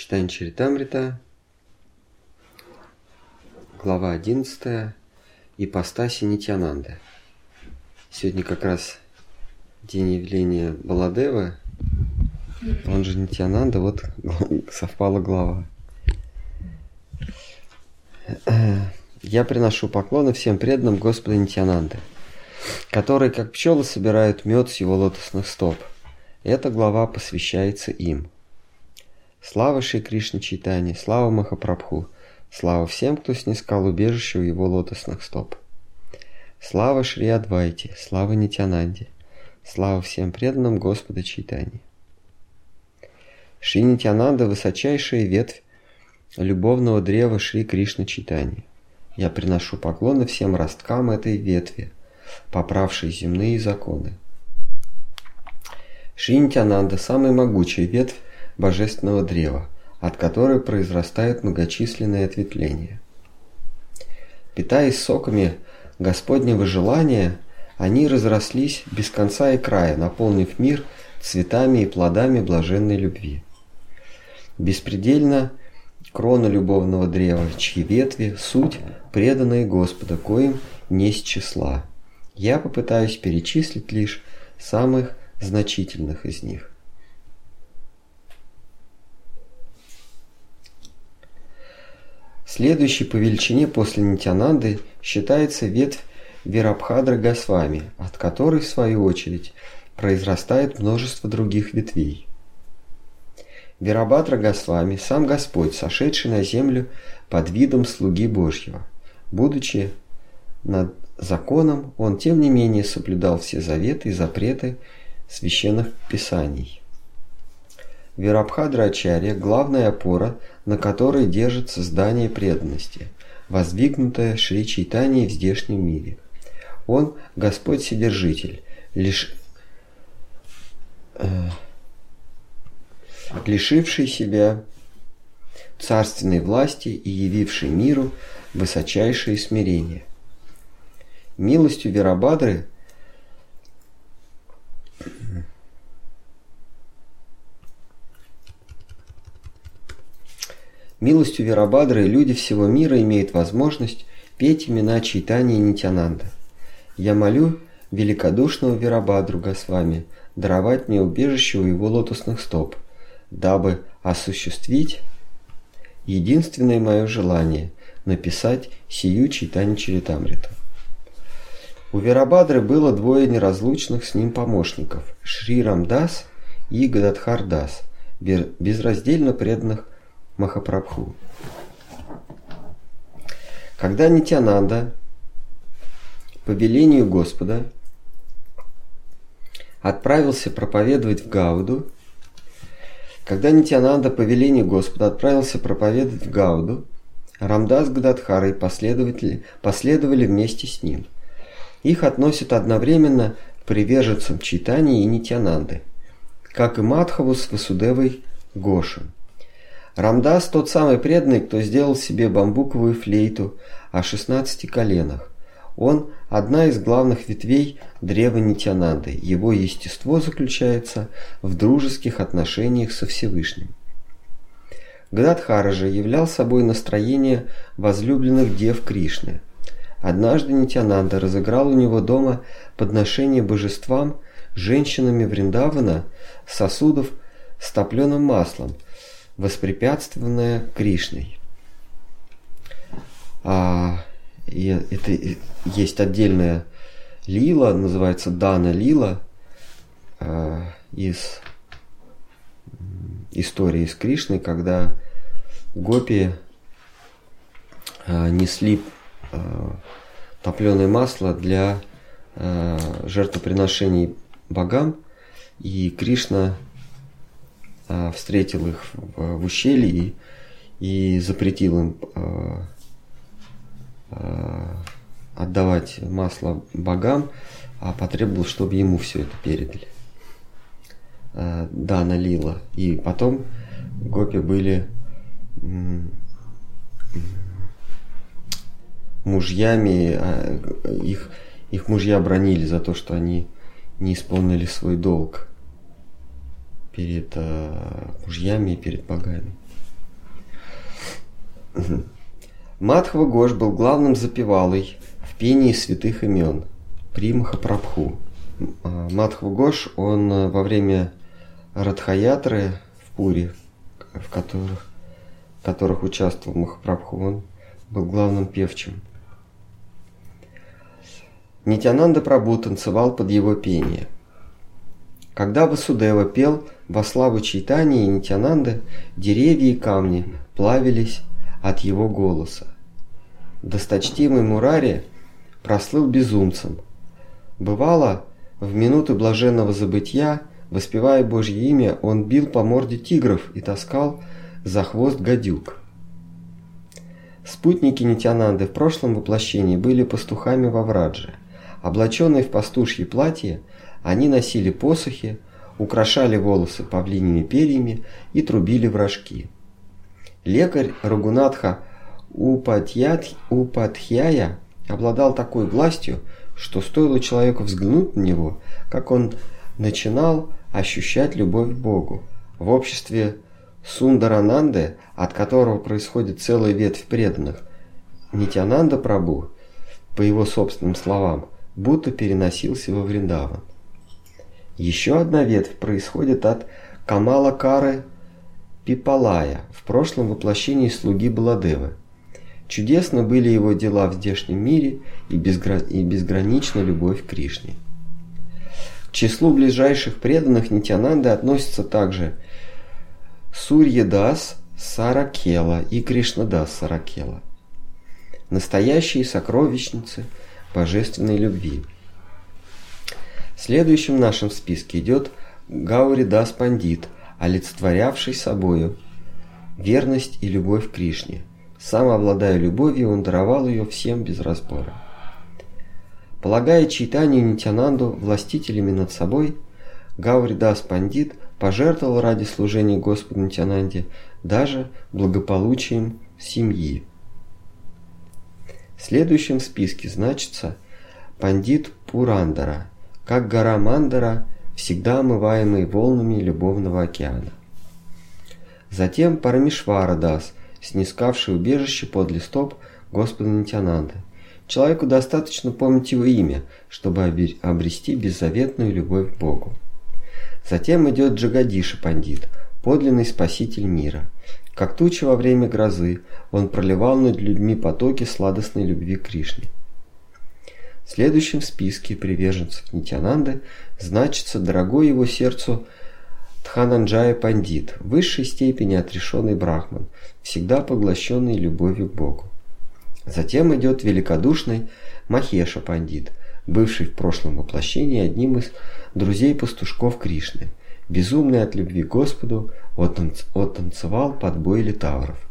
Читание Чаритамрита, глава 11, ипостаси Нитянанды. Сегодня как раз день явления Баладева, он же Нитянанда, вот совпала глава. Я приношу поклоны всем преданным Господа Нитянанды, которые, как пчелы, собирают мед с его лотосных стоп. Эта глава посвящается им – Слава Шри Кришне Чайтани, слава Махапрабху, слава всем, кто снискал убежище у его лотосных стоп. Слава Шри Адвайте, слава Нитянанде, слава всем преданным Господа Чайтани. Шри Нитянанда – высочайшая ветвь любовного древа Шри Кришна Чайтани. Я приношу поклоны всем росткам этой ветви, поправшей земные законы. Шри Нитянанда – самая могучая ветвь божественного древа, от которой произрастают многочисленные ответвления. Питаясь соками Господнего желания, они разрослись без конца и края, наполнив мир цветами и плодами блаженной любви. Беспредельно крона любовного древа, чьи ветви – суть, преданные Господа, коим не с числа. Я попытаюсь перечислить лишь самых значительных из них. Следующей по величине после Нитянанды считается ветвь Вирабхадра Госвами, от которой, в свою очередь, произрастает множество других ветвей. Вирабхадра Госвами – сам Господь, сошедший на землю под видом слуги Божьего. Будучи над законом, он тем не менее соблюдал все заветы и запреты священных писаний. Вирабхадра Ачарья – главная опора, на которой держится здание преданности, воздвигнутое Шри Чайтани в здешнем мире. Он – Господь-Вседержитель, лишь, э, лишивший себя царственной власти и явивший миру высочайшее смирение. Милостью Вирабадры – Милостью Верабадры люди всего мира имеют возможность петь имена Чайтани и Нитянанда. Я молю великодушного Верабадру Госвами даровать мне убежище у его лотосных стоп, дабы осуществить единственное мое желание – написать сию Чайтани Чаритамриту. У Верабадры было двое неразлучных с ним помощников – Шри Рамдас и Гададхар Дас, безраздельно преданных Махапрабху. Когда Нитянанда по велению Господа отправился проповедовать в Гауду, когда Нитянанда по велению Господа отправился проповедовать в Гауду, Рамдас с Гададхарой последовали, последовали вместе с ним. Их относят одновременно к приверженцам Читани и Нитянанды, как и Мадхаву с Васудевой Гошем. Рамдас тот самый преданный, кто сделал себе бамбуковую флейту о 16 коленах. Он – одна из главных ветвей древа Нитянанды. Его естество заключается в дружеских отношениях со Всевышним. Гададхара же являл собой настроение возлюбленных дев Кришны. Однажды Нитянанда разыграл у него дома подношение божествам женщинами Вриндавана сосудов с топленым маслом – воспрепятствованное Кришной. А, и это есть отдельная лила, называется Дана Лила а, из истории с Кришной, когда гопи а, несли а, топленое масло для а, жертвоприношений богам, и Кришна встретил их в, ущелье и, и запретил им а, а, отдавать масло богам, а потребовал, чтобы ему все это передали. Да, налила. И потом гопи были мужьями, их, их мужья бронили за то, что они не исполнили свой долг перед э, мужьями и перед богами. Мадхва Гош был главным запевалой в пении святых имен Примаха Прабху. А, Мадхва Гош, он э, во время Радхаятры в Пури, в которых, в которых участвовал Махапрабху, он был главным певчим. Нитянанда Прабу танцевал под его пение. Когда Васудева пел во славу Чайтани и Нитянанды, деревья и камни плавились от его голоса. Досточтимый Мурари прослыл безумцем. Бывало, в минуты блаженного забытья, воспевая Божье имя, он бил по морде тигров и таскал за хвост гадюк. Спутники Нитянанды в прошлом воплощении были пастухами во Врадже. Облаченные в пастушье платье, они носили посохи, украшали волосы павлиними перьями и трубили в рожки. Лекарь Рагунатха Упатхьяя обладал такой властью, что стоило человеку взглянуть на него, как он начинал ощущать любовь к Богу. В обществе Сундарананды, от которого происходит целая ветвь преданных, Нитянанда Прабу, по его собственным словам, будто переносился во Вриндаван. Еще одна ветвь происходит от Камала Кары Пипалая, в прошлом воплощении слуги Баладевы. Чудесно были его дела в здешнем мире и, безгра... и безгранична любовь к Кришне. К числу ближайших преданных Нитянанды относятся также Сурьедас Саракела и Кришнадас Саракела. Настоящие сокровищницы божественной любви. Следующим в нашем списке идет Гауридас Пандит, олицетворявший собою верность и любовь к Кришне. Сам обладая любовью, он даровал ее всем без разбора. Полагая Чайтанию Нитянанду властителями над собой, Гауридас Пандит пожертвовал ради служения Господу Нитянанде даже благополучием семьи. В следующем списке значится Пандит Пурандара, как гора Мандара, всегда омываемый волнами любовного океана. Затем Парамишвара Дас, снискавший убежище подле стоп Господа Нитянанды. Человеку достаточно помнить его имя, чтобы обрести беззаветную любовь к Богу. Затем идет Джагадиша Пандит, подлинный спаситель мира. Как туча во время грозы, он проливал над людьми потоки сладостной любви к Кришне. В следующем списке приверженцев Нитянанды значится дорогой его сердцу Тхананджая Пандит, в высшей степени отрешенный брахман, всегда поглощенный любовью к Богу. Затем идет великодушный Махеша Пандит, бывший в прошлом воплощении одним из друзей пастушков Кришны. Безумный от любви к Господу, он танцевал под бой литавров.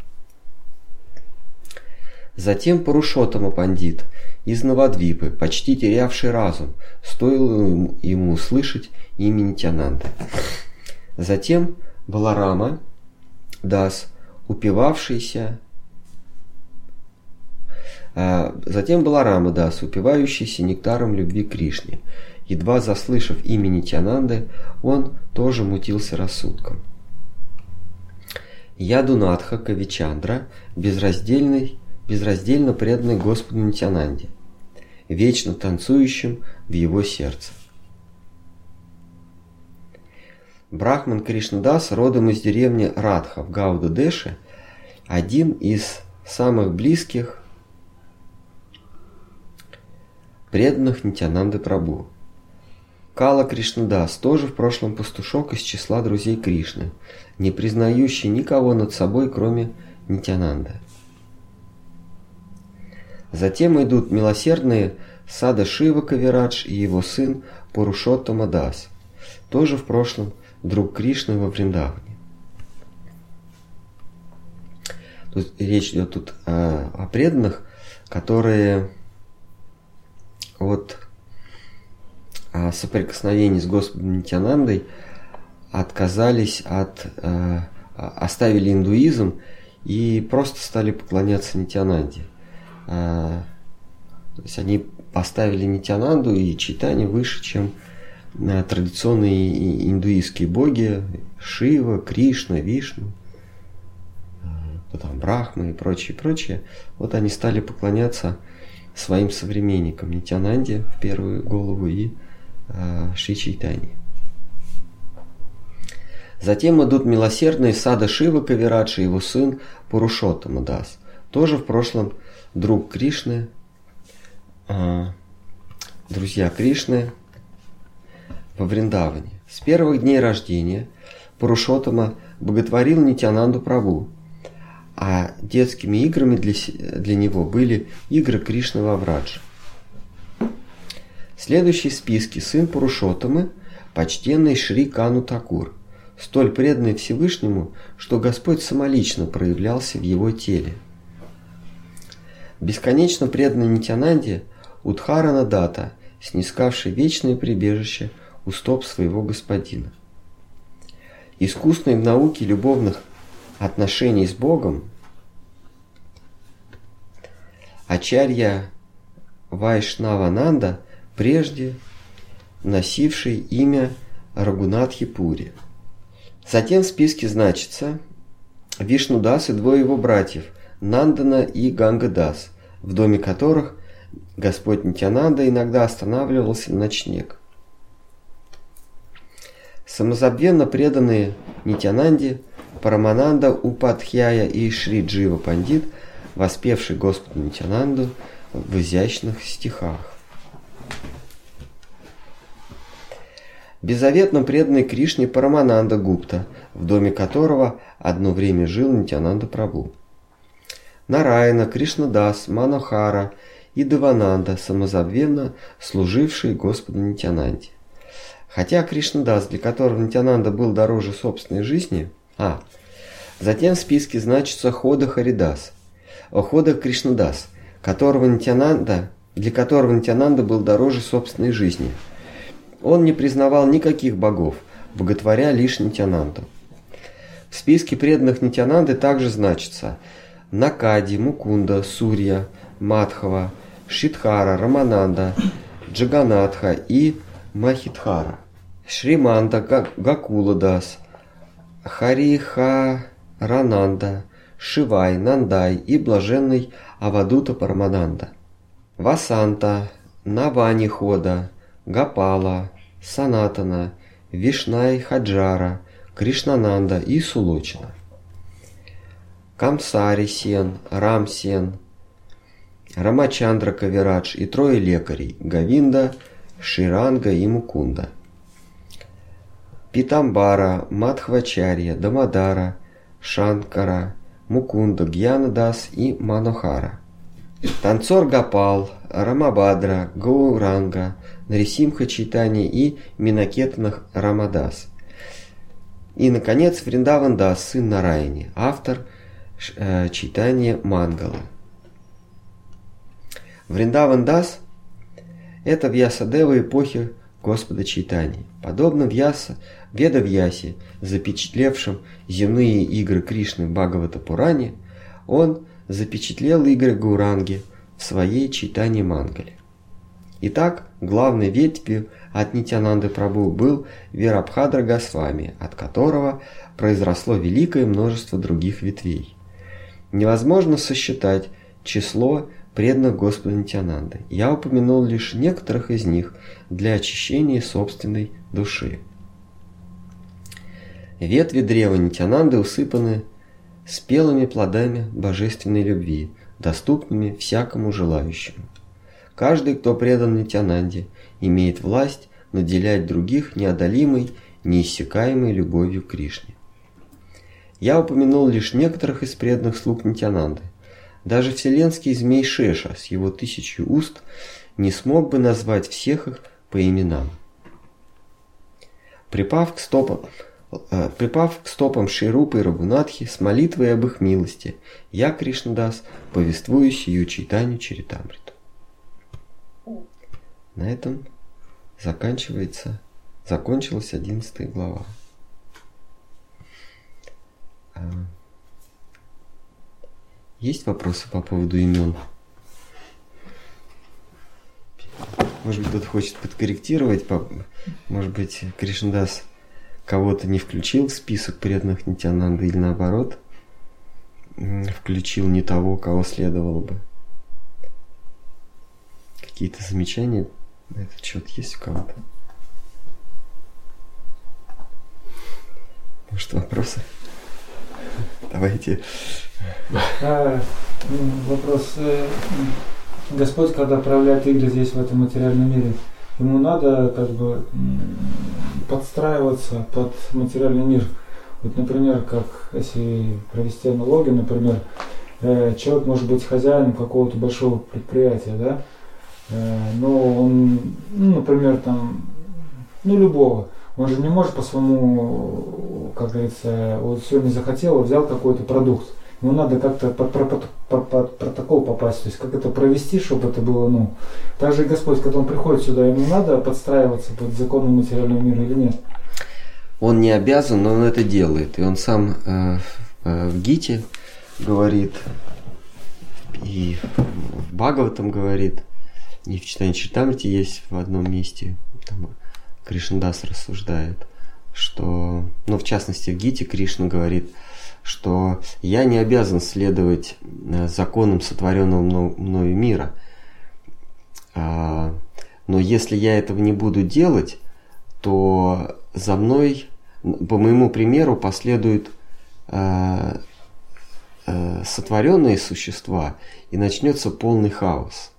Затем Парушотама Пандит из Навадвипы, почти терявший разум, стоило ему услышать имя Нитянанды. Затем Баларама Дас, упивавшийся а, Затем была Рамадас, упивающийся нектаром любви Кришне. Едва заслышав имени Тянанды, он тоже мутился рассудком. Ядунатха Кавичандра, безраздельный, безраздельно преданный Господу Нитянанде, вечно танцующим в его сердце. Брахман Кришнадас, родом из деревни Радха в Гауда-Деше, один из самых близких преданных Нитянанды Прабу. Кала Кришнадас тоже в прошлом пастушок из числа друзей Кришны, не признающий никого над собой, кроме Нитянанды. Затем идут милосердные Сада Шива Кавирадж и его сын Пурушоттама Дас, тоже в прошлом друг Кришны во Вриндаване. Тут речь идет тут о, о преданных, которые от а, соприкосновений с Господом Нитянандой отказались от, э, оставили индуизм и просто стали поклоняться Нитянанде. Э, то есть они поставили Нитянанду и Читани выше, чем э, традиционные индуистские боги Шива, Кришна, Вишну. то там Брахмы и прочее, прочее, вот они стали поклоняться своим современникам Нитянанде в первую голову и э, Шри Чайтани. Затем идут милосердные сада Шива Кавирадши и его сын Пурушоттама Дас, тоже в прошлом друг Кришны, э, друзья Кришны во Вриндаване. С первых дней рождения Пурушоттама боготворил Нитянанду Прабу, а детскими играми для, для него были игры Кришны во Врадже. Следующий в списке сын Пурушотамы – почтенный Шри Кану Такур, столь преданный Всевышнему, что Господь самолично проявлялся в его теле. Бесконечно преданный Нитянанде – Удхарана Дата, снискавший вечное прибежище у стоп своего господина. Искусный в науке любовных отношений с Богом, Ачарья Вайшнавананда, прежде носивший имя Рагунатхи Пури. Затем в списке значится Вишнудас и двое его братьев, Нандана и Гангадас, в доме которых Господь Нитянанда иногда останавливался на ночлег. Самозабвенно преданные Нитянанде, Парамананда Упадхьяя и Шри Джива Пандит, воспевший Господу Нитянанду в изящных стихах. Беззаветно преданный Кришне Парамананда Гупта, в доме которого одно время жил Нитянанда Прабу. Нараяна, Кришнадас, Манохара и Девананда, самозабвенно служившие Господу Нитянанде. Хотя Кришнадас, для которого Нитянанда был дороже собственной жизни, а, затем в списке значится Хода Харидас, Хода Кришнадас, которого Нитянанда, для которого Нитянанда был дороже собственной жизни. Он не признавал никаких богов, боготворя лишь Нитянанду. В списке преданных Нитянанды также значится Накади, Мукунда, Сурья, Мадхава, Шидхара, Рамананда, Джаганатха и Махидхара. Шриманда Гакула Дас, Хариха Рананда, Шивай, Нандай и блаженный Авадута Парамананда. Васанта, Навани Хода, Гапала, Санатана, Вишнай Хаджара, Кришнананда и Сулочина. Камсари Сен, Рам Сен, Рамачандра Кавирадж и трое лекарей Гавинда, Ширанга и Мукунда. Питамбара, Мадхвачарья, Дамадара, Шанкара, Мукунда, Гьянадас и Манохара. Танцор Гапал, Рамабадра, Гауранга, Нарисимха Чайтани и Минакетнах Рамадас. И, наконец, Вриндавандас, сын Нараяни, автор э, Читания Мангала. Вриндавандас – это Вьясадева эпохи Господа Чайтани. Подобно Вьяса, Веда Вьясе, запечатлевшим земные игры Кришны в Бхагавата Пуране, он запечатлел игры Гауранги в своей Чайтани Мангале. Итак, главной ветвью от Нитянанды Прабу был Верабхадра Госвами, от которого произросло великое множество других ветвей. Невозможно сосчитать число преданных Господу Нитянанды. Я упомянул лишь некоторых из них для очищения собственной души. Ветви древа Нитянанды усыпаны спелыми плодами божественной любви, доступными всякому желающему. Каждый, кто предан Нитянанде, имеет власть наделять других неодолимой, неиссякаемой любовью к Кришне. Я упомянул лишь некоторых из преданных слуг Нитянанды. Даже вселенский змей Шеша с его тысячью уст не смог бы назвать всех их по именам. Припав к стопам, э, припав к стопам Ширупы и Рагунатхи с молитвой об их милости, я, Кришнадас, повествую сию читанию Чаритамриту. На этом заканчивается, закончилась одиннадцатая глава. А, есть вопросы по поводу имен? Может быть, кто-то хочет подкорректировать, может быть, Кришндас кого-то не включил в список преданных Нитянанды или наоборот. включил не того, кого следовало бы. Какие-то замечания на этот счет есть у кого-то? Может, вопросы? Давайте. А, вопрос. Э, Господь, когда проявляет игры здесь, в этом материальном мире, ему надо как бы подстраиваться под материальный мир. Вот, например, как если провести аналогию, например, э, человек может быть хозяином какого-то большого предприятия, да, э, но он, ну, например, там, ну, любого, он же не может по своему, как говорится, вот сегодня захотел, взял какой-то продукт, ему надо как-то под, под, под, под протокол попасть, то есть как это провести, чтобы это было, ну, также Господь, когда Он приходит сюда, ему надо подстраиваться под законы материального мира или нет? Он не обязан, но он это делает. И он сам э, э, в Гите говорит, и в Бхагаватам говорит, и в читании Читамрити есть в одном месте, там Кришндас рассуждает, что, ну, в частности, в Гите Кришна говорит, что я не обязан следовать э, законам сотворенного мною мира. А, но если я этого не буду делать, то за мной, по моему примеру, последуют э, э, сотворенные существа, и начнется полный хаос.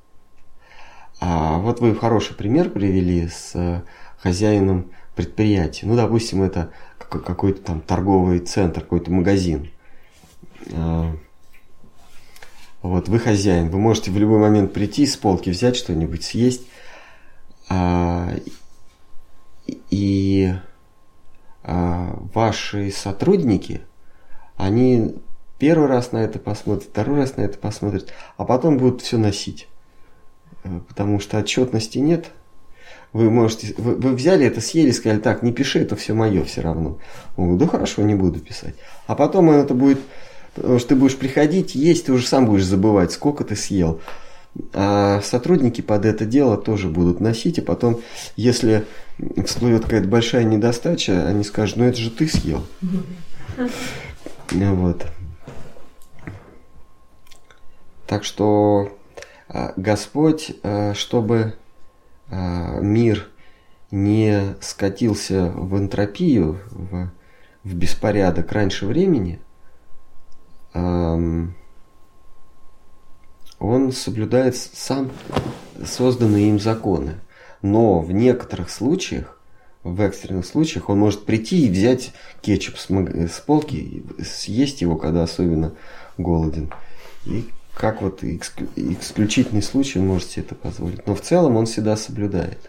А вот вы хороший пример привели с хозяином предприятия. Ну, допустим, это какой-то там торговый центр, какой-то магазин. А, вот вы хозяин, вы можете в любой момент прийти с полки, взять что-нибудь, съесть. А, и а, ваши сотрудники, они первый раз на это посмотрят, второй раз на это посмотрят, а потом будут все носить. Э, потому что отчетности нет. Вы можете, вы, вы взяли это, съели, сказали, так, не пиши, это все мое все равно. Он говорит, да хорошо, не буду писать. А потом это будет, потому что ты будешь приходить, есть, ты уже сам будешь забывать, сколько ты съел. А сотрудники под это дело тоже будут носить, и потом, если всплывет какая-то большая недостача, они скажут, ну это же ты съел. Вот. Так что а, Господь, а, чтобы мир не скатился в энтропию, в, в беспорядок раньше времени, он соблюдает сам созданные им законы. Но в некоторых случаях, в экстренных случаях, он может прийти и взять кетчуп с, с полки, съесть его, когда особенно голоден. И как вот исключительный случай он может себе это позволить. Но в целом он всегда соблюдает.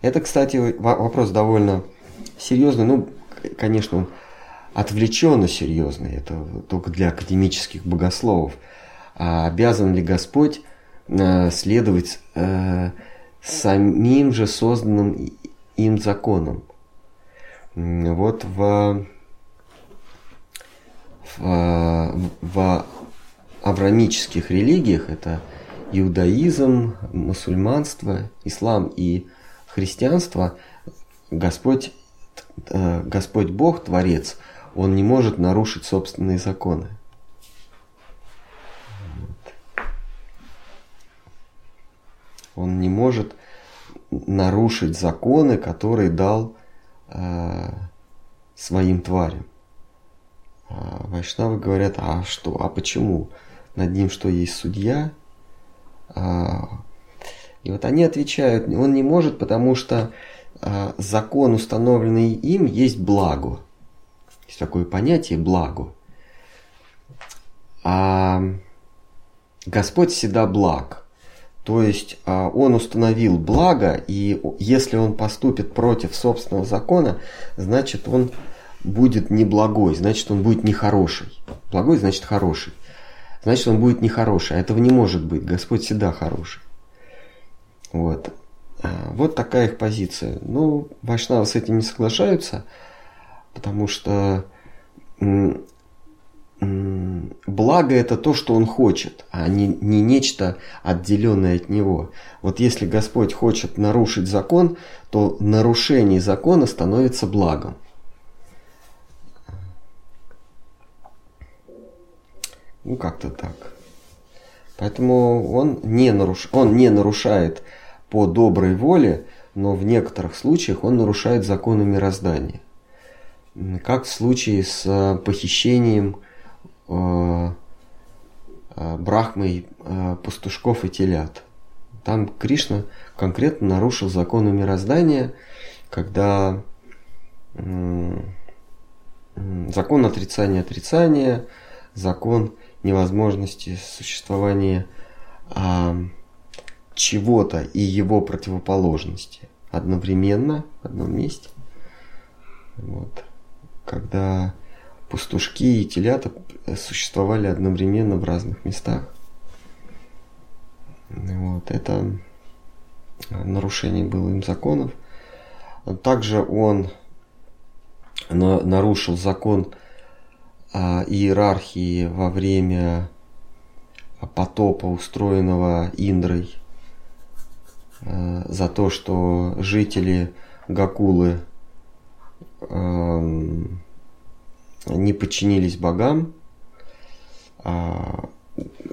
Это, кстати, вопрос довольно серьезный. Ну, конечно, он отвлеченно серьезный. Это только для академических богословов – а обязан ли Господь э, следовать э, самим же созданным им законам. Вот в, в, в аврамических религиях, это иудаизм, мусульманство, ислам и христианство, Господь, э, Господь Бог, Творец, Он не может нарушить собственные законы. Он не может нарушить законы, которые дал э, своим тварям. А вайшнавы говорят, а что, а почему? Над ним что, есть судья? А, и вот они отвечают, он не может, потому что а, закон, установленный им, есть благо. Есть такое понятие благо. А Господь всегда благ. То есть а, он установил благо, и если он поступит против собственного закона, значит он будет неблагой, значит он будет нехороший. Благой значит хороший. Значит он будет нехороший. А этого не может быть. Господь всегда хороший. Вот. А, вот такая их позиция. Ну, Вайшнавы с этим не соглашаются, потому что благо это то, что он хочет, а не, не нечто отделенное от него. Вот если Господь хочет нарушить закон, то нарушение закона становится благом. Ну, как-то так. Поэтому он не, наруш... он не нарушает по доброй воле, но в некоторых случаях он нарушает законы мироздания. Как в случае с э, похищением э, э, брахмой э, пастушков и телят. Там Кришна конкретно нарушил законы мироздания, когда закон отрицания отрицания, закон невозможности существования а, чего-то и его противоположности одновременно в одном месте. Вот. Когда пастушки и телята существовали одновременно в разных местах. Вот. Это нарушение было им законов. Также он нарушил закон иерархии во время потопа, устроенного Индрой, а, за то, что жители Гакулы не подчинились богам. А,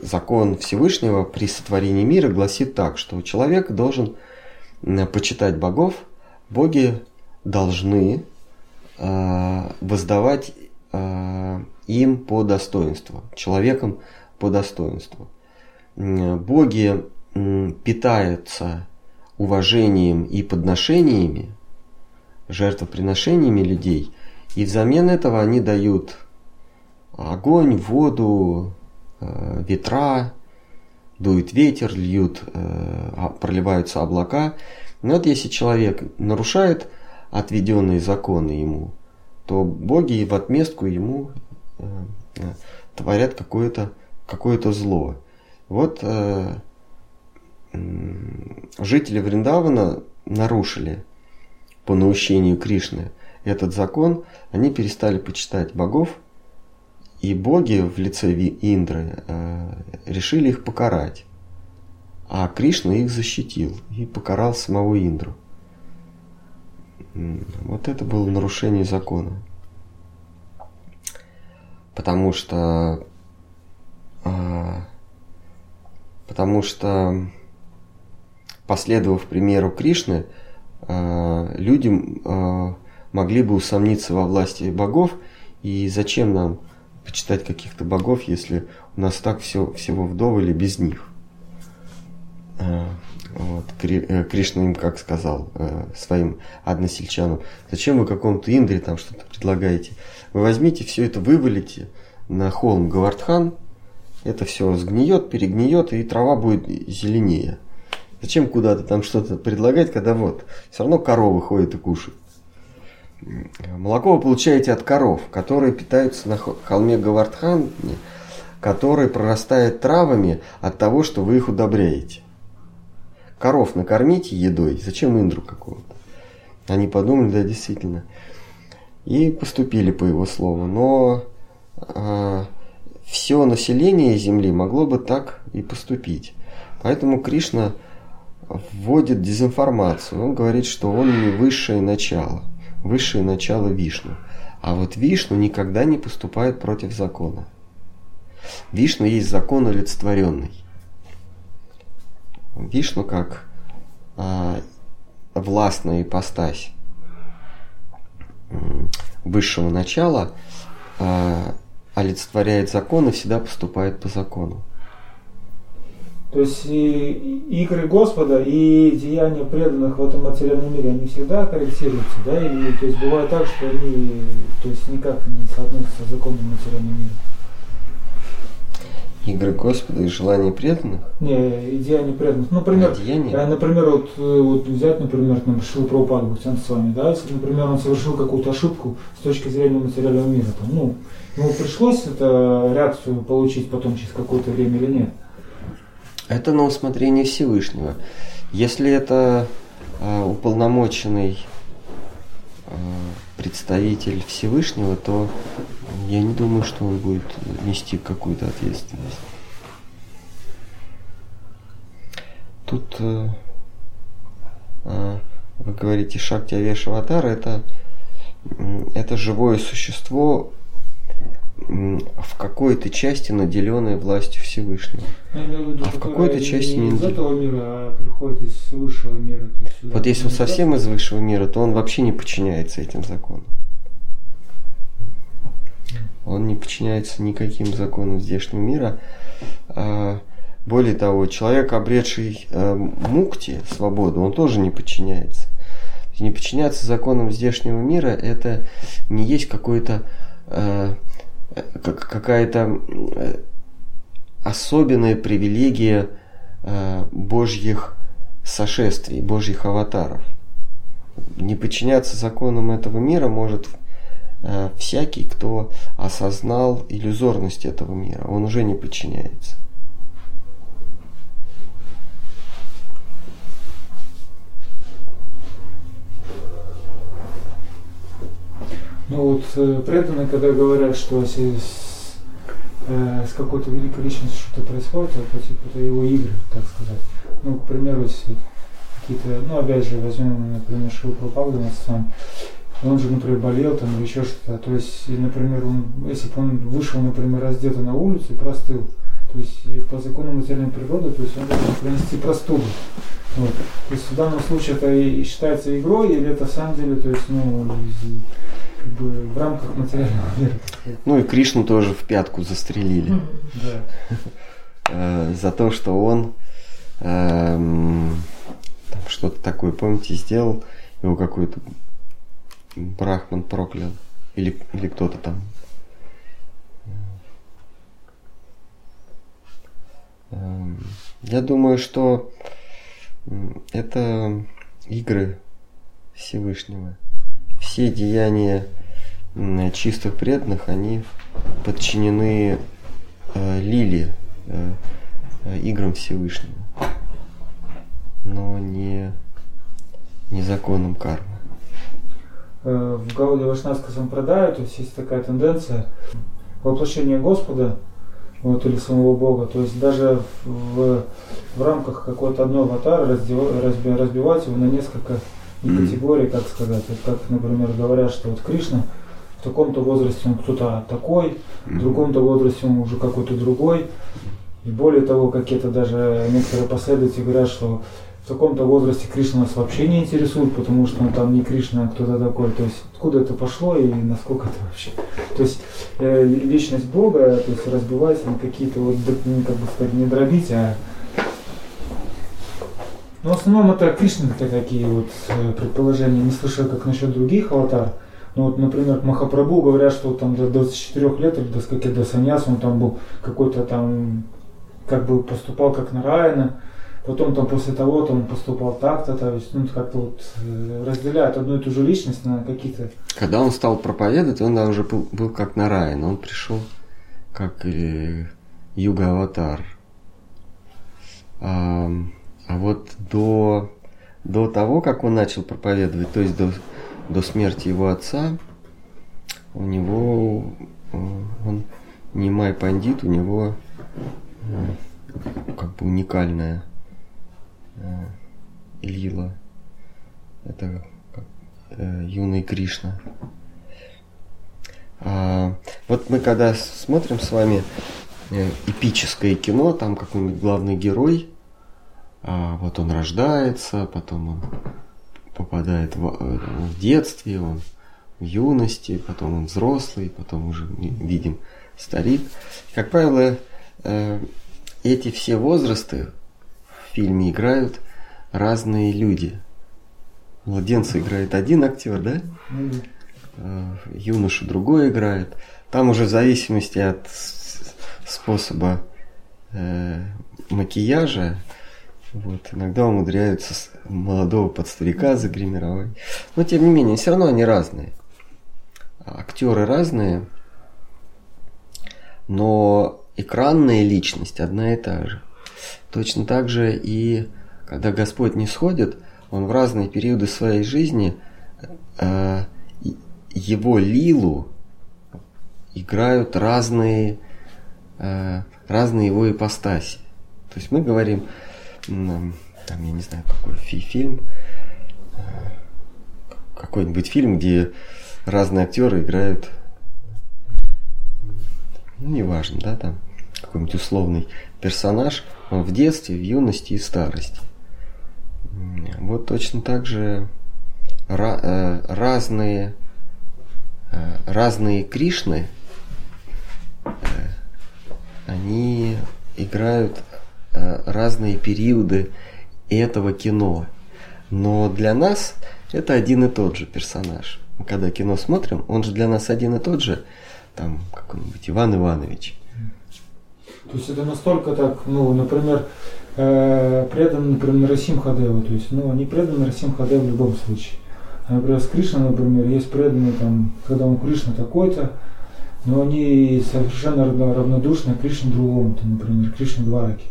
закон Всевышнего при сотворении мира гласит так, что человек должен почитать богов, боги должны воздавать им по достоинству, человеком по достоинству. Боги питаются уважением и подношениями, жертвоприношениями людей, и взамен этого они дают огонь, воду, э, ветра, дует ветер, льют, э, а, проливаются облака. Но вот если человек нарушает отведенные законы ему, то боги в отместку ему э, э, творят какое-то какое зло. Вот э, жители Вриндавана нарушили по наущению Кришны этот закон, они перестали почитать богов, и боги в лице Индры решили их покарать. А Кришна их защитил и покарал самого Индру. Вот это было нарушение закона. Потому что... А, потому что, последовав примеру Кришны, а, люди а, могли бы усомниться во власти богов, и зачем нам почитать каких-то богов, если у нас так все, всего вдоволь без них. Вот. Э, Кришна им как сказал э, своим односельчанам, зачем вы какому-то Индре там что-то предлагаете? Вы возьмите все это, вывалите на холм Гавардхан, это все сгниет, перегниет, и трава будет зеленее. Зачем куда-то там что-то предлагать, когда вот, все равно коровы ходят и кушают. Молоко вы получаете от коров, которые питаются на холме Гавардхан, который прорастает травами от того, что вы их удобряете коров накормите едой, зачем индру какого-то? Они подумали, да, действительно. И поступили по его слову. Но э, а, все население Земли могло бы так и поступить. Поэтому Кришна вводит дезинформацию. Он говорит, что он не высшее начало. Высшее начало Вишну. А вот Вишну никогда не поступает против закона. Вишну есть закон олицетворенный. Вишну как а, властная ипостась высшего начала а, олицетворяет закон и всегда поступает по закону. То есть и игры Господа и деяния преданных в этом материальном мире, они всегда корректируются, да? И то есть бывает так, что они то есть никак не соотносятся с законом материального мира игры Господа и желания преданных? Не, идея преданных. Ну, например, а например, вот, э, вот взять, например, там, Шил Прабхупад Бхактян с вами, да, если, например, он совершил какую-то ошибку с точки зрения материального мира, там, ну, ему пришлось это реакцию получить потом через какое-то время или нет? Это на усмотрение Всевышнего. Если это э, уполномоченный э, представитель Всевышнего, то я не думаю, что он будет нести какую-то ответственность. Тут э, э, вы говорите Шакти Авеша Аватар, это, это живое существо, в какой-то части наделенная властью Всевышнего. Виду, А в какой-то части не не из этого мира, а приходит из высшего мира. Вот если он совсем из высшего мира, то он вообще не подчиняется этим законам. Он не подчиняется никаким законам здешнего мира. А, Более того, человек, обретший э, мукти, свободу, он тоже не подчиняется. Не подчиняться законам здешнего мира это не есть какой-то э, э, как- какая-то особенная привилегия Божьих сошествий, Божьих аватаров. Не подчиняться законам этого мира может всякий, кто осознал иллюзорность этого мира. Он уже не подчиняется. Ну вот э, преданные, когда говорят, что если с, э, с какой-то великой личностью что-то происходит, это типа это его игры, так сказать. Ну, к примеру, если какие-то, ну опять же, возьмем, например, Шилу Пропагу с вами, он же, например, болел там или еще что-то. То есть, и, например, он, если бы он вышел, например, раздето на улицу и простыл, то есть по закону материальной природы, то есть он должен принести простуду. Вот. То есть в данном случае это и считается игрой, или это в самом деле, то есть, ну, как бы в рамках материального мира. Ну и Кришну тоже в пятку застрелили. Да. э, за то, что он эм, что-то такое, помните, сделал, его какой-то брахман проклял. Или, или кто-то там. Эм, Я думаю, что это игры Всевышнего. Все деяния чистых преданных, они подчинены э, лиле, э, э, играм Всевышнего, но не, не законам кармы. Э, в Гауде Вашнавска Сампрадая, то есть есть такая тенденция воплощения Господа, вот, или самого Бога, то есть даже в, в рамках какой-то одной аватара разби- разбивать его на несколько категорий, как сказать, вот как, например, говорят, что вот Кришна в таком-то возрасте он кто-то такой, в другом-то возрасте он уже какой-то другой. И более того, какие-то даже некоторые последователи говорят, что в таком-то возрасте Кришна нас вообще не интересует, потому что он там не Кришна, а кто-то такой. То есть откуда это пошло и насколько это вообще. То есть э, личность Бога то есть, разбивается на какие-то вот, ну, как бы сказать, не дробить, а но в основном это Кришны такие вот э, предположения. Не слышал, как насчет других аватар. Ну вот, например, к Махапрабху говорят, что там до 24 лет или до скольки до саньяс он там был какой-то там, как бы поступал как Нараяна. Потом там после того там поступал так-то, то есть ну, как-то вот э, разделяют одну и ту же личность на какие-то Когда он стал проповедовать, он уже был, был как Нараян, он пришел как э, Юга-аватар. А, а вот до, до того, как он начал проповедовать, то есть до, до смерти его отца, у него, э, он Нимай Пандит, у него э, как бы уникальная э, лила. Это как, э, юный Кришна. А, вот мы когда смотрим с вами э, эпическое кино, там какой-нибудь главный герой, а, вот он рождается, потом он попадает в, э, в детстве, он в юности, потом он взрослый, потом уже видим старик. Как правило, эти все возрасты фильме играют разные люди. Младенца играет один актер, да? Э, юношу другой играет. Там уже в зависимости от способа э, макияжа, вот, иногда умудряются молодого под старика загримировать. Но тем не менее, все равно они разные. Актеры разные, но экранная личность одна и та же. Точно так же и когда Господь не сходит, Он в разные периоды своей жизни э, его лилу играют разные, э, разные его ипостаси. То есть мы говорим, там, я не знаю, какой фи- фильм, э, какой-нибудь фильм, где разные актеры играют. Ну, неважно, да, там какой-нибудь условный персонаж, он в детстве, в юности и старости. Вот точно так же э, разные, э, разные Кришны, э, они играют разные периоды этого кино. Но для нас это один и тот же персонаж. Мы когда кино смотрим, он же для нас один и тот же, там какой-нибудь Иван Иванович. То есть это настолько так, ну, например, э, предан, например, Расим Хадеву, то есть, ну, они преданы Расим Хадеву в любом случае. А, например, с Кришной, например, есть преданные, там, когда он Кришна такой-то, но они совершенно равнодушны к Кришне другому, там, например, Кришне Двараке.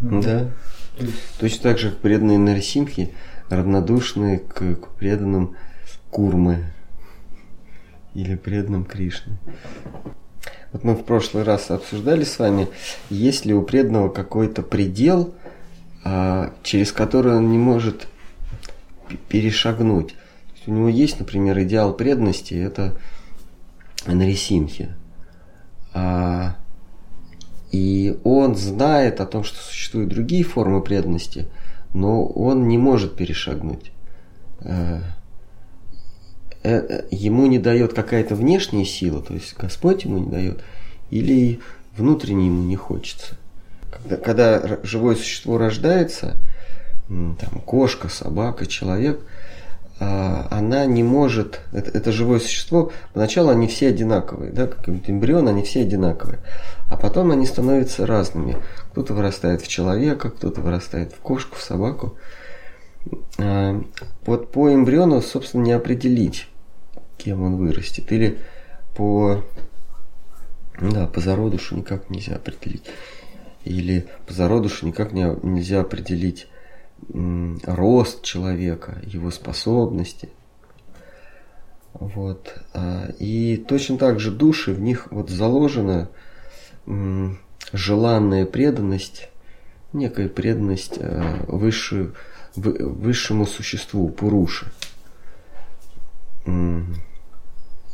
Да. То есть... Точно так же преданные Нарисимхи равнодушны к, к преданным Курмы или преданным Кришны. Вот мы в прошлый раз обсуждали с вами, есть ли у преданного какой-то предел, а, через который он не может перешагнуть. У него есть, например, идеал преданности, это Нарисимхи. А, и он знает о том, что существуют другие формы преданности, но он не может перешагнуть. Э, э, ему не дает какая-то внешняя сила, то есть Господь ему не дает, или внутренне ему не хочется. Когда, когда живое существо рождается, там, кошка, собака, человек, а, она не может, это, это живое существо, поначалу они все одинаковые, да, как эмбрион, они все одинаковые, а потом они становятся разными. Кто-то вырастает в человека, кто-то вырастает в кошку, в собаку. А, вот по эмбриону, собственно, не определить, кем он вырастет. Или по, да, по зародышу никак нельзя определить. Или по зародышу никак не, нельзя определить м, рост человека, его способности. Вот. А, и точно так же души, в них вот заложена м, желанная преданность, некая преданность э, высшую, высшему существу, Пуруши.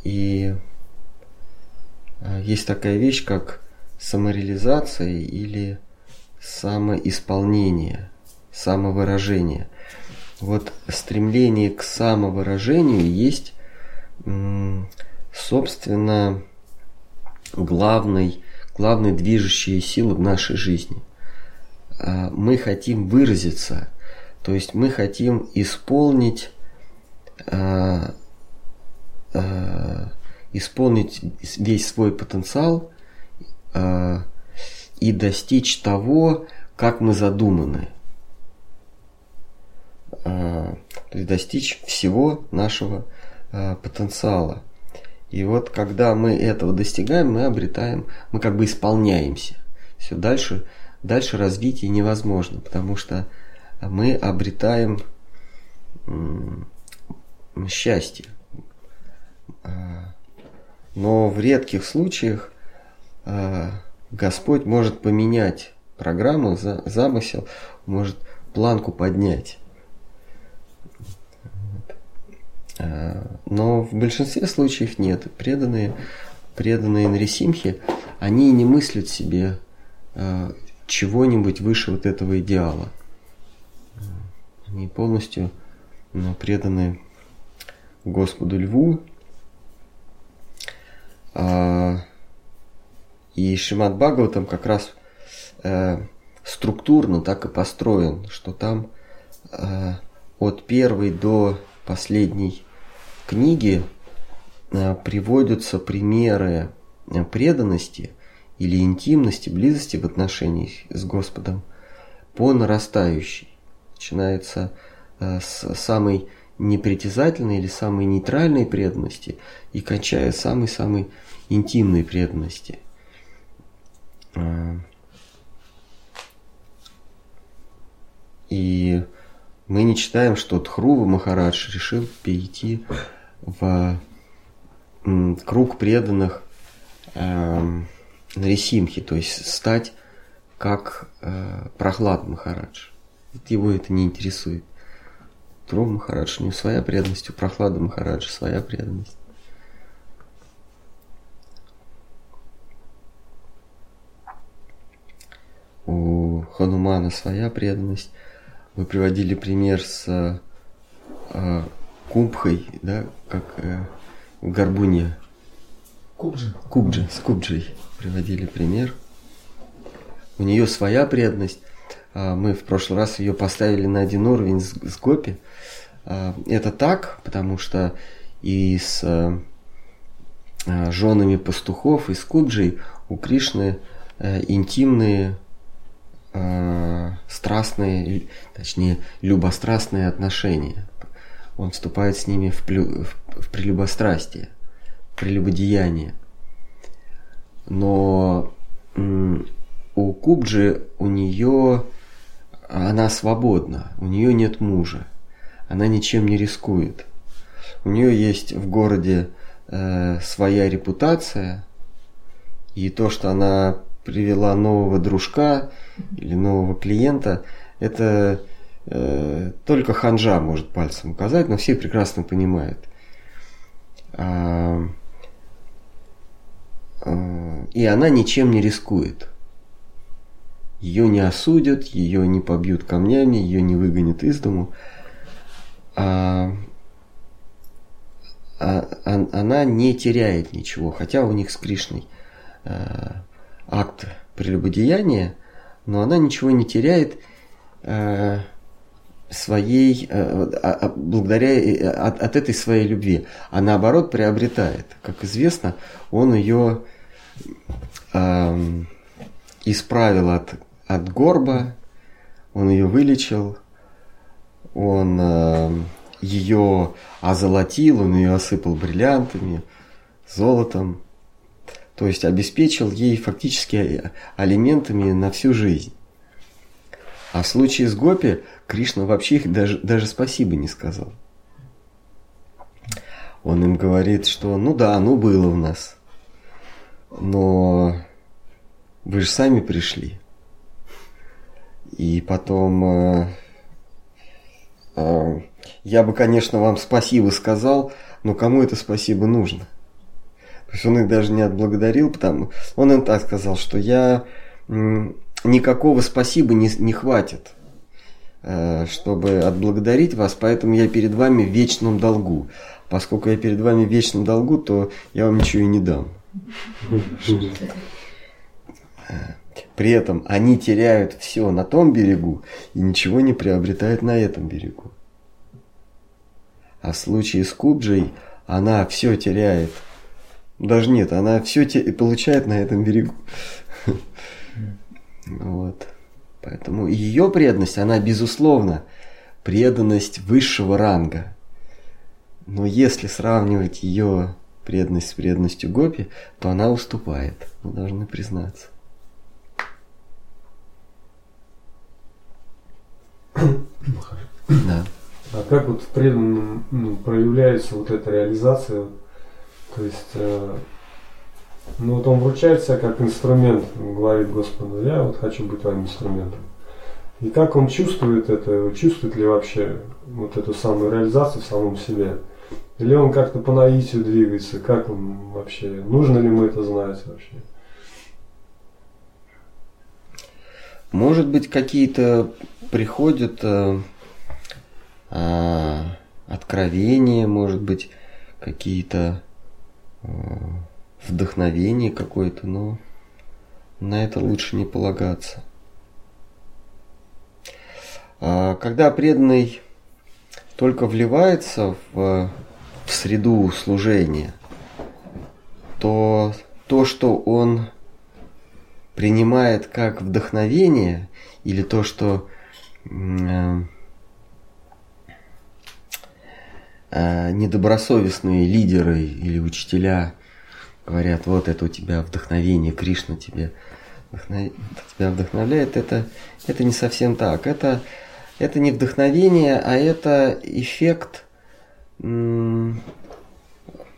И а, есть такая вещь, как самореализация или самоисполнение, самовыражение. Вот стремление к самовыражению есть, собственно, главной, главной движущей силой в нашей жизни. А, мы хотим выразиться, то есть мы хотим исполнить а, э, исполнить весь свой потенциал э, и достичь того, как мы задуманы. Э, то есть достичь всего нашего потенциала. И вот когда мы этого достигаем, мы обретаем, мы как бы исполняемся. Все дальше, дальше развитие невозможно, потому что мы обретаем счастье. А, но в редких случаях а, Господь может поменять программу, замысел, может планку поднять. А, но в большинстве случаев нет. Преданные, преданные Нарисимхи, они не мыслят себе чего-нибудь выше вот этого идеала. Они полностью ну, преданы Господу Льву, и Шимат Бхагаватам как раз э, структурно так и построен, что там э, от первой до последней книги э, приводятся примеры преданности или интимности, близости в отношениях с Господом по нарастающей. Начинается с самой непритязательной или самой нейтральной преданности и кончая самой-самой интимной преданности. А, и мы не читаем, что Тхрува Махарадж решил перейти в круг преданных э, Нарисимхи, то есть стать как э, Прохлад Махарадж. Его это не интересует. Тру Махарадж, у него своя преданность, у Прохлада Махараджа своя преданность. Ханумана своя преданность. Вы приводили пример с э, Кумбхой, да, как э, в Горбуне. Кубджи. Кубджи, с Кубджей приводили пример. У нее своя преданность. А, мы в прошлый раз ее поставили на один уровень с, с Гопи. А, это так, потому что и с э, э, женами пастухов, и с Кубджей у Кришны э, интимные, страстные, точнее, любострастные отношения. Он вступает с ними в, плю, в, в прелюбострастие, прелюбодеяние. Но у Кубджи у нее она свободна, у нее нет мужа, она ничем не рискует. У нее есть в городе э, своя репутация, и то, что она привела нового дружка или нового клиента, это э, только ханжа может пальцем указать, но все прекрасно понимают. А, э, и она ничем не рискует. Ее не осудят, ее не побьют камнями, ее не выгонят из дому. А, а, а, она не теряет ничего, хотя у них с Кришной а, акт прелюбодеяния, но она ничего не теряет а, своей, а, а, благодаря от, от этой своей любви, а наоборот приобретает. Как известно, он ее а, исправил от от горба, он ее вылечил, он э, ее озолотил, он ее осыпал бриллиантами, золотом, то есть обеспечил ей фактически алиментами на всю жизнь. А в случае с Гопи Кришна вообще их даже, даже спасибо не сказал. Он им говорит, что ну да, ну было у нас, но вы же сами пришли. И потом э, э, я бы, конечно, вам спасибо сказал, но кому это спасибо нужно? То есть он их даже не отблагодарил, потому он им так сказал, что я никакого спасибо не, не хватит, э, чтобы отблагодарить вас, поэтому я перед вами в вечном долгу. Поскольку я перед вами в вечном долгу, то я вам ничего и не дам. При этом они теряют все на том берегу и ничего не приобретают на этом берегу. А в случае с Кубджей она все теряет. Даже нет, она все те... получает на этом берегу. Вот. Поэтому ее преданность, она безусловно преданность высшего ранга. Но если сравнивать ее преданность с преданностью Гопи, то она уступает. Мы должны признаться. Да. А как вот в преданном ну, проявляется вот эта реализация? То есть, э, ну вот он вручает себя как инструмент, говорит Господу, я вот хочу быть твоим инструментом. И как он чувствует это, чувствует ли вообще вот эту самую реализацию в самом себе? Или он как-то по наитию двигается? Как он вообще? Нужно ли ему это знать вообще? Может быть, какие-то приходят э, э, откровения, может быть, какие-то э, вдохновения какое-то, но на это лучше не полагаться. А когда преданный только вливается в, в среду служения, то то, что он принимает как вдохновение или то, что э, э, недобросовестные лидеры или учителя говорят, вот это у тебя вдохновение, Кришна тебе вдохнов... тебя вдохновляет, это, это не совсем так. Это, это не вдохновение, а это эффект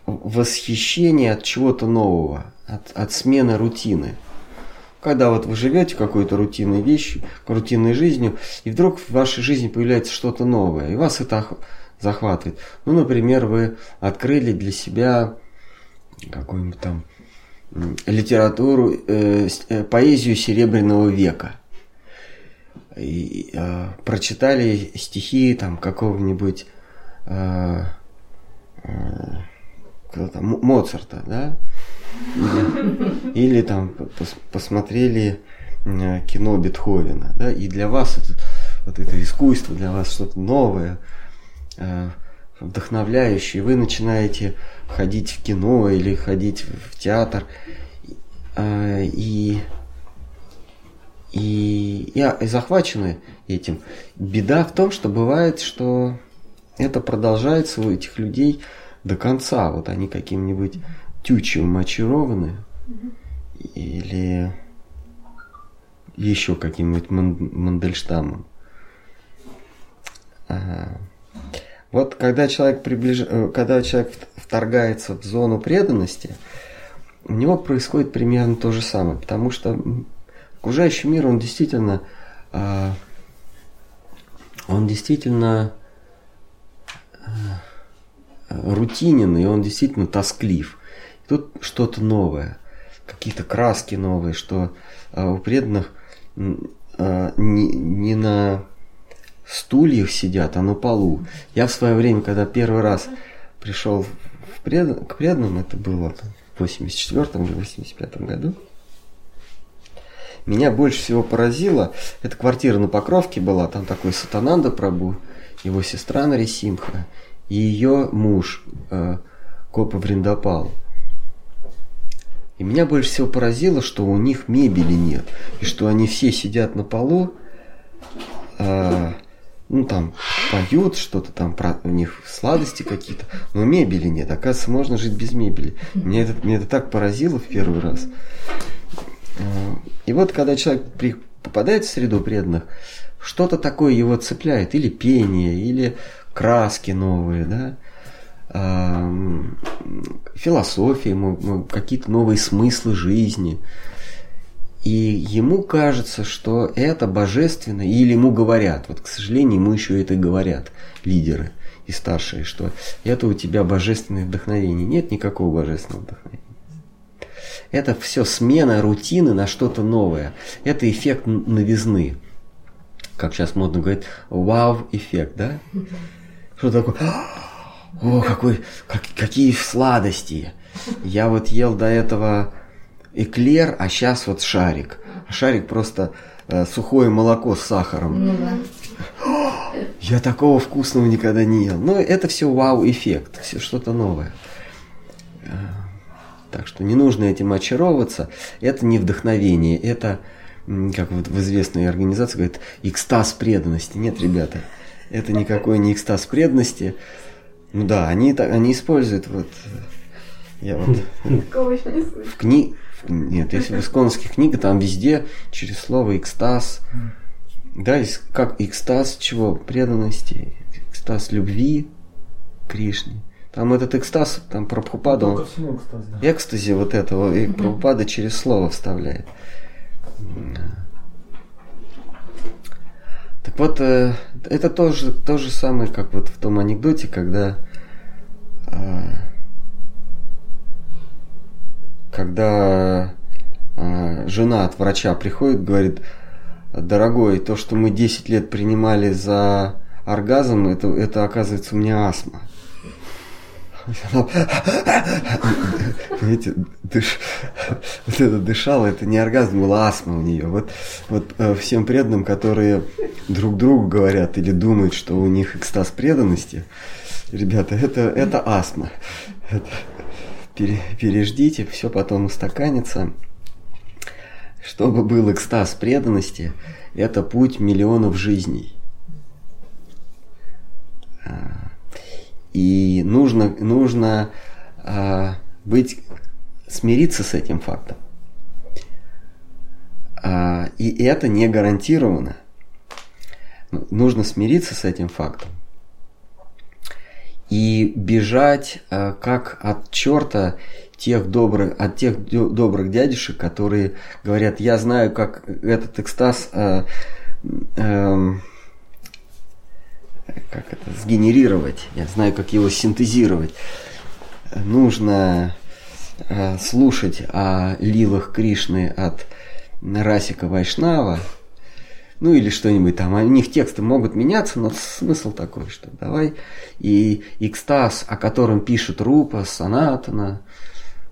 восхищения от чего-то нового, от, от смены рутины. Когда вот вы живете какой-то рутинной вещью, рутинной жизнью, и вдруг в вашей жизни появляется что-то новое, и вас это захватывает. Ну, например, вы открыли для себя какую-нибудь там литературу, э, э, поэзию Серебряного века. и, э, прочитали стихи там какого-нибудь э, э, кто там, Моцарта, да, или, там пос, посмотрели э, кино Бетховена, да, и для вас это, вот это искусство, для вас что-то новое, э, вдохновляющее, вы начинаете ходить в кино или ходить в театр, э, и и я и захвачены этим. Беда в том, что бывает, что это продолжается у этих людей до конца. Вот они каким-нибудь тючевым очарованы или еще каким-нибудь Мандельштамом. Ага. Вот когда человек, приближ... Э, когда человек вторгается в зону преданности, у него происходит примерно то же самое, потому что окружающий мир, он действительно, а, он действительно а, рутинен, и он действительно тосклив. Тут что-то новое, какие-то краски новые, что а, у преданных не, не на стульях сидят, а на полу. Я в свое время, когда первый раз пришел в пред... к преданным, это было в 84 или 85 году, меня больше всего поразило, эта квартира на Покровке была, там такой Сатананда Прабу, его сестра Нарисимха и ее муж э, Копа Вриндапал. И меня больше всего поразило, что у них мебели нет, и что они все сидят на полу, э, ну там поют что-то там, про, у них сладости какие-то, но мебели нет. Оказывается, можно жить без мебели. Меня это, меня это так поразило в первый раз. И вот когда человек при, попадает в среду преданных, что-то такое его цепляет, или пение, или краски новые, да, философии, какие-то новые смыслы жизни. И ему кажется, что это божественно, или ему говорят, вот, к сожалению, ему еще это говорят лидеры и старшие, что это у тебя божественное вдохновение. Нет никакого божественного вдохновения. Это все смена рутины на что-то новое. Это эффект новизны. Как сейчас модно говорить, вау-эффект, да? Что такое? О, какой, как, какие сладости! Я вот ел до этого эклер, а сейчас вот шарик. Шарик просто э, сухое молоко с сахаром. Ну, да. Я такого вкусного никогда не ел. Но это все вау-эффект, все что-то новое. Так что не нужно этим очаровываться. Это не вдохновение, это, как вот в известной организации говорят, экстаз преданности. Нет, ребята, это никакой не экстаз преданности. Ну да, они, они используют вот... Я вот... В кни... Нет, если в исконских книгах, там везде через слово экстаз. Да, как экстаз чего? Преданности, экстаз любви Кришне. Там этот экстаз, там Прабхупада, он, экстаз, да. экстази вот этого, и Прабхупада через слово вставляет. Так вот, э, это тоже то же самое, как вот в том анекдоте, когда э, когда э, жена от врача приходит, говорит, дорогой, то, что мы 10 лет принимали за оргазм, это, это оказывается у меня астма. Видите, дыш, вот это дышало, это не оргазм, была астма у нее. Вот, вот э, всем преданным, которые друг другу говорят или думают, что у них экстаз преданности, ребята, это, это астма. Это, пере, переждите, все потом устаканится. Чтобы был экстаз преданности, это путь миллионов жизней. И нужно, нужно а, быть, смириться с этим фактом. А, и это не гарантировано. Нужно смириться с этим фактом. И бежать а, как от черта тех добрых, от тех добрых дядюшек, которые говорят, я знаю, как этот экстаз а, а, как это, сгенерировать, я знаю, как его синтезировать. Нужно э, слушать о лилах Кришны от Расика Вайшнава, ну или что-нибудь там. У них тексты могут меняться, но смысл такой, что давай и экстаз, о котором пишет Рупа, Санатана,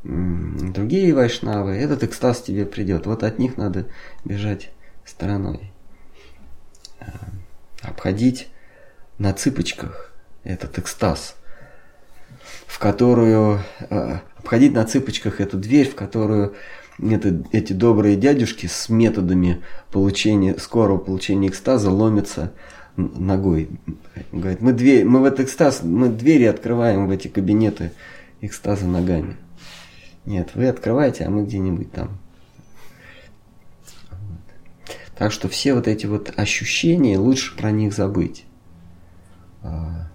другие вайшнавы, этот экстаз тебе придет. Вот от них надо бежать стороной. Э, обходить на цыпочках этот экстаз, в которую э, обходить на цыпочках эту дверь, в которую это, эти добрые дядюшки с методами получения, скорого получения экстаза ломятся ногой. Говорит, мы, дверь, мы в этот экстаз, мы двери открываем в эти кабинеты экстаза ногами. Нет, вы открываете, а мы где-нибудь там. Так что все вот эти вот ощущения, лучше про них забыть. А,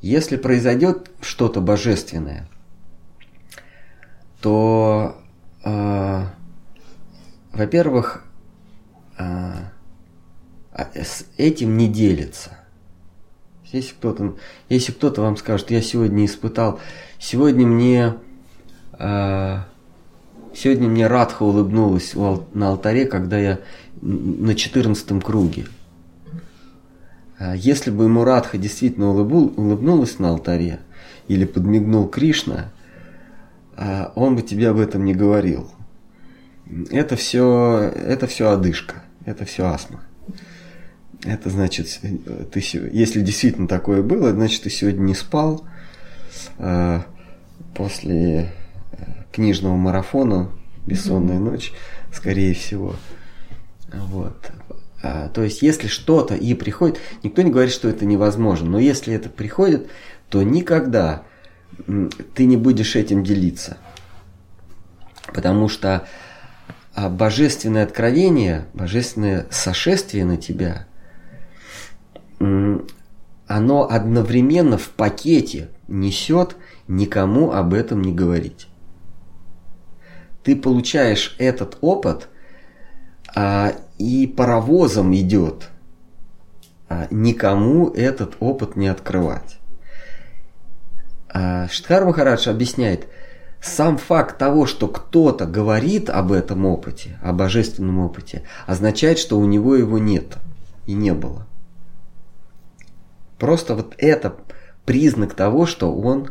если произойдет что-то божественное, то, э, во-первых, э, с этим не делится. Если кто-то, если кто-то вам скажет, я сегодня испытал, сегодня мне, э, сегодня мне Радха улыбнулась на алтаре, когда я на 14 круге. Если бы ему Радха действительно улыбнулась на алтаре, или подмигнул Кришна, а он бы тебе об этом не говорил. Это все, это все одышка, это все астма. Это значит, ты, если действительно такое было, значит, ты сегодня не спал э, после э, книжного марафона, бессонная ночь, скорее всего. Вот. А, то есть, если что-то и приходит, никто не говорит, что это невозможно, но если это приходит, то никогда ты не будешь этим делиться. Потому что а, божественное откровение, божественное сошествие на тебя, оно одновременно в пакете несет никому об этом не говорить. Ты получаешь этот опыт, а, и паровозом идет а, никому этот опыт не открывать. А Штхар Махарадж объясняет, сам факт того, что кто-то говорит об этом опыте, о божественном опыте, означает, что у него его нет и не было. Просто вот это признак того, что он,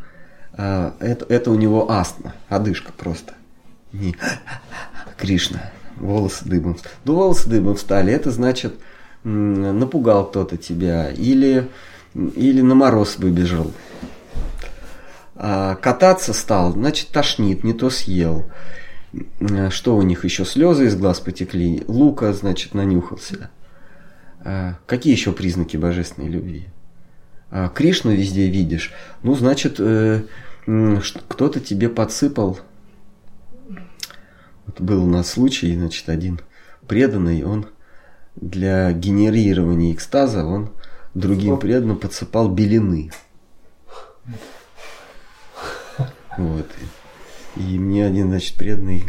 э, это, это у него астма, одышка просто. Не Кришна, волосы дыбом. Ну, волосы дыбом встали, это значит, напугал кто-то тебя, или, или на мороз выбежал. А, кататься стал, значит, тошнит, не то съел. Что у них еще? Слезы из глаз потекли. Лука, значит, нанюхался. А, какие еще признаки божественной любви? А, Кришну везде видишь. Ну, значит, э, кто-то тебе подсыпал. Вот был у нас случай, значит, один преданный, он для генерирования экстаза, он другим преданным подсыпал белины. Вот. И мне один, значит, преданный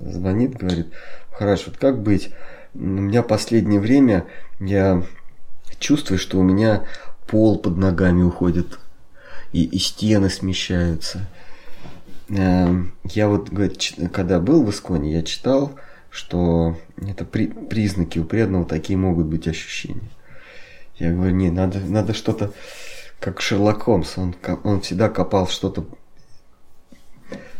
звонит, говорит, хорошо, вот как быть? У меня последнее время, я чувствую, что у меня пол под ногами уходит, и, и стены смещаются. Эм, я вот, когда был в Исконе, я читал, что это при, признаки у преданного такие могут быть ощущения. Я говорю, не, надо, надо что-то, как Шерлок Холмс, он, он всегда копал что-то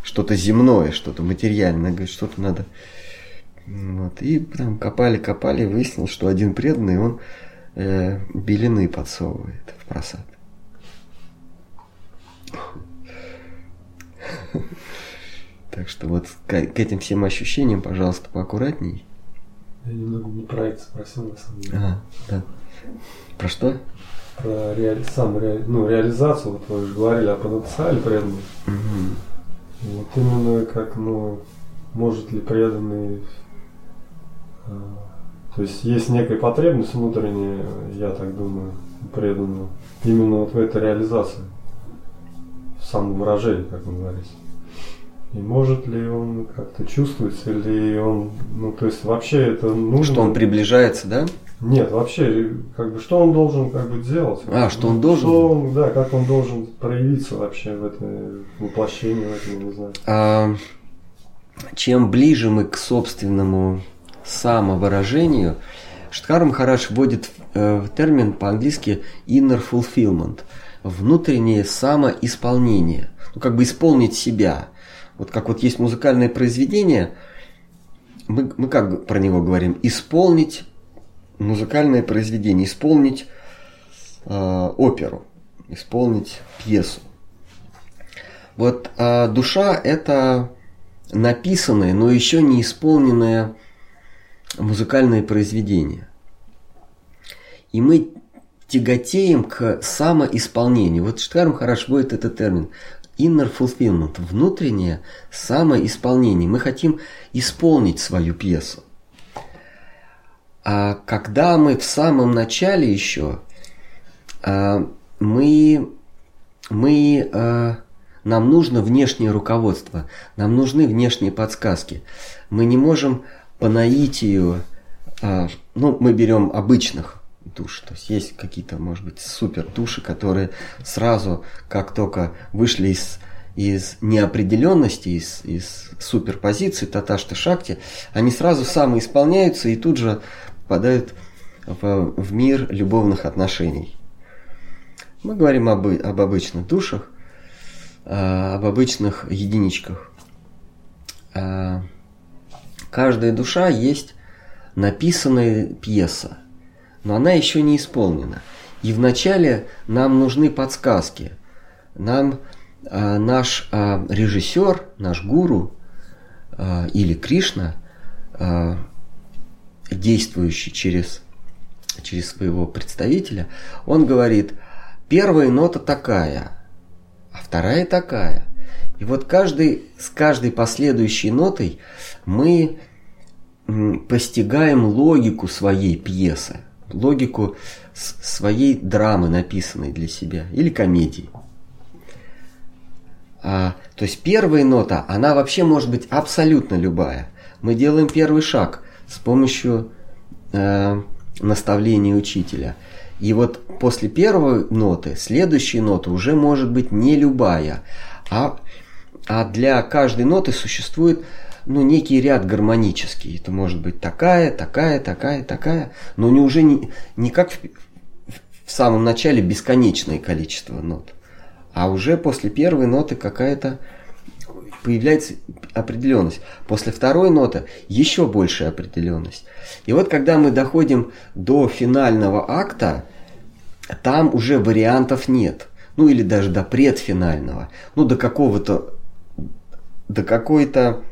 что-то земное, что-то материальное. Говорит, что-то надо... Вот. И там копали, копали, выяснил, что один преданный, он э, белины подсовывает в просад. Так что вот к, этим всем ощущениям, пожалуйста, поаккуратней. Я немного не про это спросил, на самом деле. Ага, да. Про что? Про реали... сам реали... ну, реализацию, вот вы же говорили о потенциале преданных. Угу. Вот именно как, ну, может ли преданный, э, то есть есть некая потребность внутренняя, я так думаю, преданного, именно вот в этой реализации, в самовыражении, как вы говорите. И может ли он как-то чувствуется, или он, ну, то есть вообще это нужно? Что он приближается, да? Нет, вообще, как бы, что он должен как бы делать? А, что он должен? Что он, да, как он должен проявиться вообще в этом воплощении, в этом, не знаю. А, чем ближе мы к собственному самовыражению, Штхар Махарадж вводит э, термин по-английски inner fulfillment, внутреннее самоисполнение, ну как бы исполнить себя. Вот как вот есть музыкальное произведение, мы, мы как про него говорим, исполнить музыкальное произведение, исполнить э, оперу, исполнить пьесу. Вот э, душа это написанное, но еще не исполненное музыкальное произведение. И мы тяготеем к самоисполнению. Вот Штхарм хорошо будет этот термин. Inner fulfillment, внутреннее самоисполнение. Мы хотим исполнить свою пьесу. А когда мы в самом начале еще, а, мы, мы, а, нам нужно внешнее руководство, нам нужны внешние подсказки. Мы не можем по наитию, а, ну, мы берем обычных душ, то есть есть какие-то, может быть, супер души, которые сразу, как только вышли из из неопределенности, из, из суперпозиции, таташта шакти, они сразу самоисполняются и тут же попадают в, в мир любовных отношений. Мы говорим об, об обычных душах, а, об обычных единичках. А, каждая душа есть написанная пьеса, но она еще не исполнена. И вначале нам нужны подсказки. Нам а, наш а, режиссер, наш гуру а, или Кришна, а, действующий через, через своего представителя, он говорит, первая нота такая, а вторая такая. И вот каждый, с каждой последующей нотой мы постигаем логику своей пьесы, логику своей драмы, написанной для себя, или комедии. А, то есть первая нота, она вообще может быть абсолютно любая. Мы делаем первый шаг с помощью э, наставления учителя. И вот после первой ноты, следующая нота уже может быть не любая, а, а для каждой ноты существует ну, некий ряд гармонический. Это может быть такая, такая, такая, такая, но не уже не, не как в, в самом начале бесконечное количество нот, а уже после первой ноты какая-то появляется определенность. После второй ноты еще большая определенность. И вот когда мы доходим до финального акта, там уже вариантов нет. Ну или даже до предфинального. Ну до какого-то, до какой-то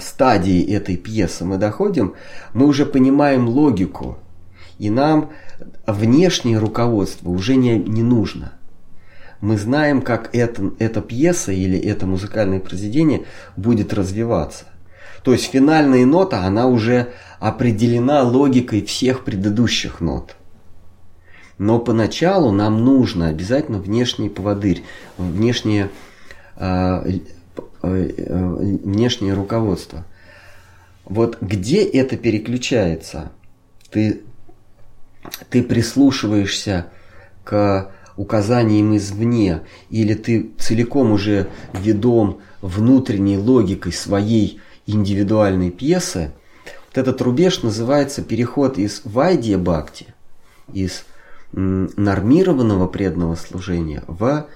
стадии этой пьесы мы доходим, мы уже понимаем логику, и нам внешнее руководство уже не, не нужно. Мы знаем, как это, эта пьеса или это музыкальное произведение будет развиваться. То есть финальная нота, она уже определена логикой всех предыдущих нот. Но поначалу нам нужно обязательно внешний поводырь, внешнее э, Э, э, внешнее руководство. Вот где это переключается? Ты, ты прислушиваешься к указаниям извне, или ты целиком уже ведом внутренней логикой своей индивидуальной пьесы, вот этот рубеж называется переход из вайдия бхакти, из нормированного преданного служения в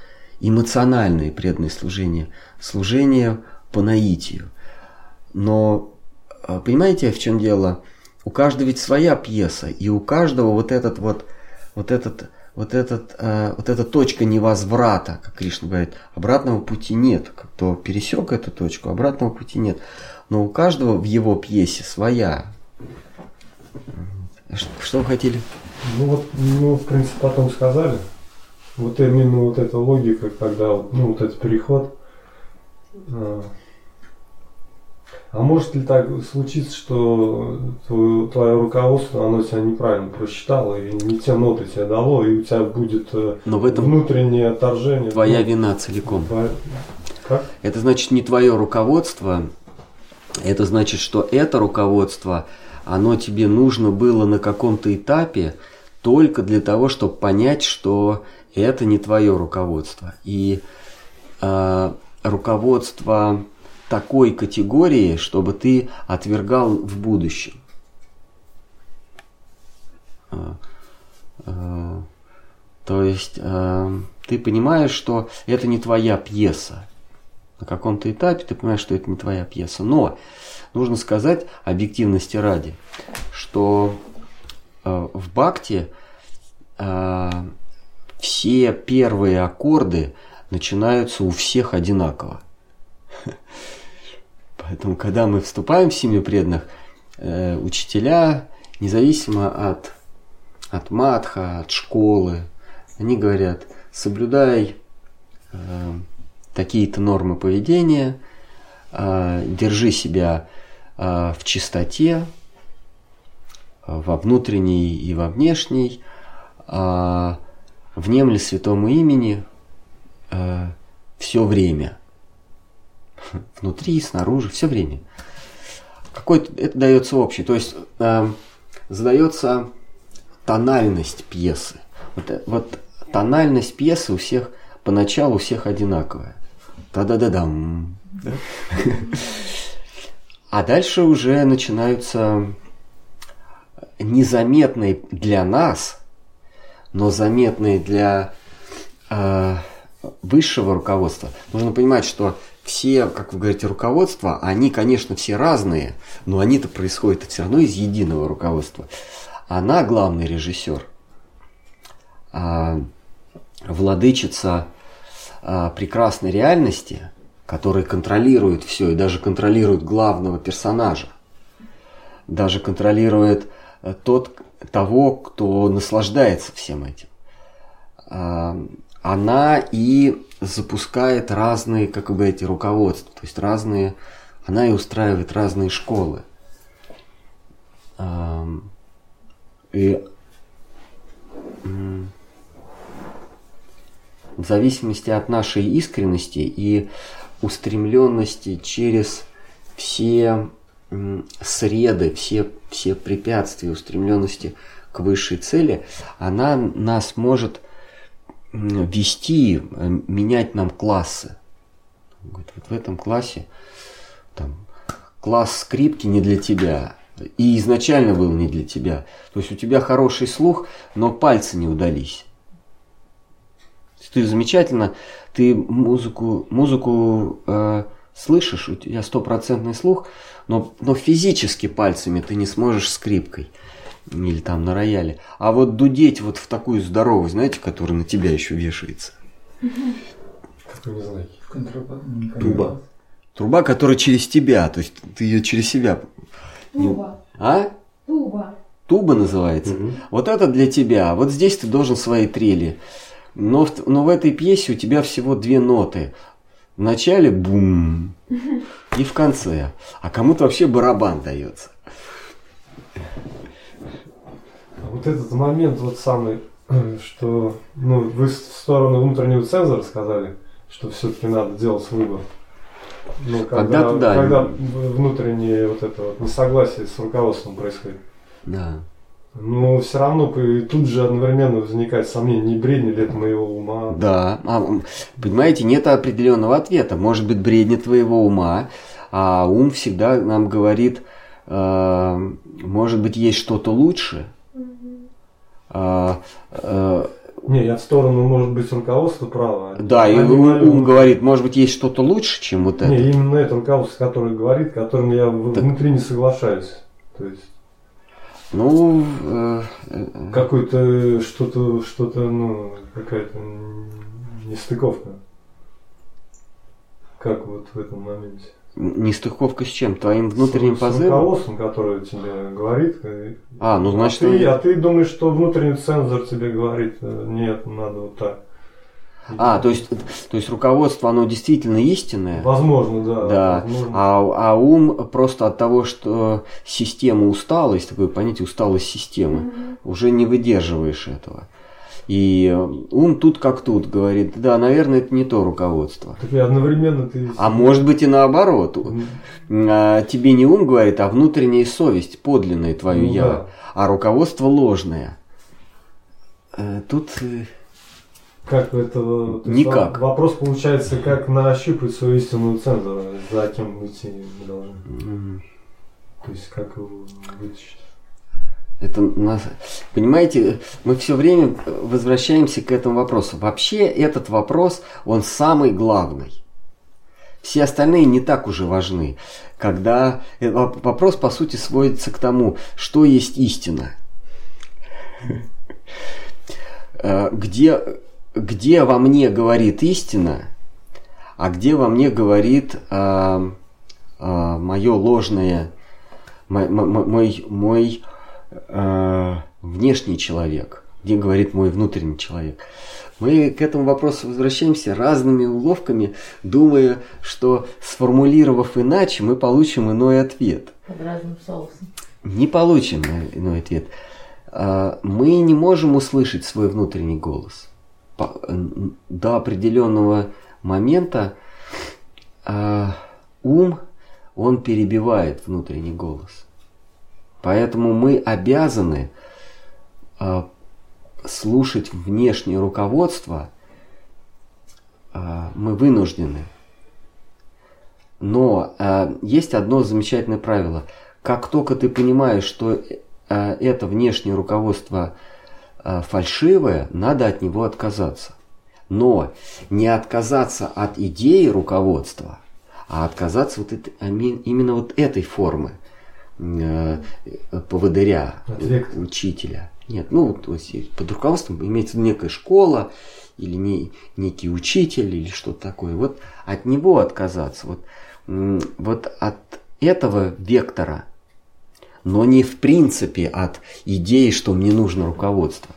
эмоциональное преданное служение, служение по наитию. Но а, понимаете, в чем дело? У каждого ведь своя пьеса, и у каждого вот этот вот, вот этот, вот этот, э, вот эта точка невозврата, как Кришна говорит, обратного пути нет. Кто пересек эту точку, обратного пути нет. Но у каждого в его пьесе своя. Что, что вы хотели? Ну вот, ну, в принципе, потом сказали. Вот именно вот эта логика, когда ну, вот этот переход. А, а может ли так случиться, что твое, твое руководство, оно тебя неправильно просчитало и не те ноты тебе дало, и у тебя будет э, Но в этом внутреннее отторжение? Твоя ну, вина целиком. Как? Это значит не твое руководство, это значит, что это руководство, оно тебе нужно было на каком-то этапе только для того, чтобы понять, что это не твое руководство. И э, руководство такой категории, чтобы ты отвергал в будущем. Э, э, то есть э, ты понимаешь, что это не твоя пьеса. На каком-то этапе ты понимаешь, что это не твоя пьеса. Но нужно сказать объективности ради, что в Бхакти все первые аккорды начинаются у всех одинаково. Поэтому, когда мы вступаем в семью преданных, учителя, независимо от, от матха, от школы, они говорят, соблюдай э, такие-то нормы поведения, э, держи себя э, в чистоте, во внутренней и во внешней, э, внемли святому имени э, все время. Внутри, снаружи, все время. Какой это дается общий. То есть э, задается тональность пьесы. Вот, э, вот тональность пьесы у всех поначалу у всех одинаковая. Та-да-да-дам. А дальше уже начинаются незаметные для нас, но заметные для э, высшего руководства. Нужно понимать, что все, как вы говорите, руководства, они, конечно, все разные, но они-то происходят все равно из единого руководства. Она главный режиссер. А, владычица а, прекрасной реальности, который контролирует все и даже контролирует главного персонажа, даже контролирует э, тот, того, кто наслаждается всем этим. Она и запускает разные, как вы говорите, руководства, то есть разные, она и устраивает разные школы. И в зависимости от нашей искренности и устремленности через все среды, все, все препятствия, устремленности к высшей цели, она нас может вести, менять нам классы. вот в этом классе там, класс скрипки не для тебя. И изначально был не для тебя. То есть у тебя хороший слух, но пальцы не удались ты замечательно, ты музыку, музыку э, слышишь, у тебя стопроцентный слух, но, но физически пальцами ты не сможешь скрипкой или там на рояле. А вот дудеть вот в такую здоровую, знаете, которая на тебя еще вешается. Какой не знаю. Труба. Труба, которая через тебя, то есть ты ее через себя. Туба. А? Туба. Туба называется. Угу. Вот это для тебя. Вот здесь ты должен свои трели но в, но в этой пьесе у тебя всего две ноты. В начале бум и в конце. А кому-то вообще барабан дается. Вот этот момент вот самый, что ну, вы в сторону внутреннего цензора сказали, что все-таки надо делать выбор. Ну, когда, когда, да, когда внутреннее вот это вот несогласие с руководством происходит. Да. Но все равно тут же одновременно возникает сомнение, не бредни ли это моего ума. Да, а, понимаете, нет определенного ответа. Может быть, бредни твоего ума, а ум всегда нам говорит, э, может быть, есть что-то лучше. А, э, не, я в сторону, может быть, руководства права. Да, и ум, ум говорит, может быть, есть что-то лучше, чем вот это. Не, именно это руководство, которое говорит, которым я так... внутри не соглашаюсь. То есть ну, э, э, какой-то что-то, что-то, ну, какая-то нестыковка. Как вот в этом моменте? Нестыковка с чем? Твоим внутренним с, позывом? С руководством, которое тебе говорит. А, ну значит... А ты, а ты думаешь, что внутренний цензор тебе говорит, э, нет, надо вот так. А, то есть, то есть руководство, оно действительно истинное? Возможно, да. Да. Возможно. А, а ум просто от того, что система устала, есть такое понятие усталость системы, mm-hmm. уже не выдерживаешь этого. И ум тут как тут говорит, да, наверное, это не то руководство. Так и одновременно ты... А может быть и наоборот. А, тебе не ум говорит, а внутренняя совесть, подлинное твое ну, я, да. а руководство ложное. Э, тут э, как это... Никак. Вопрос получается, как нащупать свою истинную цензу, за кем идти мы должны. Mm-hmm. То есть как его вытащить. Это нас, понимаете, мы все время возвращаемся к этому вопросу. Вообще этот вопрос, он самый главный. Все остальные не так уже важны. Когда э, вопрос, по сути, сводится к тому, что есть истина. Э, где, где во мне говорит истина, а где во мне говорит а, а, мое ложное, мой, мой, мой а, внешний человек, где говорит мой внутренний человек. Мы к этому вопросу возвращаемся разными уловками, думая, что сформулировав иначе, мы получим иной ответ. Под разным соусом. Не получим иной ответ. А, мы не можем услышать свой внутренний голос. До определенного момента а, ум, он перебивает внутренний голос. Поэтому мы обязаны а, слушать внешнее руководство, мы вынуждены. Но есть одно замечательное правило. Как только ты понимаешь, что это внешнее руководство фальшивое, надо от него отказаться. Но не отказаться от идеи руководства, а отказаться вот это, именно вот этой формы поводыря, Ответ. учителя. Нет, ну то есть под руководством имеется некая школа или не, некий учитель или что-то такое. Вот от него отказаться, вот, вот от этого вектора – но не в принципе от идеи, что мне нужно руководство.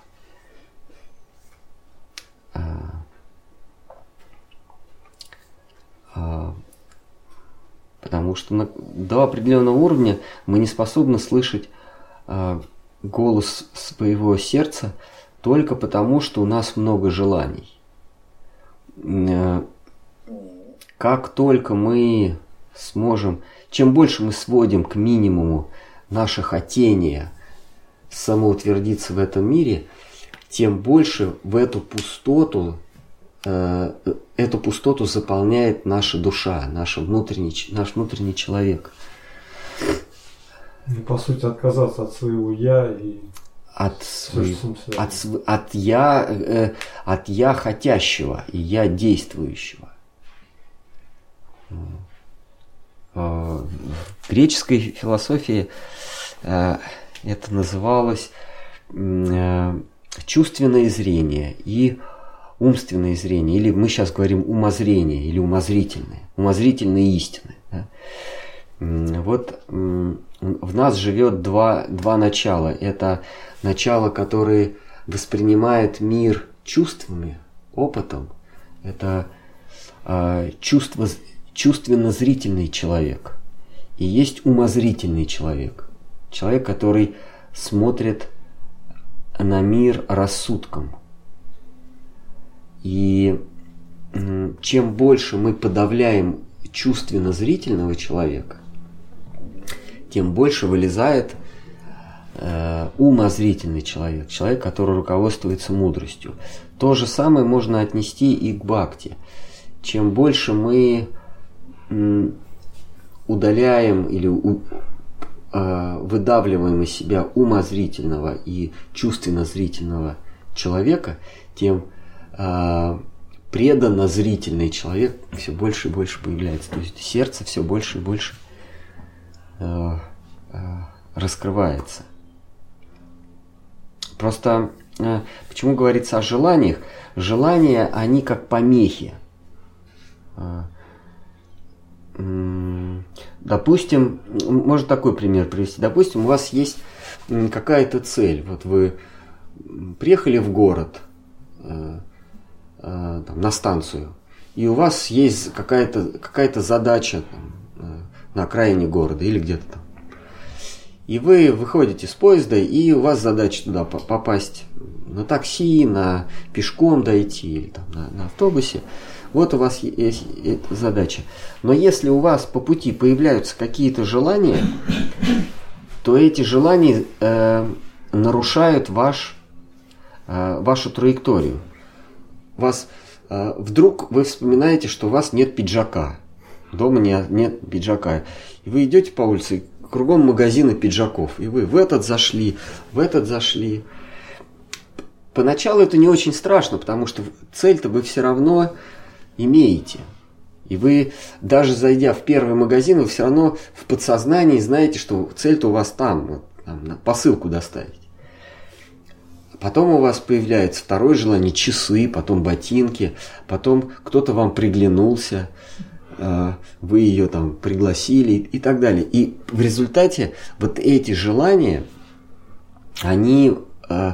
А, а, потому что на, до определенного уровня мы не способны слышать а, голос своего сердца только потому, что у нас много желаний. Как только мы сможем, чем больше мы сводим к минимуму наше хотение самоутвердиться в этом мире, тем больше в эту пустоту, э, эту пустоту заполняет наша душа, наш внутренний, наш внутренний человек. И, по сути, отказаться от своего я и от, от, от я, э, от я хотящего и я действующего. Э, в греческой философии э, это называлось э, чувственное зрение и умственное зрение, или мы сейчас говорим умозрение, или умозрительное, умозрительные истины. Да? Вот в нас живет два, два начала. Это начало, которое воспринимает мир чувствами, опытом. Это э, чувство чувственно-зрительный человек и есть умозрительный человек. Человек, который смотрит на мир рассудком. И чем больше мы подавляем чувственно-зрительного человека, тем больше вылезает э, умозрительный человек, человек, который руководствуется мудростью. То же самое можно отнести и к бхакти. Чем больше мы удаляем или у, э, выдавливаем из себя умозрительного и чувственно-зрительного человека, тем э, преданно-зрительный человек все больше и больше появляется. То есть сердце все больше и больше э, э, раскрывается. Просто э, почему говорится о желаниях? Желания, они как помехи. Э, допустим, может такой пример привести. Допустим, у вас есть какая-то цель. Вот вы приехали в город э, там, на станцию, и у вас есть какая-то какая задача там, э, на окраине города или где-то там. И вы выходите с поезда, и у вас задача туда попасть на такси, на пешком дойти или там, на, на автобусе. Вот у вас есть задача. Но если у вас по пути появляются какие-то желания, то эти желания э, нарушают ваш, э, вашу траекторию. Вас э, вдруг вы вспоминаете, что у вас нет пиджака. Дома не, нет пиджака. И вы идете по улице, кругом магазины пиджаков. И вы в этот зашли, в этот зашли. Поначалу это не очень страшно, потому что цель-то вы все равно имеете. И вы, даже зайдя в первый магазин, вы все равно в подсознании знаете, что цель-то у вас там, там посылку доставить. Потом у вас появляется второе желание, часы, потом ботинки, потом кто-то вам приглянулся, э, вы ее там пригласили и так далее. И в результате вот эти желания, они э,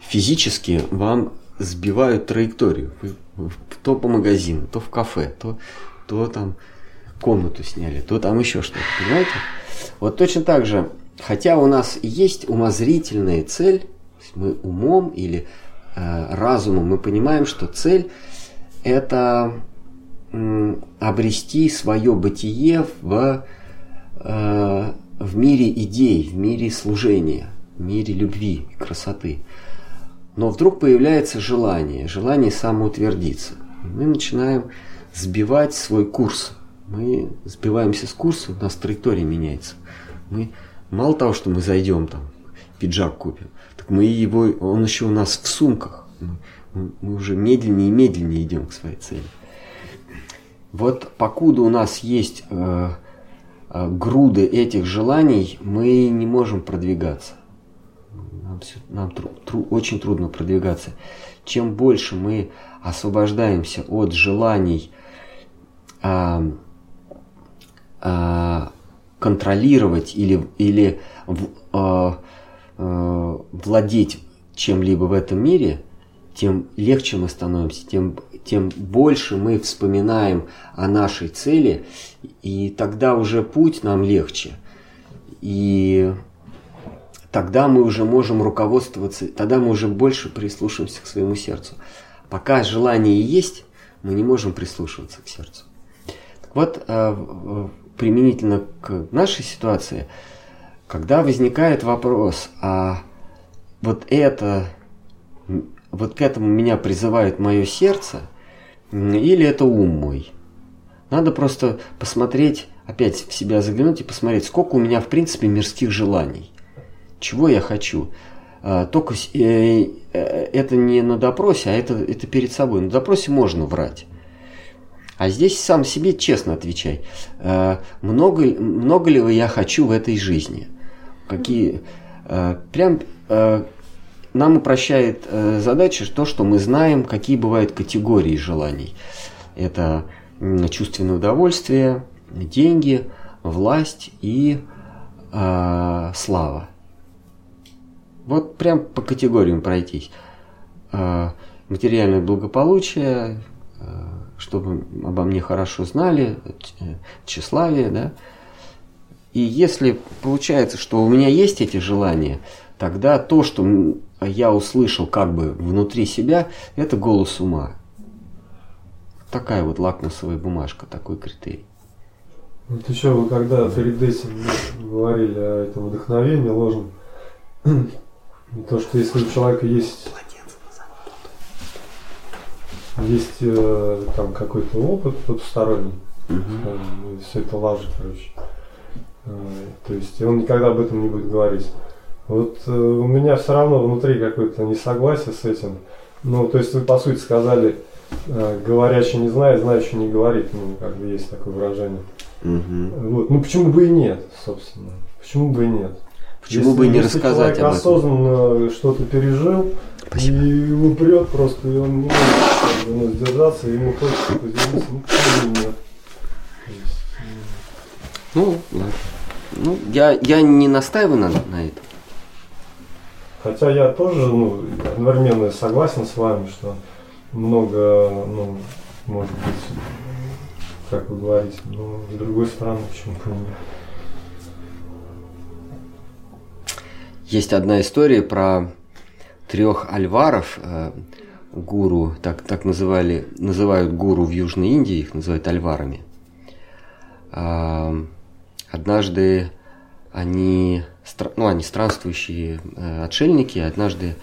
физически вам сбивают траекторию. Вы, то по магазину, то в кафе, то, то там комнату сняли, то там еще что-то, понимаете? Вот точно так же, хотя у нас есть умозрительная цель, мы умом или э, разумом мы понимаем, что цель это э, обрести свое бытие в, э, в мире идей, в мире служения, в мире любви и красоты. Но вдруг появляется желание, желание самоутвердиться. Мы начинаем сбивать свой курс. Мы сбиваемся с курса, у нас траектория меняется. Мы мало того, что мы зайдем там, пиджак купим, мы его, он еще у нас в сумках. Мы, мы уже медленнее и медленнее идем к своей цели. Вот покуда у нас есть э, э, груды этих желаний, мы не можем продвигаться. Нам, все, нам тру, тру, очень трудно продвигаться. Чем больше мы освобождаемся от желаний э, э, контролировать или, или э, э, владеть чем-либо в этом мире, тем легче мы становимся, тем, тем больше мы вспоминаем о нашей цели, и тогда уже путь нам легче. И тогда мы уже можем руководствоваться, тогда мы уже больше прислушиваемся к своему сердцу. Пока желание есть, мы не можем прислушиваться к сердцу. Так вот, э, применительно к нашей ситуации – когда возникает вопрос, а вот это, вот к этому меня призывает мое сердце, или это ум мой? Надо просто посмотреть, опять в себя заглянуть и посмотреть, сколько у меня в принципе мирских желаний. Чего я хочу? А, только э, э, это не на допросе, а это, это перед собой. На допросе можно врать. А здесь сам себе честно отвечай. А, много, много ли я хочу в этой жизни? Какие... Э, прям э, нам упрощает э, задачи то, что мы знаем, какие бывают категории желаний. Это чувственное удовольствие, деньги, власть и э, слава. Вот прям по категориям пройтись. Э, материальное благополучие, э, чтобы обо мне хорошо знали, тщеславие, да, и если получается, что у меня есть эти желания, тогда то, что я услышал как бы внутри себя, это голос ума. Такая вот лакмусовая бумажка, такой критерий. Вот еще вы когда перед этим говорили о этом вдохновении ложном, то, что если у человека есть есть э, там какой-то опыт потусторонний, угу. там, все это лажа, короче. Э, то есть он никогда об этом не будет говорить. Вот э, у меня все равно внутри какое-то несогласие с этим. Ну, то есть вы по сути сказали, э, говорящий не знает, знающий не говорит. Ну, как бы есть такое выражение. Угу. Вот. Ну почему бы и нет, собственно. Почему бы и нет? Почему если, бы и не рассказать человек об этом? осознанно что-то пережил, Спасибо. и прет просто, и он не может ну, сдержаться, ему хочется поделиться, ну почему бы и нет? Ну, ладно. Ну, я, я не настаиваю на, на этом. Хотя я тоже ну, одновременно согласен с вами, что много, ну, может быть, как вы говорите, но с другой стороны, почему-то нет. Есть одна история про трех альваров, э, гуру, так, так называли, называют гуру в Южной Индии, их называют альварами. Э, Однажды они, ну, они странствующие э, отшельники, однажды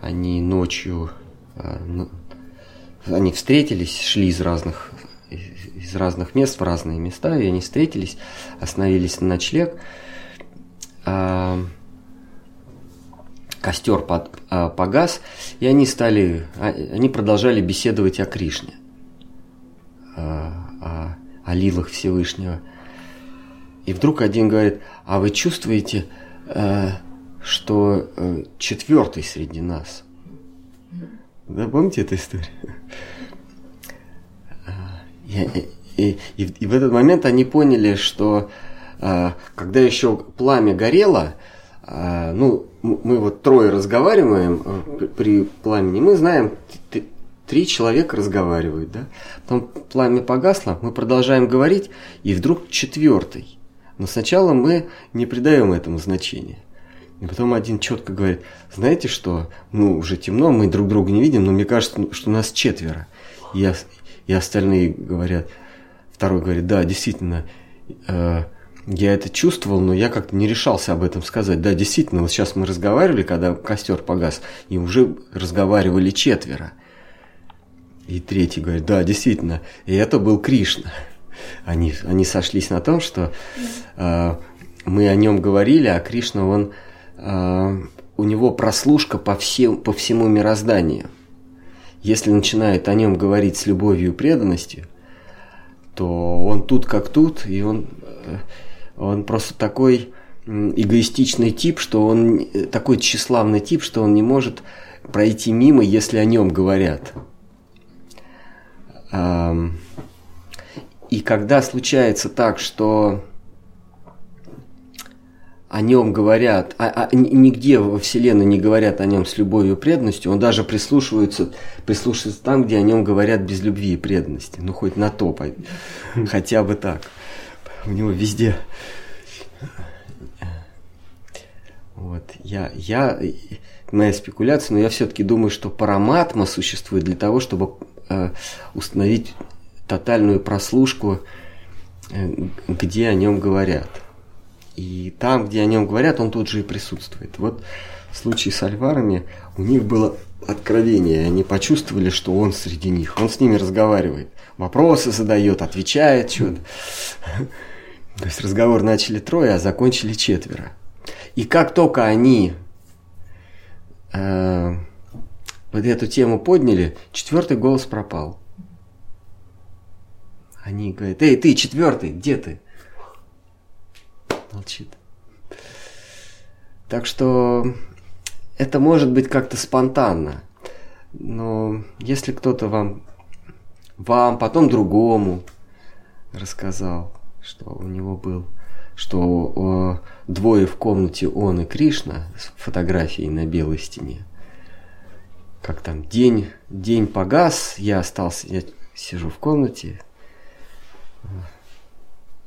они ночью, э, ну, они встретились, шли из разных, из разных мест в разные места, и они встретились, остановились на ночлег, а, костер под, а, погас, и они стали, а, они продолжали беседовать о Кришне, о, о лилах Всевышнего. И вдруг один говорит, а вы чувствуете, э, что э, четвертый среди нас? Да, помните эту историю? А, И, в- этот момент они поняли, что а, когда еще пламя горело, а, ну, мы вот трое разговариваем а, при- пламени, мы знаем, три человека разговаривают, да? Потом пламя погасло, мы продолжаем говорить, и вдруг четвертый. Но сначала мы не придаем этому значения. И потом один четко говорит, знаете что, ну, уже темно, мы друг друга не видим, но мне кажется, что нас четверо. И, и остальные говорят, второй говорит, да, действительно, э, я это чувствовал, но я как-то не решался об этом сказать. Да, действительно, вот сейчас мы разговаривали, когда костер погас, и уже разговаривали четверо. И третий говорит, да, действительно, и это был Кришна. Они, они сошлись на том, что э, мы о нем говорили, а Кришна, он, э, у него прослушка по, всем, по всему мирозданию. Если начинает о нем говорить с любовью и преданностью, то он тут как тут, и он, э, он просто такой эгоистичный тип, что он такой тщеславный тип, что он не может пройти мимо, если о нем говорят. И когда случается так, что о нем говорят, а, а нигде во Вселенной не говорят о нем с любовью и преданностью, он даже прислушивается, прислушивается там, где о нем говорят без любви и преданности. Ну, хоть на то, пой- хотя бы так. У него везде... Вот, я, я, моя спекуляция, но я все-таки думаю, что параматма существует для того, чтобы э, установить тотальную прослушку, э, где о нем говорят. И там, где о нем говорят, он тут же и присутствует. Вот в случае с альварами у них было откровение, они почувствовали, что он среди них, он с ними разговаривает, вопросы задает, отвечает что-то. То есть разговор начали трое, а закончили четверо. И как только они э, вот эту тему подняли, четвертый голос пропал. Они говорят, эй, ты четвертый, где ты? Молчит. Так что это может быть как-то спонтанно. Но если кто-то вам, вам, потом другому рассказал, что у него был, что э, двое в комнате он и Кришна с фотографией на белой стене. Как там, день, день погас, я остался, я сижу в комнате,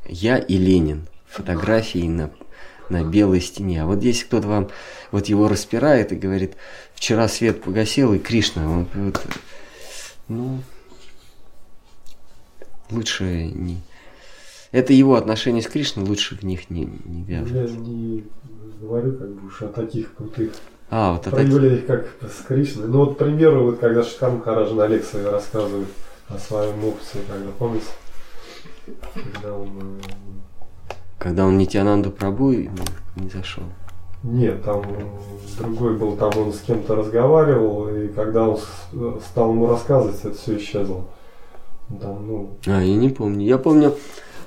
я и Ленин. Фотографии на, на белой стене. А вот если кто-то вам вот его распирает и говорит, вчера свет погасил, и Кришна, он, вот, ну, лучше не... Это его отношения с Кришной, лучше в них не, не Я ввязываться. не говорю как бы уж о таких крутых А, вот это... проявлениях, как с Кришной. Ну вот, к примеру, вот когда Шикам Харадж на лекции рассказывает о своем опыте, когда помните, когда он... э, Когда он Нитянанду Прабу не, зашел. Нет, там другой был, там он с кем-то разговаривал, и когда он стал ему рассказывать, это все исчезло. Там, ну, А, я не помню. Я помню,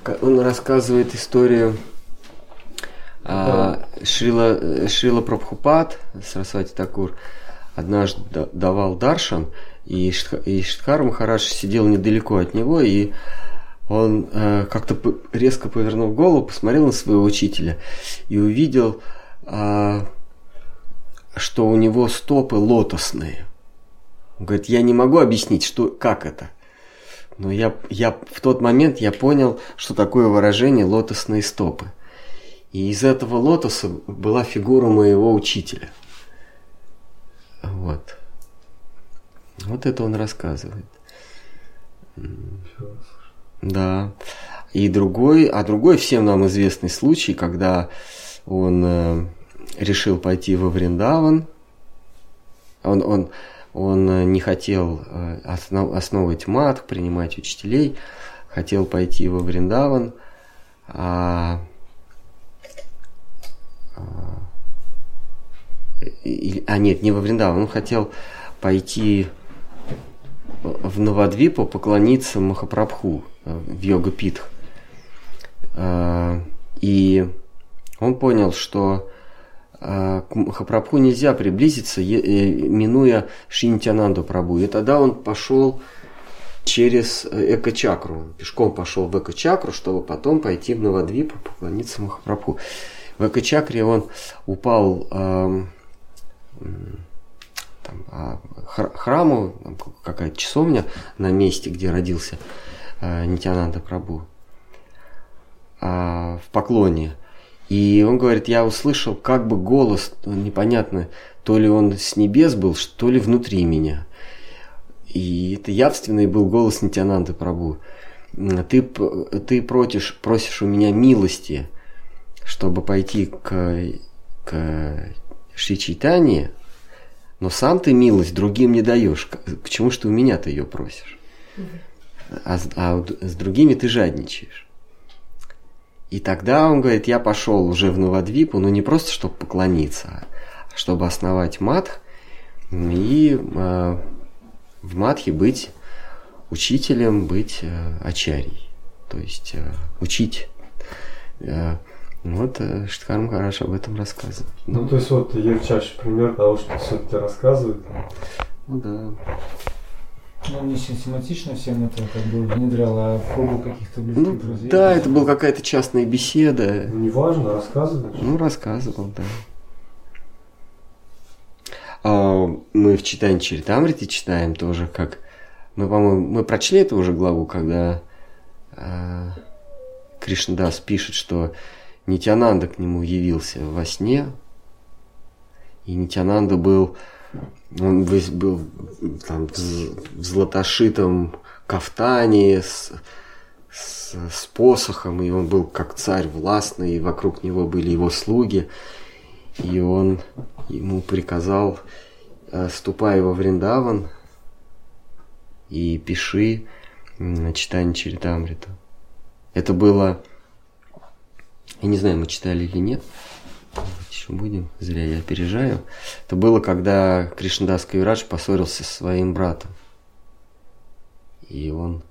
как он рассказывает историю а, Шрила, э, Шрила Прабхупад, Сарасвати Такур, однажды да- давал даршан, и, Штха- и Махарадж сидел недалеко от него, и он э, как-то резко повернул голову, посмотрел на своего учителя и увидел, а, что у него стопы лотосные. Он говорит, я не могу объяснить, что, как это. Но я, я в тот момент я понял, что такое выражение лотосные стопы. И из этого лотоса была фигура моего учителя. Вот. Вот это он рассказывает. раз. Да. И другой, а другой всем нам известный случай, когда он э, решил пойти во Вриндаван. Он, он, он э, не хотел э, основ- основывать мат, принимать учителей, хотел пойти во Вриндаван, а, а, а нет, не во Вриндаван, он хотел пойти в Навадвипу поклониться Махапрабху э, в йога питх. Э, И он понял, что э, к Махапрабху нельзя приблизиться, минуя Шинтянанду Прабу. И тогда он пошел через эко-чакру. Пешком пошел в эко-чакру, чтобы потом пойти в Навадвипу поклониться Махапрабху. В эко-чакре он упал эм, там, а, хр- храму, там какая-то часовня на месте, где родился э, Нитянанда Прабу, а, в поклоне. И он говорит, я услышал как бы голос, ну, непонятно, то ли он с небес был, то ли внутри меня. И это явственный был голос Нитянанды Прабу. Ты, ты просишь, просишь у меня милости, чтобы пойти к, к Шри Чайтанье, но сам ты милость другим не даешь. К, чему ты у меня-то ее просишь? А, а с другими ты жадничаешь. И тогда он говорит, я пошел уже в Новодвипу, но не просто чтобы поклониться, а чтобы основать матх и э, в матхе быть учителем, быть э, ачарьей. То есть э, учить. Э, вот э, Штхар Махараш об этом рассказывает. Ну, то есть вот ярчайший пример того, что все-таки рассказывает. Ну да. Ну, не систематично всем это как бы внедрял, а в кругу каких-то близких Ну, друзей. да, это была какая-то частная беседа. Ну, неважно, рассказывает. Ну, рассказывал, да. А, мы в читании Чаритамрите читаем тоже, как... Мы, по-моему, мы прочли эту уже главу, когда а, Кришнадас пишет, что Нитянанда к нему явился во сне, и Нитянанда был, он был там в златошитом кафтане с, с, с посохом, и он был как царь властный, и вокруг него были его слуги, и он ему приказал, э, ступай во Вриндаван и пиши м, читание Чаритамрита. Это было, я не знаю, мы читали или нет, еще будем, зря я опережаю. Это было, когда Кришнадас Кавирадж поссорился со своим братом. И он,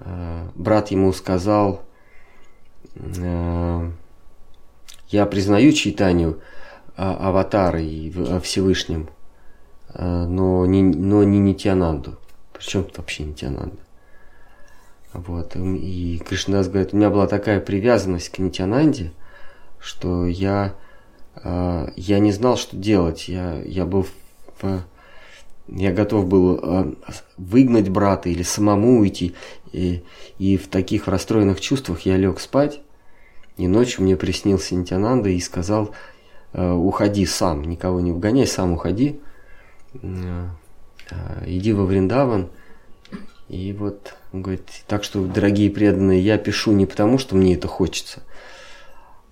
э, брат ему сказал, э, я признаю читанию аватара и в- о Всевышнем, э, но не, но не Нитянанду. Причем тут вообще Нитянанда? Вот. И Кришнадас говорит, у меня была такая привязанность к Нитянанде, что я, э, я не знал, что делать. Я, я был в, я готов был э, выгнать брата или самому уйти. И, и в таких расстроенных чувствах я лег спать. И ночью мне приснился Нитянанда и сказал, э, уходи сам, никого не вгоняй, сам уходи. Иди во Вриндаван. И вот, он говорит, так что, дорогие преданные, я пишу не потому, что мне это хочется,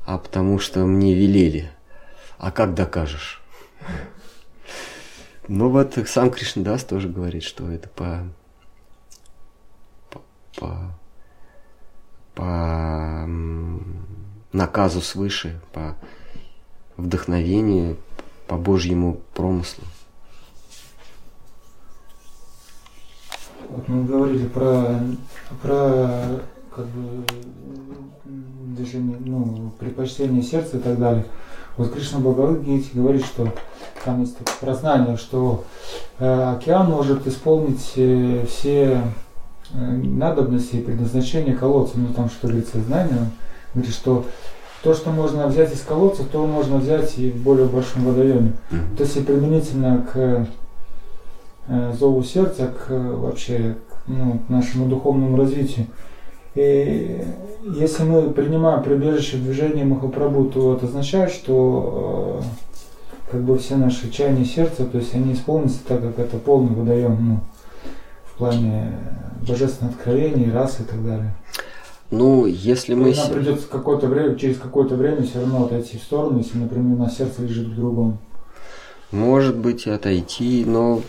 а потому что мне велели. А как докажешь? Ну вот сам Кришнадас тоже говорит, что это по, по, по, по наказу свыше, по вдохновению, по Божьему промыслу. Вот мы говорили про, про как бы движение, ну, предпочтение сердца и так далее. Вот Кришна Бхагавадгите говорит, что там есть такое прознание, что э, океан может исполнить э, все э, надобности и предназначения колодца. Ну там что говорится, знание. Говорит, что то, что можно взять из колодца, то можно взять и в более большом водоеме. Мгм. То есть и применительно к зову сердца, к э, вообще к, ну, к нашему духовному развитию. И если мы принимаем прибежище в движении Махапрабху, то это означает, что э, как бы все наши чаяния сердца, то есть они исполнятся так, как это полный водоем, ну, в плане божественного откровения, расы и так далее. Ну, если мы... Нам се- придется какое-то время, через какое-то время все равно отойти в сторону, если, например, на сердце лежит в другом. Может быть, отойти, но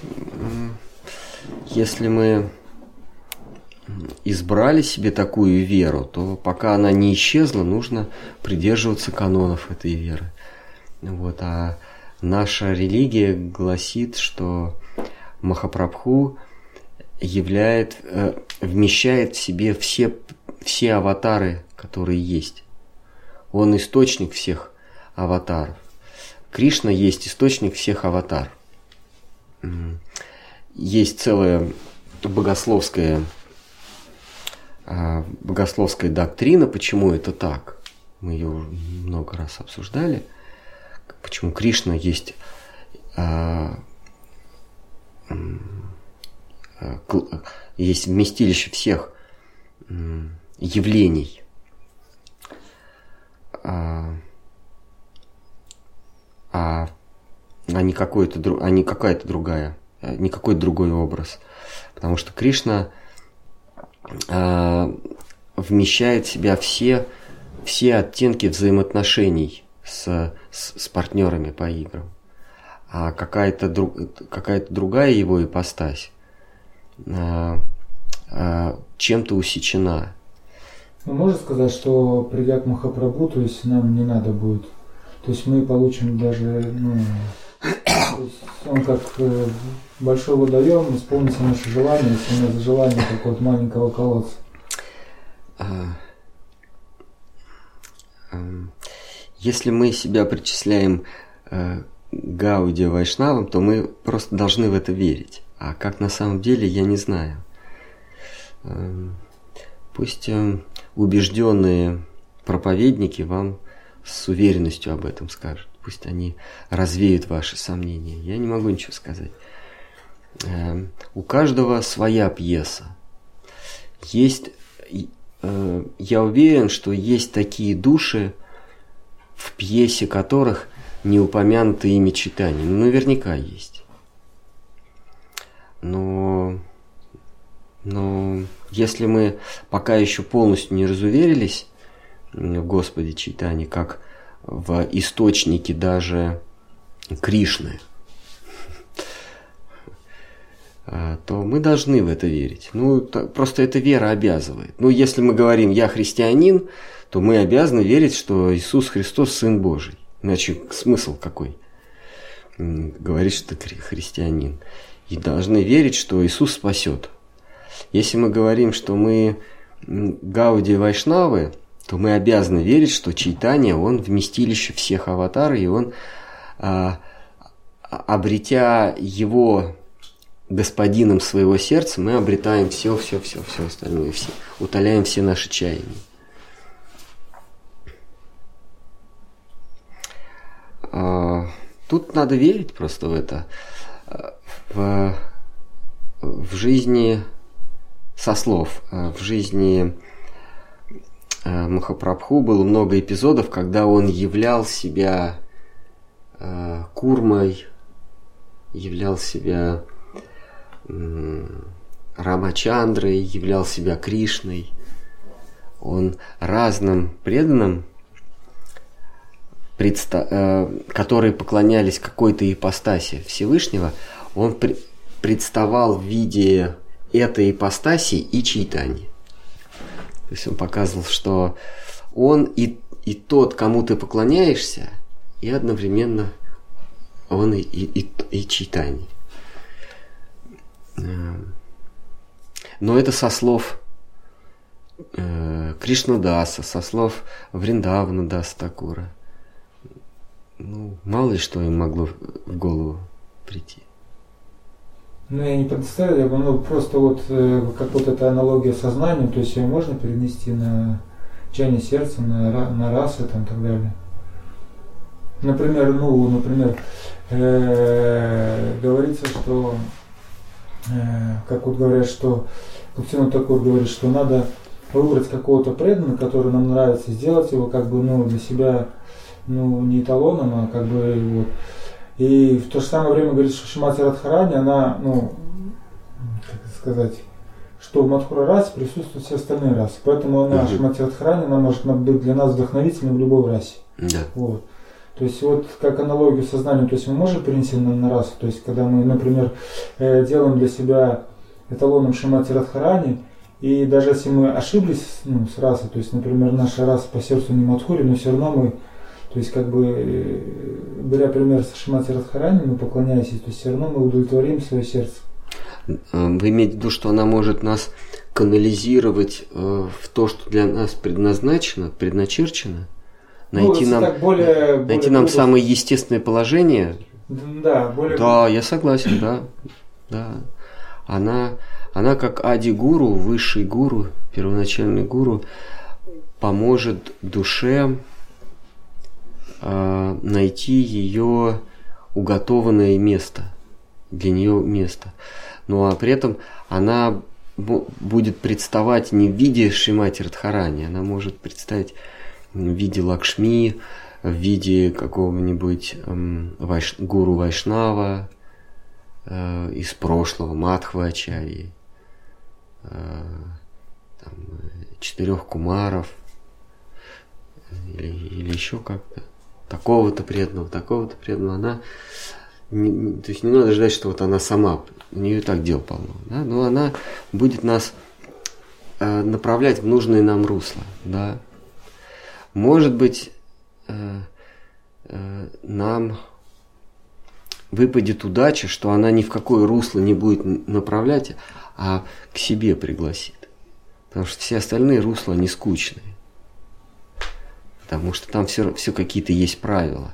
если мы избрали себе такую веру, то пока она не исчезла, нужно придерживаться канонов этой веры. Вот, а наша религия гласит, что Махапрабху являет, э, вмещает в себе все, все аватары, которые есть. Он источник всех аватаров. Кришна есть источник всех аватар. Есть целая богословская, а, богословская доктрина, почему это так. Мы ее много раз обсуждали. Почему Кришна есть а, а, есть вместилище всех явлений. А, а, не, какой-то, а не какая-то другая, а не какой-то другой образ. Потому что Кришна а, вмещает в себя все, все оттенки взаимоотношений с, с, с партнерами по играм. А какая-то друг, какая другая его ипостась а, а, чем-то усечена. Ну, можно сказать, что придя к Махапрабху, то есть нам не надо будет то есть мы получим даже, ну, он как э, большой водоем, исполнится наше желание, если у нас желание как вот маленького колодца. А, если мы себя причисляем э, Гауди Вайшнавам, то мы просто должны в это верить. А как на самом деле, я не знаю. Эм, пусть э, убежденные проповедники вам с уверенностью об этом скажут. Пусть они развеют ваши сомнения. Я не могу ничего сказать. Эм, у каждого своя пьеса. Есть, э, я уверен, что есть такие души, в пьесе которых не упомянуто имя читания. Ну, наверняка есть. Но, но если мы пока еще полностью не разуверились, в Господе как в источнике даже Кришны, а, то мы должны в это верить. Ну, просто эта вера обязывает. Ну, если мы говорим «я христианин», то мы обязаны верить, что Иисус Христос Сын Божий. Иначе смысл какой? Говорить, что ты христианин. И должны верить, что Иисус спасет. Если мы говорим, что мы Гауди Вайшнавы, то мы обязаны верить, что Чайтания, он вместилище всех аватаров, и он, а, обретя его господином своего сердца, мы обретаем все, все, все, все остальное, все, утоляем все наши чаяния. А, тут надо верить просто в это. В, в жизни со слов, в жизни Махапрабху было много эпизодов, когда он являл себя э, курмой, являл себя э, Рамачандрой, являл себя Кришной. Он разным преданным, э, которые поклонялись какой-то ипостаси Всевышнего, он представал в виде этой ипостаси и читания. То есть он показывал, что он и, и тот, кому ты поклоняешься, и одновременно он и, и, и, и читание. Эм. Но это со слов э, Кришнадаса, со слов Вриндавана Даса Такура. Ну, мало ли что им могло в голову прийти. Ну, я не представляю, я бы, ну, просто вот э, как вот эта аналогия сознания, то есть ее можно перенести на чайное сердце, на, на расы там, и так далее. Например, ну, например, э, говорится, что, э, как вот говорят, что, Куптину Такур говорит, что надо выбрать какого-то преданного, который нам нравится, сделать его как бы, ну, для себя, ну, не эталоном, а как бы вот, и в то же самое время говорит, что Шимати Радхарани, она, ну, как сказать, что в Мадхура расе присутствуют все остальные расы. Поэтому она, угу. Шимати Радхарани, она может быть для нас вдохновительной в любой расе. Да. Вот. То есть вот как аналогию сознанию, то есть мы можем перенести на, на расу, то есть когда мы, например, э, делаем для себя эталоном Шимати Радхарани, и даже если мы ошиблись ну, с расой, то есть, например, наша раса по сердцу не Мадхури, но все равно мы То есть, как бы, э, беря пример с Шимати Радхарани, мы поклоняемся, то есть все равно мы удовлетворим свое сердце. Вы имеете в виду, что она может нас канализировать э, в то, что для нас предназначено, предначерчено? Ну, Найти если нам, так более, найти более нам грубо- самое естественное положение? Да, более... Да, я согласен, да. Да. Она, она как ади-гуру, высший гуру, первоначальный гуру, поможет душе найти ее уготованное место, для нее место. Ну а при этом она бу- будет представать не в виде Шимати Радхарани, она может представить в виде Лакшми, в виде какого-нибудь эм, вайш- гуру Вайшнава э, из прошлого, Мадхва Ачарьи, э, э, четырех кумаров или, или еще как-то. Такого-то преданного, такого-то преданного. Она не- не- то есть не надо ждать, что вот она сама, у нее и так дел полно, да? но она будет нас э, направлять в нужное нам русло, да. Может быть, э, э, нам выпадет удача, что она ни в какое русло не будет направлять, а к себе пригласит. Потому что все остальные русла, они скучные. Потому что там все, все какие-то есть правила.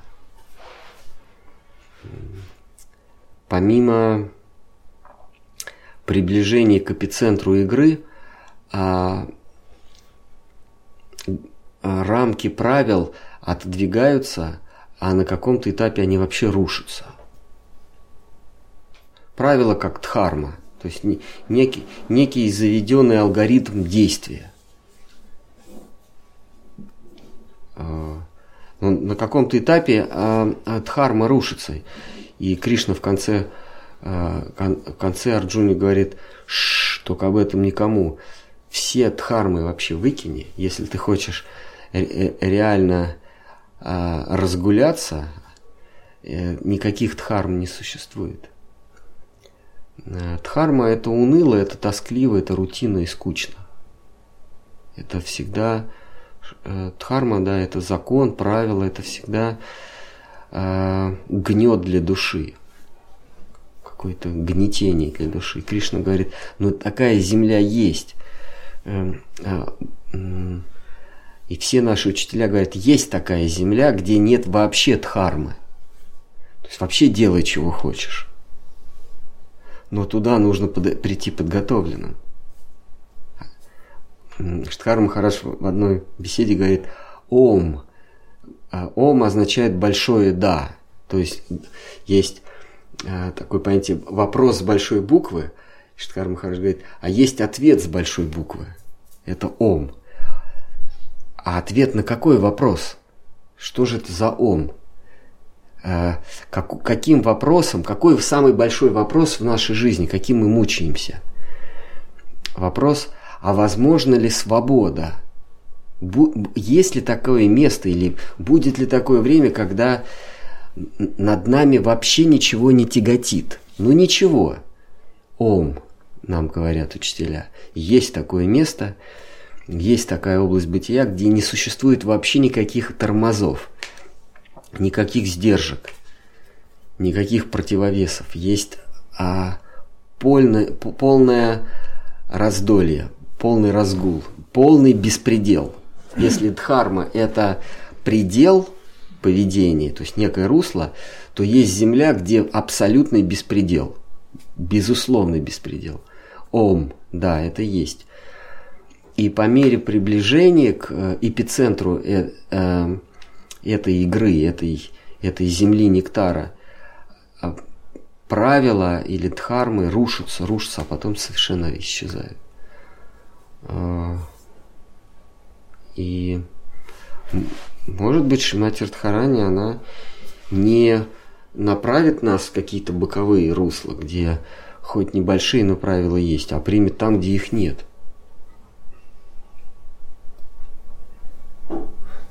Помимо приближения к эпицентру игры, а, а, рамки правил отодвигаются, а на каком-то этапе они вообще рушатся. Правила как дхарма, то есть не- некий, некий заведенный алгоритм действия. А, но на каком-то этапе а, а, дхарма рушится. И Кришна в конце, а, кон- в конце Арджуне говорит, «Шш, только об этом никому. Все дхармы вообще выкини, если ты хочешь э, реально а, разгуляться, э, никаких дхарм не существует. Дхарма это уныло, это тоскливо, это рутинно и скучно. Это всегда дхарма, да, это закон, правила, это всегда э, гнет для души, какое-то гнетение для души. Кришна говорит, ну такая земля есть. Эм, а, м, И все наши учителя говорят, есть такая земля, где нет вообще дхармы. То есть вообще делай, чего хочешь. Но туда нужно прийти подготовленным. Штхар Махараш в одной беседе говорит, Ом. А, Ом означает большое «да». То есть есть а, такое понятие вопрос с большой буквы. Штхар Махараш говорит, а есть ответ с большой буквы. Это Ом. А ответ на какой вопрос? Что же это за Ом? Э, как- каким вопросом, какой самый большой вопрос в нашей жизни, каким мы мучаемся? Вопрос, а возможно ли свобода? Бу- есть ли такое место или будет ли такое время, когда над нами вообще ничего не тяготит? Ну ничего. Ом, нам говорят учителя. Есть такое место, есть такая область бытия, где не существует вообще никаких тормозов, никаких сдержек, никаких противовесов. Есть а, полное, полное раздолье, полный разгул, полный беспредел. Если дхарма – это предел поведения, то есть некое русло, то есть земля, где абсолютный беспредел, безусловный беспредел. Ом, да, это есть. И по мере приближения к э, эпицентру э, э, этой игры, этой, этой земли нектара, правила или дхармы рушатся, рушатся, а потом совершенно исчезают. А, И может быть Шимати Радхарани, она не направит нас в какие-то боковые русла, где хоть небольшие, но правила есть, а примет там, где их нет.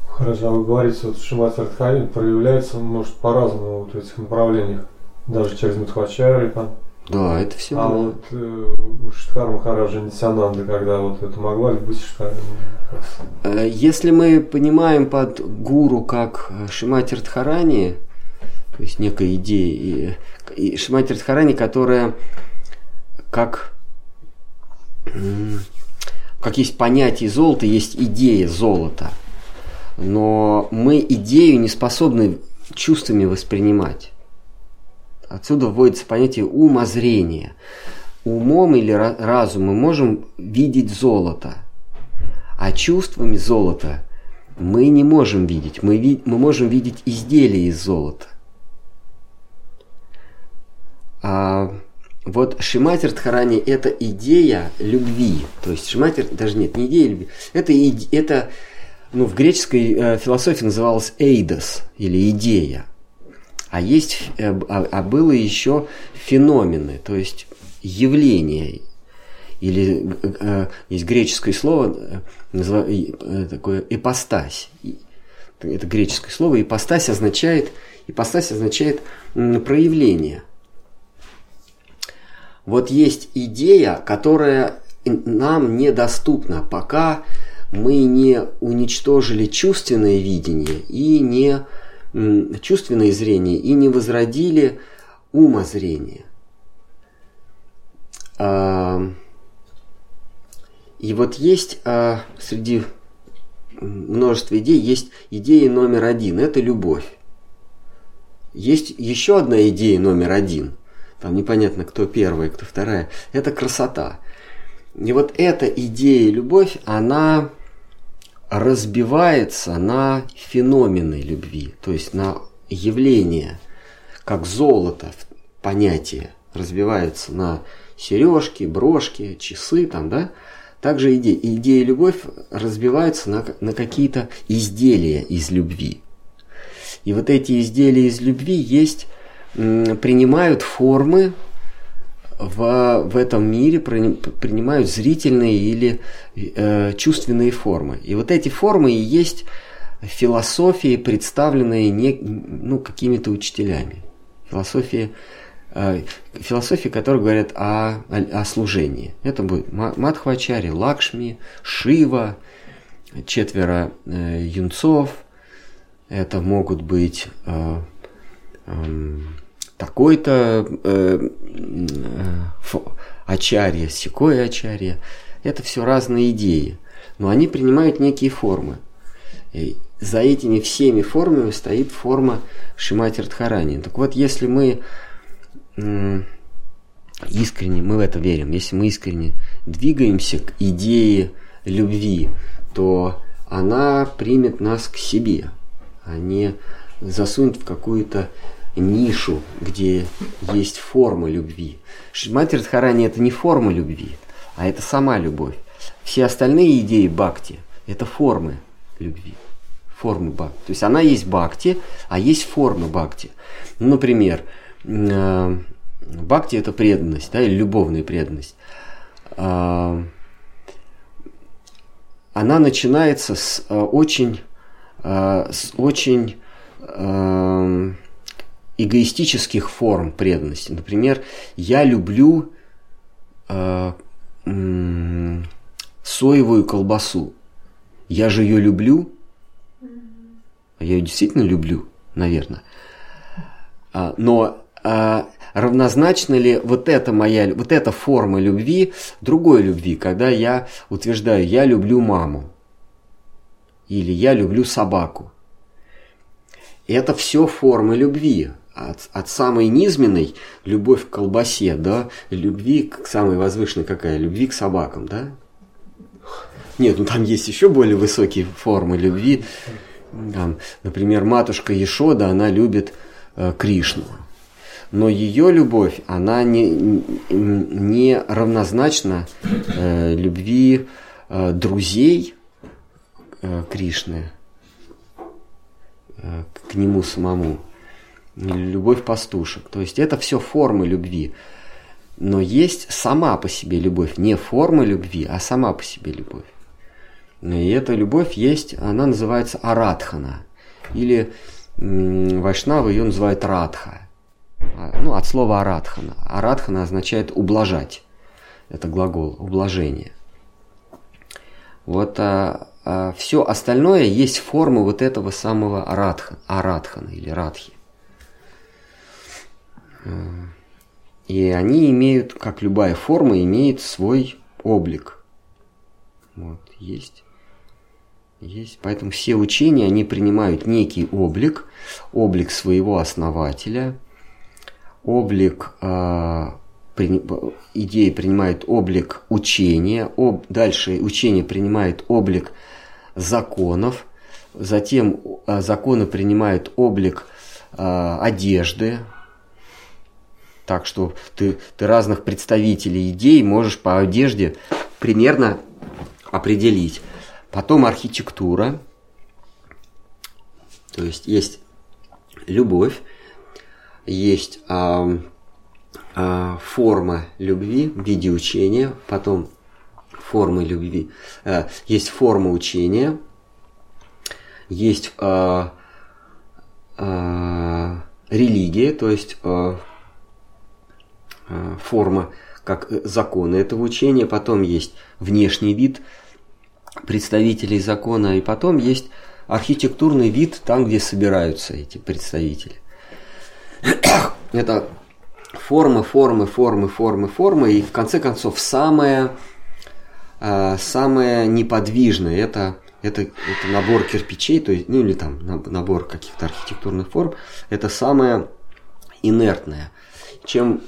Хорошо, а вы говорите, вот Шимат проявляется, может, по-разному вот в этих направлениях. Даже через Мадхвачарьи там. Да, это все. А вот э, у Штхар Махараджа Нитянанды, когда вот это могла ли быть Штхар? Э, Если мы понимаем под гуру как Шимати Радхарани, то есть некая идея, и, и Шимати Радхарани, которая как, как есть понятие золота, есть идея золота. Но мы идею не способны чувствами воспринимать. Отсюда вводится понятие умозрения. Умом или ра- разумом мы можем видеть золото, а чувствами золота мы не можем видеть. Мы, ви- мы можем видеть изделия из золота. А вот Шиматер Дхарани – это идея любви. То есть Шиматер, даже нет, не идея любви. Это, это ну, в греческой э, философии называлось эйдос или идея. А есть, э, а, а было еще феномены, то есть явления. Или э, э, есть греческое слово, э, э, такое ипостась. Это греческое слово. Ипостась означает, ипостась означает проявление. Вот есть идея, которая нам недоступна, пока мы не уничтожили чувственное видение и не чувственное зрение и не возродили умозрение. А, И вот есть а, среди множества идей, есть идея номер один – это любовь. Есть еще одна идея номер один – там непонятно, кто первая, кто вторая, это красота. И вот эта идея любовь, она разбивается на феномены любви, то есть на явления, как золото, понятие, разбивается на сережки, брошки, часы, там, да, также идея, идея любовь разбивается на, на какие-то изделия из любви. И вот эти изделия из любви есть принимают формы в, в этом мире, принимают зрительные или э, чувственные формы. И вот эти формы и есть философии, представленные не, ну, какими-то учителями. Философии, э, философии, которые говорят о, о, о служении. Это будет Мадхвачари, Лакшми, Шива, четверо э, юнцов. Это могут быть э, такой-то э, э, ачарья, секой ачарья. Это все разные идеи. Но они принимают некие формы. И за этими всеми формами стоит форма Шимати Радхарани. Так вот, если мы э, искренне, мы в это верим, если мы искренне двигаемся к идее любви, то она примет нас к себе, а не засунет в какую-то нишу, где есть форма любви. Шримати Радхарани это не форма любви, а это сама любовь. Все остальные идеи бхакти – это формы любви, формы бхакти. То есть она есть бхакти, а есть формы бхакти. Ну, например, бхакти – это преданность, да, или любовная преданность. Она начинается с очень, с очень эгоистических форм преданности. Например, я люблю э, м- соевую колбасу. Я же ее люблю. Я ее действительно люблю, наверное. А, но а, равнозначно ли вот эта моя, вот эта форма любви другой любви, когда я утверждаю, я люблю маму или я люблю собаку. Это все формы любви от, от самой низменной любовь к колбасе, да, любви к самой возвышенной какая? Любви к собакам, да? Нет, ну там есть еще более высокие формы любви. Там, например, матушка Ешода, она любит э, Кришну. Но ее любовь, она не, не равнозначна э, любви э, друзей э, Кришны э, к нему самому любовь пастушек. То есть это все формы любви. Но есть сама по себе любовь, не форма любви, а сама по себе любовь. И эта любовь есть, она называется арадхана. Или Вайшнава ее называют радха. А, Ну, от слова арадхана. Арадхана означает ублажать. Это глагол ублажение. Вот а, а, все остальное есть форма вот этого самого арадха, арадхана или радхи. И они имеют, как любая форма, имеет свой облик. Вот, есть. Есть. Поэтому все учения, они принимают некий облик, облик своего основателя, облик, э, при, идеи принимает облик учения, об, дальше учение принимает облик законов, затем э, законы принимают облик э, одежды, так что ты, ты разных представителей идей можешь по одежде примерно определить. Потом архитектура, то есть есть любовь, есть а, а, форма любви в виде учения, потом формы любви, а, есть форма учения, есть а, а, религия, то есть а, форма как законы этого учения, потом есть внешний вид представителей закона, и потом есть архитектурный вид там, где собираются эти представители. Это формы, формы, формы, формы, формы, и в конце концов самое, а, самое неподвижное это, это, это набор кирпичей, то есть, ну или там набор каких-то архитектурных форм, это самое инертное. Чем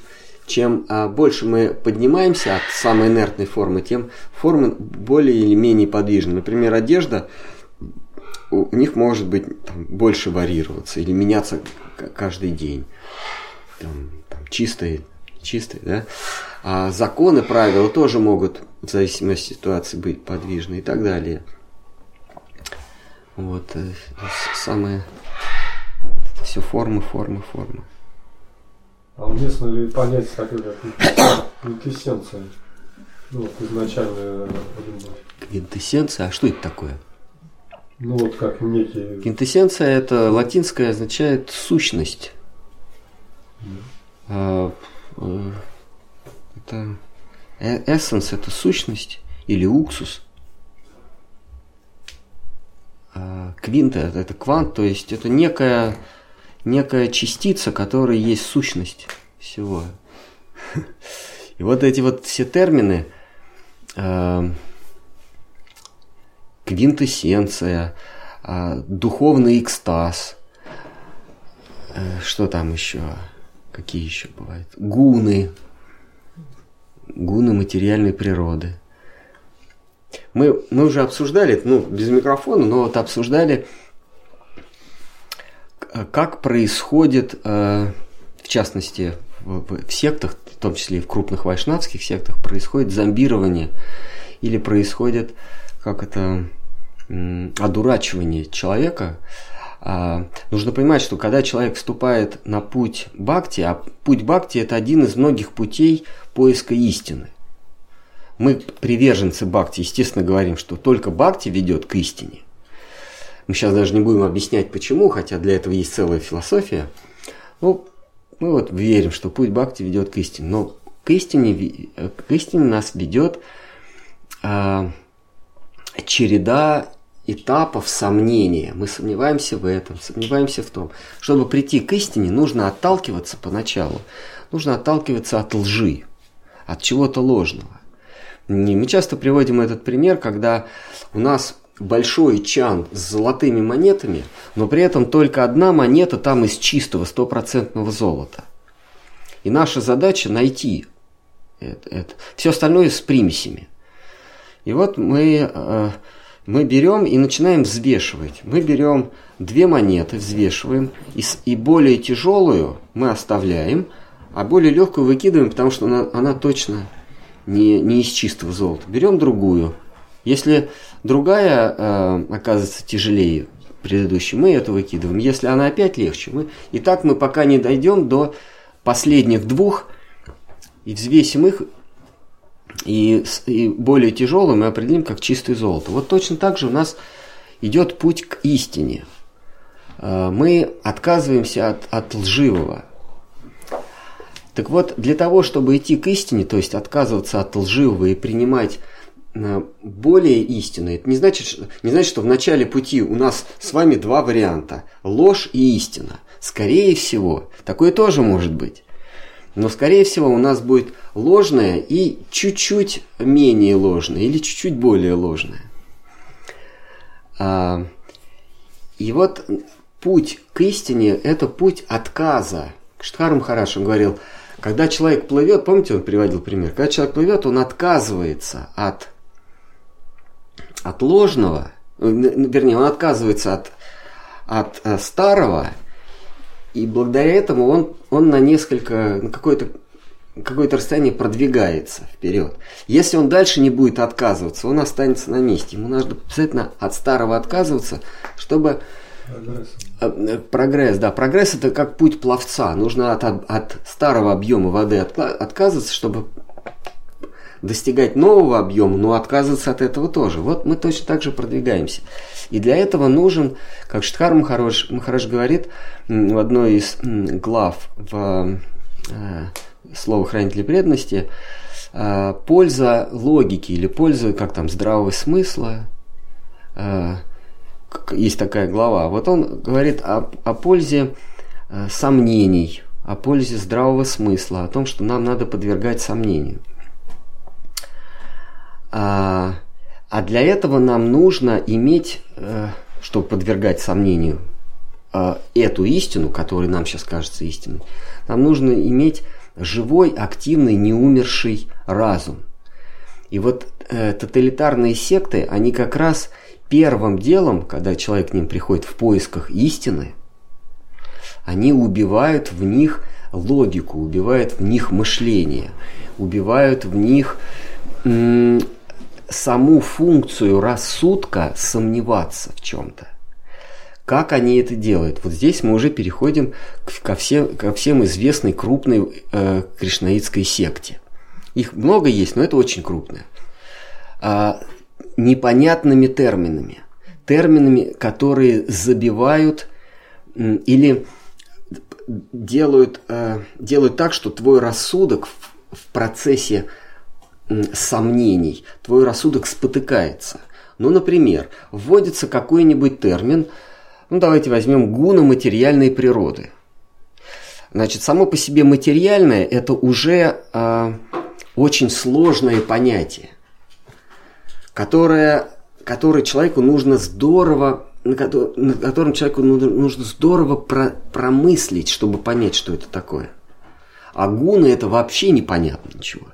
чем а, больше мы поднимаемся от самой инертной формы, тем формы более или менее подвижны. Например, одежда, у них может быть там, больше варьироваться или меняться каждый день. Там, там, чистые, чистые, да. А законы, правила тоже могут в зависимости от ситуации быть подвижны и так далее. Вот э, самое все формы, формы, формы. А уместно ли понять такое, как квинтэссенция? Ну, вот изначальная любовь. Квинтэссенция? А что это такое? Ну, вот как некий... Квинтэссенция – это латинское означает сущность. Mm. Это эссенс – это сущность или уксус. Квинта – это квант, то есть это некая некая частица, которая есть сущность всего. И вот эти вот все термины, э, квинтэссенция, э, духовный экстаз, э, что там еще, какие еще бывают, гуны, гуны материальной природы. Мы, мы уже обсуждали, ну, без микрофона, но вот обсуждали как происходит, э, в частности, в сектах, в том числе и в крупных вайшнавских сектах, происходит зомбирование или происходит, как это, одурачивание человека. А, нужно понимать, что когда человек вступает на путь бхакти, а путь бхакти – это один из многих путей поиска истины. Мы, приверженцы бхакти, естественно, говорим, что только бхакти ведет к истине. Мы сейчас даже не будем объяснять почему, хотя для этого есть целая философия. Ну, мы вот верим, что путь Бхакти ведет к истине. Но к истине, к истине нас ведет э, череда этапов сомнения. Мы сомневаемся в этом, сомневаемся в том. Чтобы прийти к истине, нужно отталкиваться поначалу. Нужно отталкиваться от лжи, от чего-то ложного. Мы часто приводим этот пример, когда у нас большой чан с золотыми монетами, но при этом только одна монета там из чистого стопроцентного золота. И наша задача найти это, это. Все остальное с примесями. И вот мы, э, мы берем и начинаем взвешивать. Мы берем две монеты, взвешиваем, и, и более тяжелую мы оставляем, а более легкую выкидываем, потому что она, она точно не, не из чистого золота. Берем другую. Если другая э, оказывается тяжелее предыдущей, мы это выкидываем. Если она опять легче, мы... И так мы пока не дойдем до последних двух и взвесим их, и, и более тяжелые мы определим как чистое золото. Вот точно так же у нас идет путь к истине. Э, мы отказываемся от, от лживого. Так вот, для того, чтобы идти к истине, то есть отказываться от лживого и принимать более истинное, это не значит, не значит, что в начале пути у нас с вами два варианта – ложь и истина. Скорее всего, такое тоже может быть. Но, скорее всего, у нас будет ложное и чуть-чуть менее ложное или чуть-чуть более ложное. А, и вот путь к истине – это путь отказа. Штхар Махараш, он говорил, когда человек плывет, помните, он приводил пример, когда человек плывет, он отказывается от, от ложного, вернее, он отказывается от, от э, старого, и благодаря этому он, он на несколько, на какое-то какое-то расстояние продвигается вперед. Если он дальше не будет отказываться, он останется на месте. Ему нужно обязательно от старого отказываться, чтобы Прогресс. Э, э, Прогресс, да. Прогресс это как путь пловца. Нужно от, от, старого объема воды отка- отказываться, чтобы достигать нового объема, но отказываться от этого тоже. Вот мы точно так же продвигаемся. И для этого нужен, как Штхар Махараш, Махараш говорит в одной из глав в э, «Слово хранителя преданности», э, польза логики или польза, как там, здравого смысла, э, есть такая глава. Вот он говорит о, о пользе сомнений, о пользе здравого смысла, о том, что нам надо подвергать сомнению. А, а для этого нам нужно иметь, э, чтобы подвергать сомнению э, эту истину, которая нам сейчас кажется истиной, нам нужно иметь живой, активный, неумерший разум. И вот э, тоталитарные секты, они как раз первым делом, когда человек к ним приходит в поисках истины, они убивают в них логику, убивают в них мышление, убивают в них саму функцию рассудка сомневаться в чем-то. Как они это делают? Вот здесь мы уже переходим ко, всем, ко всем известной крупной э, кришнаитской секте. Их много есть, но это очень крупная. А, непонятными терминами. Терминами, которые забивают или делают, э, делают так, что твой рассудок в, в процессе сомнений, твой рассудок спотыкается. Ну, например, вводится какой-нибудь термин, ну, давайте возьмем гуна материальной природы. Значит, само по себе материальное – это уже э, очень сложное понятие, которое, которое человеку нужно здорово, на, ко- на котором человеку ну- нужно здорово про- промыслить, чтобы понять, что это такое. А гуна – это вообще непонятно ничего.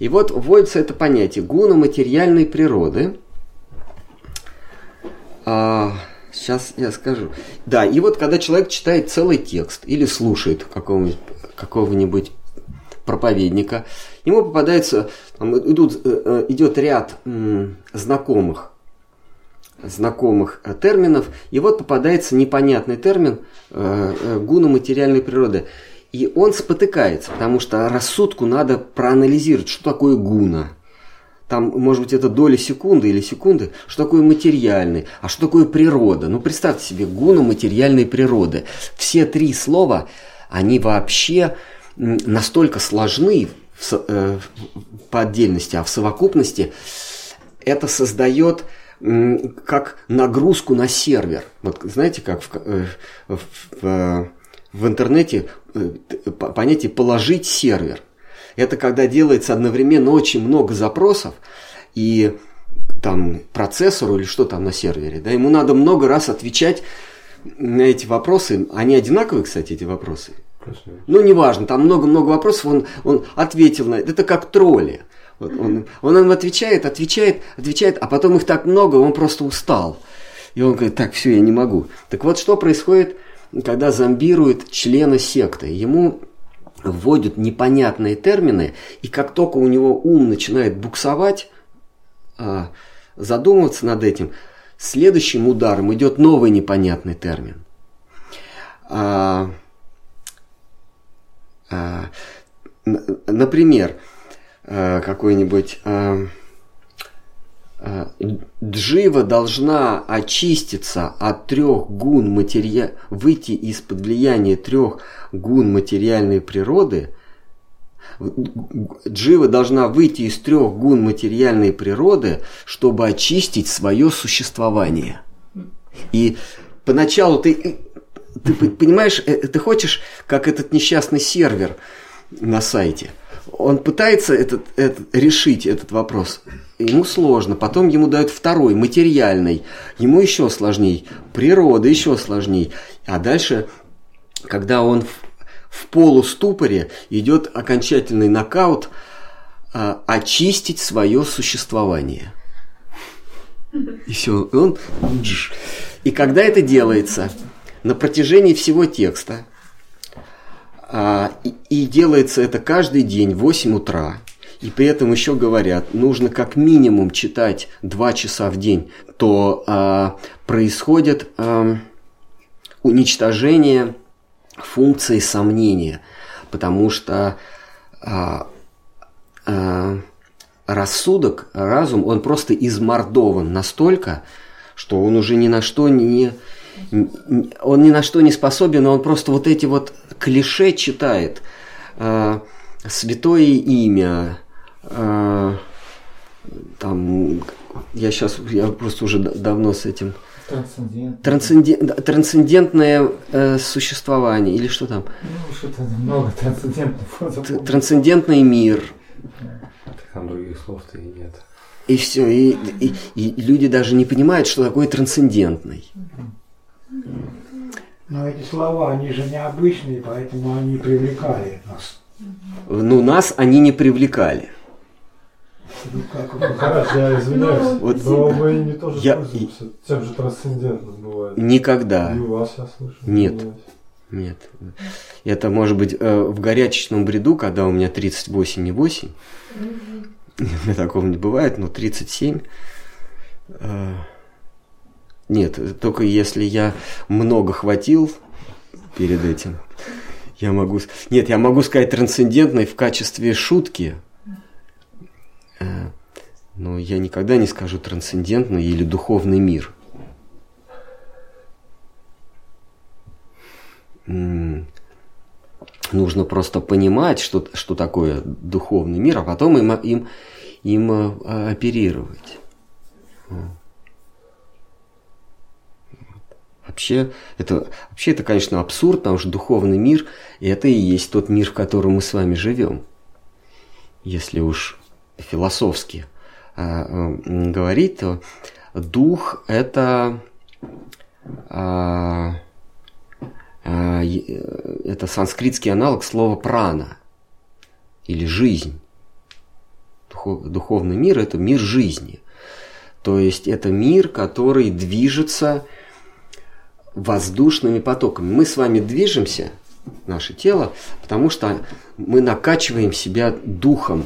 И вот вводится это понятие гуна материальной природы. А, сейчас я скажу. Да, и вот когда человек читает целый текст или слушает какого-нибудь, какого-нибудь проповедника, ему попадается, там идут, э, э, идет ряд м, знакомых, знакомых э, терминов, и вот попадается непонятный термин э, э, гуна материальной природы. И он спотыкается, потому что рассудку надо проанализировать, что такое гуна. Там, может быть, это доли секунды или секунды, что такое материальный, а что такое природа. Ну, представьте себе, гуна материальной природы. Все три слова, они вообще настолько сложны в э, по отдельности, а в совокупности это создает как нагрузку на сервер. Вот знаете, как в, э, в, в, в интернете э, т- по- понятие положить сервер. Это когда делается одновременно очень много запросов, и там процессору или что там на сервере, да, ему надо много раз отвечать на эти вопросы. Они одинаковые, кстати, эти вопросы. Ну, неважно, там много-много вопросов, он, он ответил на это. Это как тролли. Вот он, он им отвечает, отвечает, отвечает, а потом их так много, он просто устал. И он говорит, так, все, я не могу. Так вот, что происходит, когда зомбирует члена секты? Ему вводят непонятные термины, и как только у него ум начинает буксовать, а, задумываться над этим, следующим ударом идет новый непонятный термин. А, а, например, какой-нибудь джива должна очиститься от трех гун материя, выйти из-под влияния трех гун материальной природы, джива должна выйти из трех гун материальной природы, чтобы очистить свое существование. И поначалу ты, ты понимаешь, э, ты хочешь, как этот несчастный сервер на сайте – он пытается этот, этот, решить этот вопрос. Ему сложно. Потом ему дают второй, материальный. Ему еще сложней. Природа еще сложней. А дальше, когда он в, в полуступоре, идет окончательный нокаут, а, очистить свое существование. И все. Он... И когда это делается, на протяжении всего текста, а, и, и делается это каждый день в 8 утра. И при этом еще говорят, нужно как минимум читать 2 часа в день, то а, происходит а, уничтожение функции сомнения, потому что а, а, рассудок, разум, он просто измордован настолько, что он уже ни на что не, он ни на что не способен, он просто вот эти вот клише читает. Э, святое имя, э, там, я сейчас, я просто уже давно с этим... Трансцендент. Трансцендент, трансцендентное э, существование, или что там? Ну, что-то много трансцендентных. Трансцендентный мир. Там других слов-то и нет. И все, и, и, и люди даже не понимают, что такое трансцендентный. Но эти слова, они же необычные, поэтому они привлекали нас. Ну, нас они не привлекали. Ну, как Ну, Хараш, я извиняюсь, Ну, Вот- но мы не тоже Я- пользуемся тем же трансцендентным бывает. Никогда. И у вас я слышу. Нет. Нет. Это может быть э, в горячечном бреду, когда у меня 38,8. У меня такого не бывает, но 37. э, Нет, только если я много хватил перед этим, я могу... Нет, я могу сказать трансцендентной в качестве шутки. Э, Но я никогда не скажу трансцендентный или духовный мир. Нужно просто понимать, что, что такое духовный мир, а потом им, им, им э, оперировать. Вообще это, вообще это, конечно, абсурд, потому что духовный мир – это и есть тот мир, в котором мы с вами живем. Если уж философски м, говорить, то дух – это, э, это санскритский аналог слова прана или жизнь. Духов- Духовный мир – это мир жизни. То есть это мир, который движется воздушными потоками. Мы с вами движемся, наше тело, потому что мы накачиваем себя духом,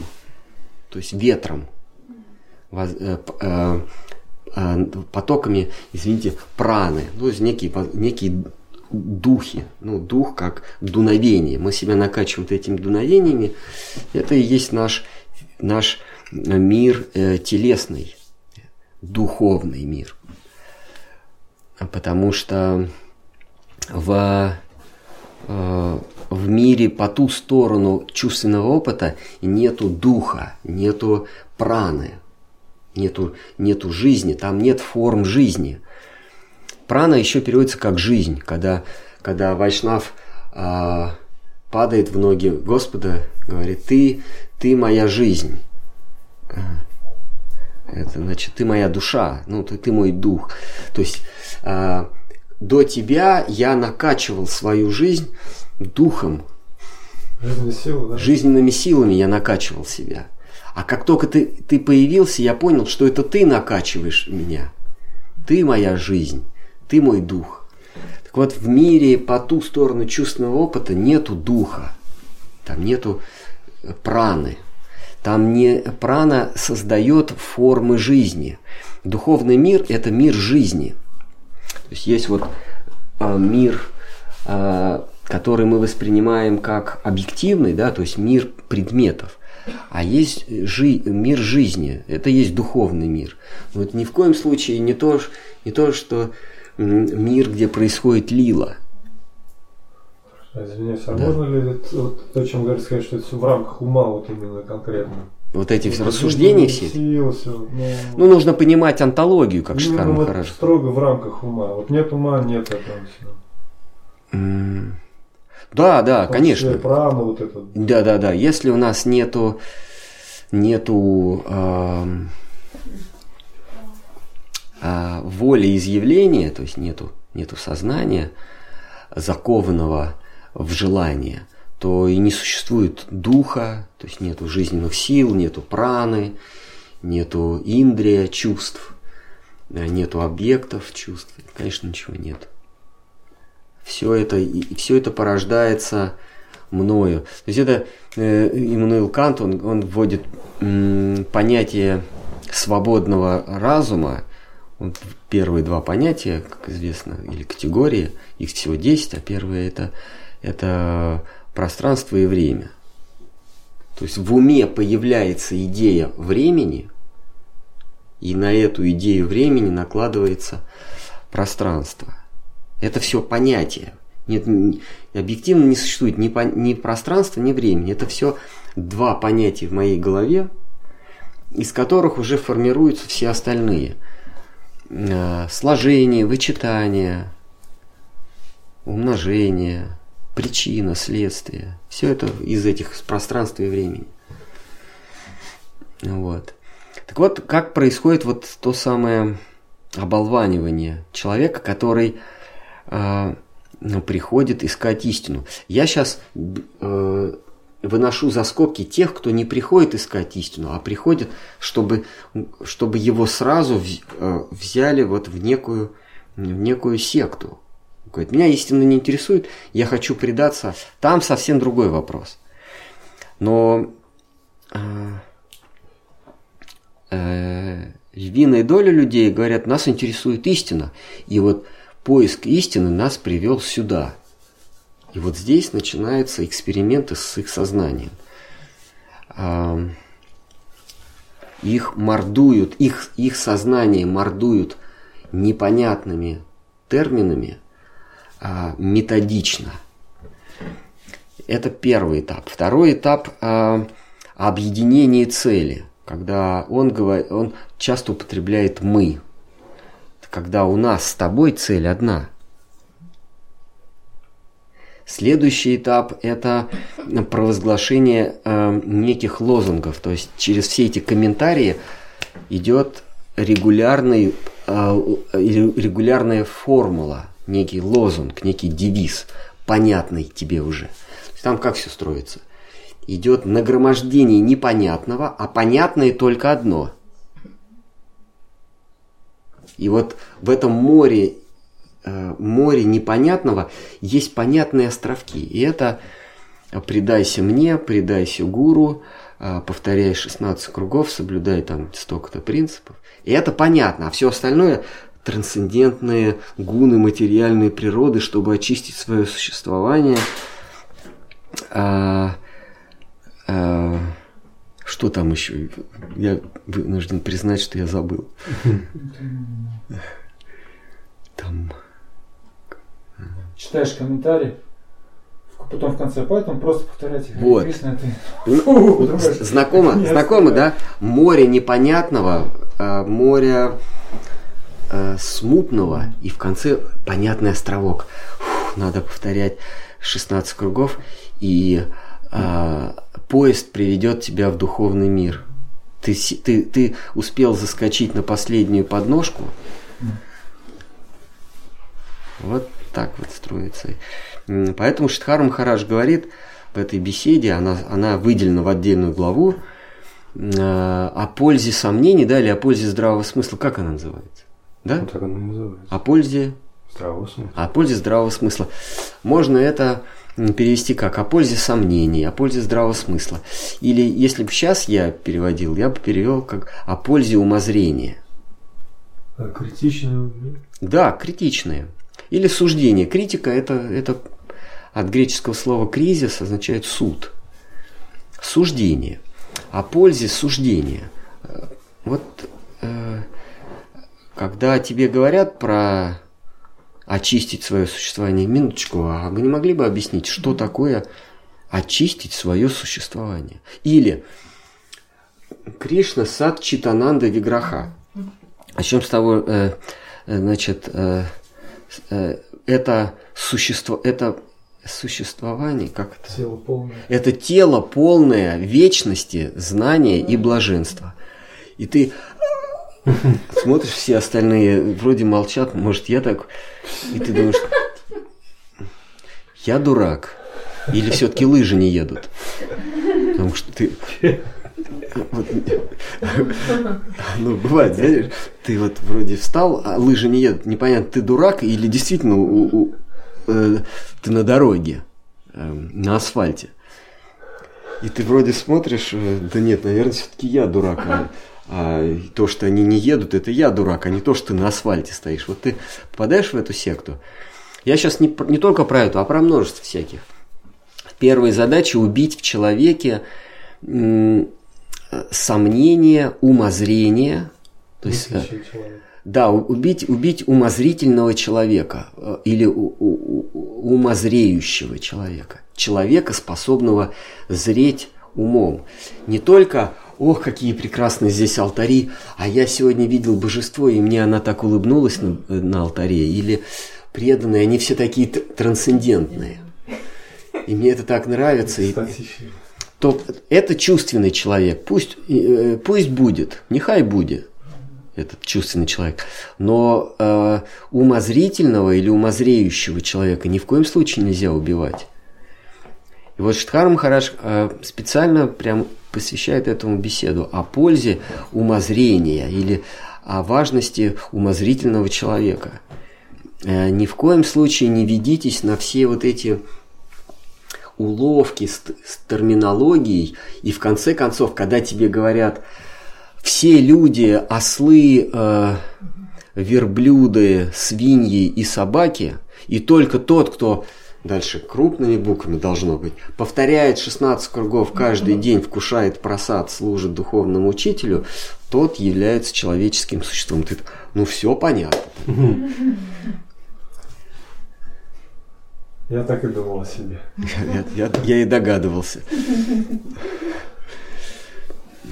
то есть ветром, воз- э, э, э, потоками, извините, праны, то есть некие, некие духи, ну, дух как дуновение. Мы себя накачиваем этими дуновениями. Это и есть наш, наш мир э, телесный, духовный мир. Потому что в, э, в мире по ту сторону чувственного опыта нету духа, нету праны, нету, нету жизни, там нет форм жизни. Прана еще переводится как жизнь, когда, когда Вайшнав а, падает в ноги Господа, говорит, ты, ты моя жизнь. Это значит, ты моя душа, ну ты, ты мой дух. То есть а, до тебя я накачивал свою жизнь духом, Жизненные силы, да? жизненными силами я накачивал себя. А как только ты, ты появился, я понял, что это ты накачиваешь меня. Ты моя жизнь, ты мой дух. Так вот, в мире по ту сторону чувственного опыта нету духа. Там нету э, праны. Там не прана создает формы жизни. Духовный мир – это мир жизни. То есть есть вот а, мир а, который мы воспринимаем как объективный, да, то есть мир предметов, а есть жи- мир жизни, это есть духовный мир. Это ни в коем случае не то, не то что мир, где происходит лила. А, Извиняюсь, а Да. можно ли вот, то, о чем говорит, сказать, что это все в рамках ума вот именно конкретно? Вот эти все рассуждения все. всё, ну, Ну, нужно понимать антологию, как ну, Штхар ну, вот Махарадж. строго в рамках ума. Вот нет ума, нет этого всего. М, Да, да, конечно. Прана, вот это. Да, да, да. Если у нас нету нету ам, а, воли изъявления, то есть нету нету сознания закованного в желание, то и не существует духа, то есть нету жизненных сил, нету праны, нету индрия чувств, э, нету объектов чувств, конечно, ничего нет. Все это, и все это порождается мною. То есть это э, Иммануил Кант, он, он вводит м, понятие свободного разума, он первые два понятия, как известно, или категории, их всего 10, а первое это, это пространство и время. То есть в уме появляется идея времени, и на эту идею времени накладывается пространство. Это все понятия. Нет, объективно не существует ни, пон- ни пространства, ни времени. Это все два понятия в моей голове, из которых уже формируются все остальные. Э, Сложение, вычитание, умножение, причина, следствие. Все это из этих из пространства и времени. Вот. Так вот, как происходит вот то самое оболванивание человека, который э, приходит искать истину. Я сейчас э, выношу за скобки тех, кто не приходит искать истину, а приходит, чтобы, чтобы его сразу э, взяли вот в некую, в некую секту. Говорит, меня истина не интересует, я хочу предаться. Там совсем другой вопрос. Но э, э, львиная доля людей говорят, нас интересует истина. И вот поиск истины нас привел сюда. И вот здесь начинаются эксперименты с их сознанием. А, Их мордуют, их, их сознание мордуют непонятными терминами а, методично. Это первый этап. Второй этап а, объединение цели, когда он, говорит, он часто употребляет мы, когда у нас с тобой цель одна. Следующий этап – это провозглашение э, неких лозунгов. То есть через все эти комментарии идет регулярный, регулярная формула, некий лозунг, некий девиз, понятный тебе уже. Там как все строится? Идет нагромождение непонятного, а понятное только одно – и вот в этом море, э, море непонятного есть понятные островки. И это «предайся мне», «предайся гуру», э, повторяй 16 кругов, соблюдай там столько-то принципов. И это понятно, а все остальное трансцендентные гуны материальной природы, чтобы очистить свое существование. А, а, что там еще? Я вынужден признать, что я забыл. Там. Читаешь комментарий, в- потом в конце, поэтому просто повторяйте. Вот. Ты- Ну, Фу, Знакомо, знакомо, да? Море непонятного, а, море а, смутного и в конце понятный островок. Фух, надо повторять 16 кругов и а, поезд приведет тебя в духовный мир. Ты, ты, ты успел заскочить на последнюю подножку. Вот так вот строится. Поэтому Штхар Махарадж говорит в этой беседе, она, она выделена в отдельную главу, э, о пользе сомнений, да, или о пользе здравого смысла. Как она называется? Да? Вот так оно и называется. О пользе Здравого смысла. о пользе здравого смысла. Можно это перевести как о пользе сомнений, о пользе здравого смысла. Или если бы сейчас я переводил, я бы перевел как о пользе умозрения. А критичное Да, критичные. Или суждение. Критика это, это от греческого слова кризис означает суд, суждение. О пользе суждения. Э, Вот э, когда тебе говорят про очистить свое существование, минуточку, а вы не могли бы объяснить, что такое очистить свое существование? Или Кришна сад Читананда Виграха. Начнем с того, э, э, значит, э, э, это существо, это существование, как это? Тело полное. Это тело полное вечности, знания и блаженства. И ты смотришь, все остальные вроде молчат, может, я так... И ты думаешь, я дурак. Или все-таки лыжи не едут. Потому что ты... Вот, ну, бывает, знаешь, ты вот вроде встал, а лыжи не едут. Непонятно, ты дурак или действительно у- у- э, ты на дороге, э, на асфальте. И ты вроде смотришь, э, да нет, наверное, все-таки я дурак. А, а то, что они не едут, это я дурак, а не то, что ты на асфальте стоишь. Вот ты попадаешь в эту секту. Я сейчас не, не только про эту, а про множество всяких. Первая задача убить в человеке сомнение, умозрение. То есть, э, да, убить, убить умозрительного человека э, или у- у- у- умозреющего человека. Человека, способного зреть умом. Не только, ох, какие прекрасные здесь алтари, а я сегодня видел божество, и мне она так улыбнулась на, на алтаре. Или преданные, они все такие трансцендентные. И мне это так нравится. И, то это чувственный человек. Пусть, э, пусть будет, нехай будет этот чувственный человек. Но э, умозрительного или умозреющего человека ни в коем случае нельзя убивать. И вот Штхар Махараш э, специально прям посвящает этому беседу о пользе умозрения или о важности умозрительного человека. Э, ни в коем случае не ведитесь на все вот эти уловки с, с терминологией, и в конце концов, когда тебе говорят, все люди, ослы, э, верблюды, свиньи и собаки, и только тот, кто дальше крупными буквами должно быть, повторяет 16 кругов каждый день, вкушает просад, служит духовному учителю, тот является человеческим существом. Ты, ну все понятно. Я так и думал о себе. Я, я- я и догадывался.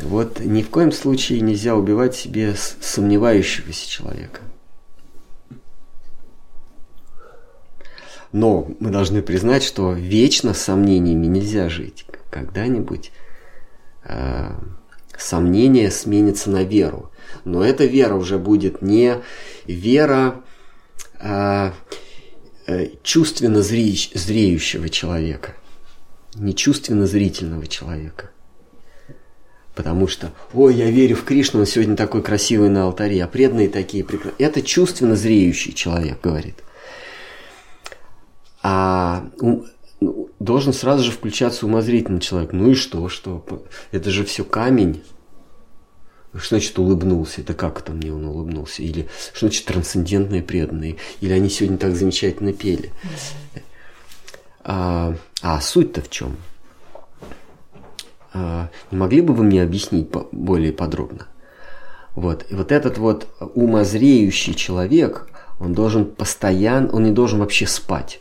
Вот ни в коем случае нельзя убивать себе сомневающегося человека. Но мы должны признать, что вечно с сомнениями нельзя жить. Когда-нибудь э, сомнение сменится на веру. Но эта вера уже будет не вера э, э, чувственно зреющ- зреющего человека, не чувственно зрительного человека. Потому что, ой, я верю в Кришну, он сегодня такой красивый на алтаре, а преданные такие прекрасные. Это чувственно зреющий человек говорит. А ум- ну, должен сразу же включаться умозрительный человек. Ну и что, что? Это же все камень. Что значит улыбнулся? Это как это мне он улыбнулся? Или что значит трансцендентные преданные? Или они сегодня так замечательно пели? А, а суть-то в чем? А, не могли бы вы мне объяснить более подробно? Вот. И вот этот вот умозреющий человек, он должен постоянно, он не должен вообще спать.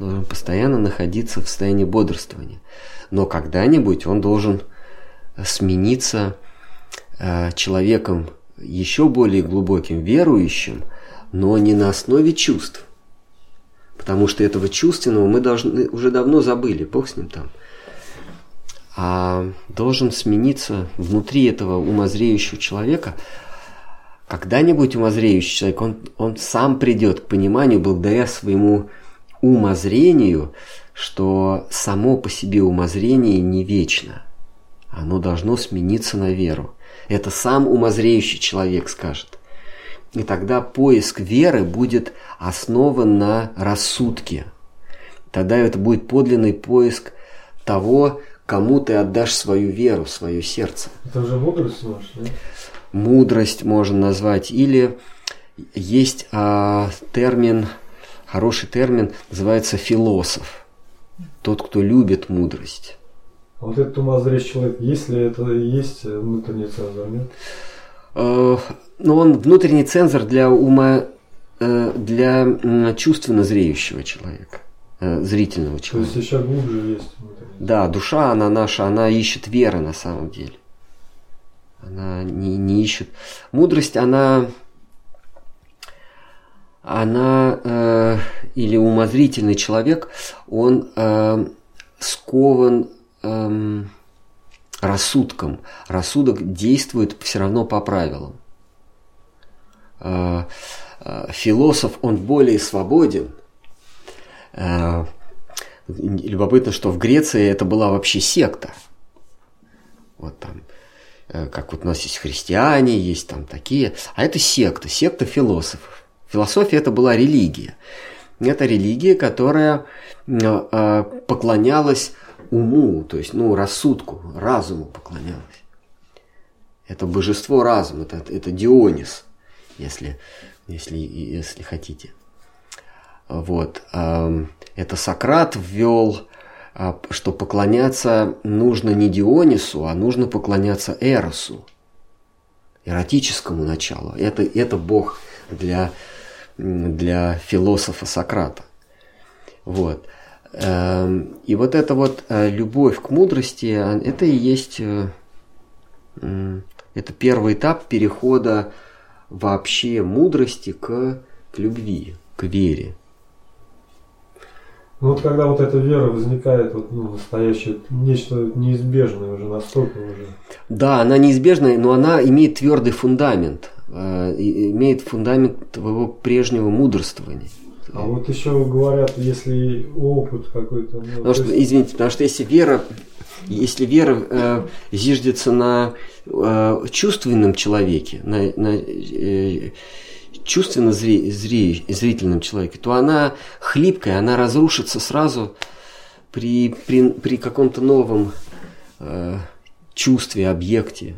Должен постоянно находиться в состоянии бодрствования. Но когда-нибудь он должен смениться э, человеком еще более глубоким, верующим, но не на основе чувств. Потому что этого чувственного мы должны уже давно забыли, Бог с ним там. А должен смениться внутри этого умозреющего человека. Когда-нибудь умозреющий человек, он, он сам придет к пониманию благодаря своему умозрению, что само по себе умозрение не вечно. Оно должно смениться на веру. Это сам умозреющий человек скажет. И тогда поиск веры будет основан на рассудке. Тогда это будет подлинный поиск того, кому ты отдашь свою веру, свое сердце. Это уже мудрость наша, да? Мудрость можно назвать. Или есть а, термин, хороший термин, называется философ. тот, кто любит мудрость. А вот этот умозречь человек, если это и есть внутренний цензор, нет? Э, Ну, он внутренний цензор для ума, э, для чувственно зреющего человека, э, зрительного То человека. есть еще глубже есть. Да, душа, она наша, она ищет веры на самом деле. Она не, не ищет. Мудрость, она, она э, или умозрительный человек, он э, скован эм, рассудком. Рассудок действует все равно по правилам. Э, э, философ, он более свободен. Э, любопытно, что в Греции это была вообще секта. Вот там, э, как вот у нас есть христиане, есть там такие. А это секта, секта философов. Философия это была религия. Это религия, которая э, э, поклонялась уму, то есть, ну, рассудку, разуму поклонялась. Это божество разума, это, это Дионис, если, если, если хотите. Вот. эм, Это Сократ ввел, а, что поклоняться нужно не Дионису, а нужно поклоняться Эросу, эротическому началу. Это, это бог для, для философа Сократа. Вот. Эм, И вот эта вот э, любовь к мудрости, а, это и есть, э, это первый этап перехода вообще мудрости к, к любви, к вере. Ну вот когда вот эта вера возникает, вот, ну, настоящее, нечто неизбежное уже, настолько уже. Да, она неизбежная, но она имеет твердый фундамент, имеет фундамент твоего прежнего мудрствования. А вот еще говорят, если опыт какой-то. Ну, Потому то что, есть- извините, потому что если вера, если вера э, зиждется на э, чувственном человеке, на, на, э, чувственно зре- зре- зрительном человеке, то она хлипкая, она разрушится сразу при, при, при каком-то новом э, чувстве, объекте.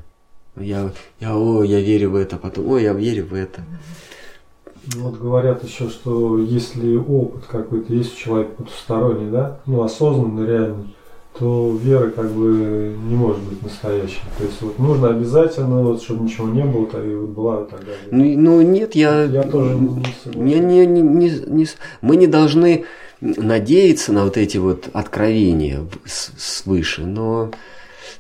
Я, я, о, я верю в это, потом, о, я верю в это. Ну, Вот говорят еще, что если опыт какой-то есть у человека потусторонний, да, ну осознанный, реальный, то вера как бы не может быть настоящей. То есть вот нужно обязательно, вот, чтобы ничего не было, так и вот была и так далее. Ну, ну нет, я, Я тоже не не, не, не, не- мы не должны надеяться на вот эти вот откровения свыше, но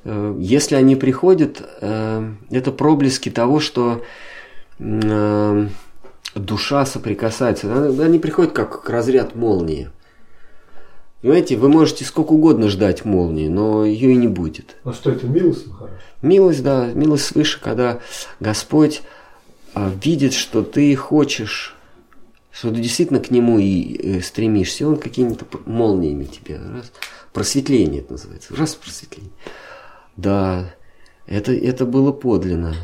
если они приходят, э, это проблески того, что э, душа соприкасается. Они приходят как разряд молнии. Понимаете, вы можете сколько угодно ждать молнии, но ее и не будет. Ну что это, милость хорошо? Милость, да, милость свыше, когда Господь а, видит, что ты хочешь, что ты действительно к Нему и э, стремишься, и Он какими-то молниями тебе, раз, просветление это называется, раз просветление. Да, это, это было подлинно.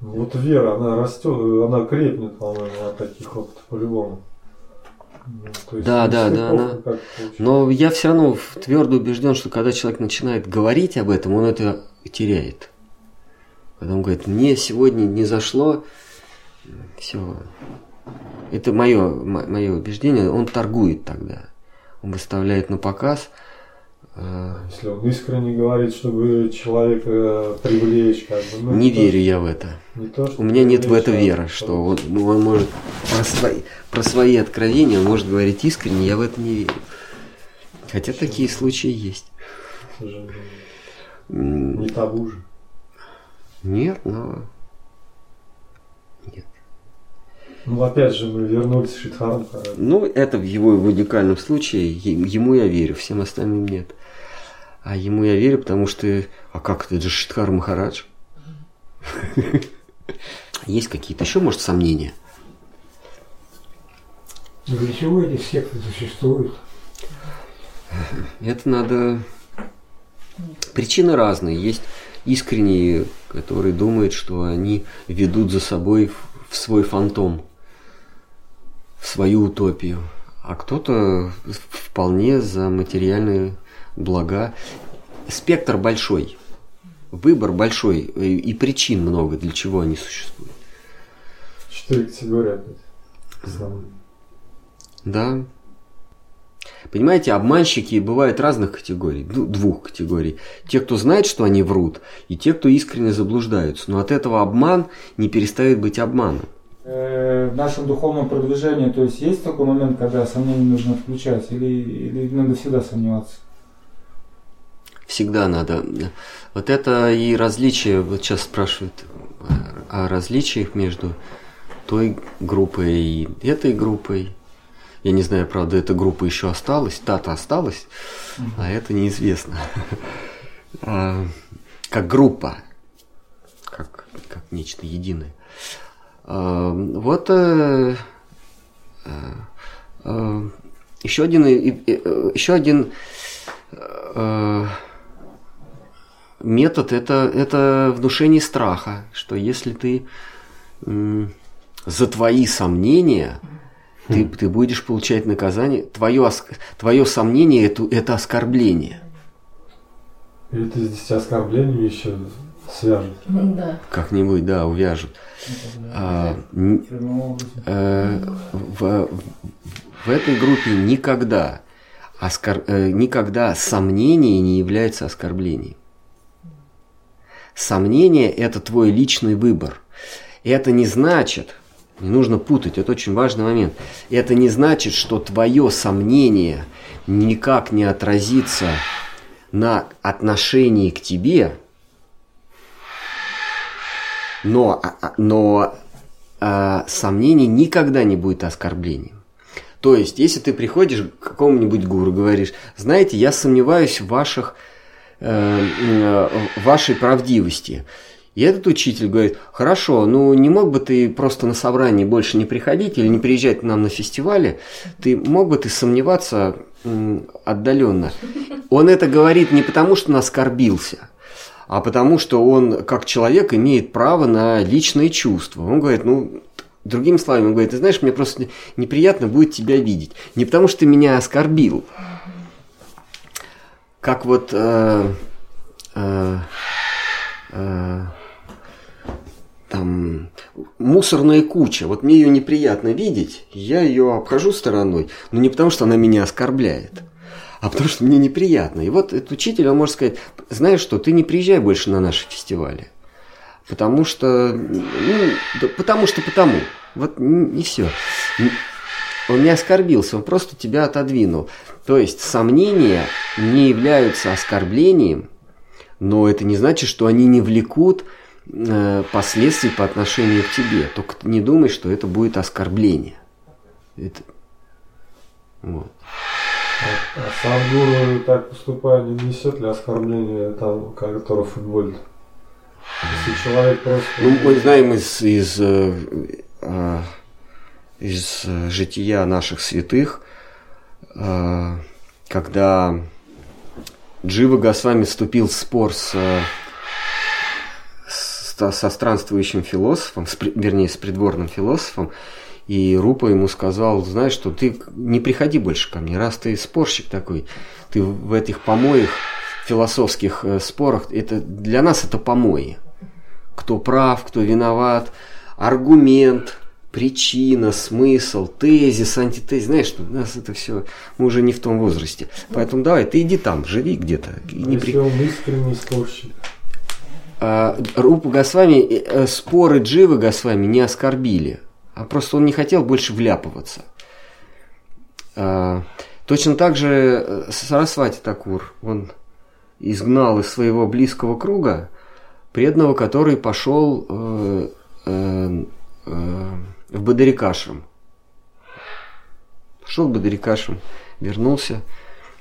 Вот вера, она растет, она крепнет, по-моему, от таких опытов по-любому. Ну, есть Да, да, да, она-. Но я все равно твердо убежден, что когда человек начинает говорить об этом, он это теряет. Когда он говорит, мне сегодня не зашло, все. Это мое, мое убеждение, он торгует тогда. Он выставляет на показ. Э, Если он искренне говорит, чтобы человека привлечь, как бы. ну, Не это верю я в это. Не то, что У меня нет в это а веры, что ну, он может про свои, про свои откровения он может говорить искренне, я в это не верю. Хотя такие случаи есть. Не табу же. Нет, но Ну, опять же, мы вернулись к Шидхарам Махараджу. Ну, это в его в уникальном случае, ему я верю, всем остальным нет. А ему я верю, потому что, а как это, же Шидхар Махарадж. Есть какие-то еще, может, сомнения? Ну, Для чего эти секты существуют? Это надо... Причины разные. Есть искренние, которые думают, что они ведут за собой в свой фантом, в свою утопию. А кто-то вполне за материальные блага. Спектр большой, выбор большой и и причин много, для чего они существуют. Четыре категории опять. Да. Понимаете, обманщики бывают разных категорий, ну, двух категорий. Те, кто знает, что они врут, и те, кто искренне заблуждаются. Но от этого обман не перестает быть обманом. Э, в нашем духовном продвижении, то есть есть такой момент, когда сомнения нужно отключать, или, или надо всегда сомневаться? Всегда надо. Вот это и различие, вот сейчас спрашивают о различиях между той группой и этой группой. Я не знаю, правда, эта группа еще осталась, та-то осталась, а это неизвестно. А, как группа, как, как нечто единое. А, вот э, э, э, еще один, еще один метод это, это внушение страха, что если ты за твои сомнения ты, ты будешь получать наказание, твое, твое сомнение это, это оскорбление. И это здесь оскорбление еще свяжут. Да. Как-нибудь, да, увяжут. А, э, в, в этой группе никогда, оскор, э, никогда сомнение не является оскорблением. Сомнение – это твой личный выбор. Это не значит, не нужно путать, это очень важный момент. Это не значит, что твое сомнение никак не отразится на отношении к тебе, но, а, а, но а, сомнение никогда не будет оскорблением. То есть, если ты приходишь к какому-нибудь гуру, говоришь, знаете, я сомневаюсь в ваших, э, э, вашей правдивости. И этот учитель говорит, хорошо, ну не мог бы ты просто на собрании больше не приходить или не приезжать к нам на фестивале, ты мог бы ты сомневаться отдаленно. Он это говорит не потому, что он оскорбился, а потому что он, как человек, имеет право на личные чувства. Он говорит, ну, другими словами, он говорит, ты знаешь, мне просто неприятно будет тебя видеть. Не потому что ты меня оскорбил. Как вот э, э, э, там мусорная куча, вот мне ее неприятно видеть, я ее обхожу стороной, но не потому что она меня оскорбляет а потому что мне неприятно. И вот этот учитель, он может сказать, знаешь что, ты не приезжай больше на наши фестивали. Потому что, ну, да, потому что потому. Вот и все. Он не оскорбился, он просто тебя отодвинул. То есть сомнения не являются оскорблением, но это не значит, что они не влекут э, последствий по отношению к тебе. Только не думай, что это будет оскорбление. Это... Вот. А, Садгуру так поступая не несет ли оскорбления там, который футболит? Если человек просто... Ну, мы знаем из, из, э, э, из жития наших святых, э, когда Джива Госвами вступил в спор с, с, со странствующим философом, с, вернее, с придворным философом, и Рупа ему сказал, знаешь, что ты не приходи больше ко мне, раз ты спорщик такой, ты в этих помоях, философских э, спорах, это, для нас это помои. Кто прав, кто виноват, аргумент, причина, смысл, тезис, антитезис. Знаешь, что у нас это все, мы уже не в том возрасте. Поэтому давай, ты иди там, живи где-то. Не при... он искренний спорщик. А, Рупа Госвами, э, споры Дживы Госвами не оскорбили а просто он не хотел больше вляпываться. А, точно так же э, Сарасвати Такур, он изгнал из своего близкого круга преданного, который пошел э, э, э, в Бадарикашем. Пошел в Бадарикашем, вернулся.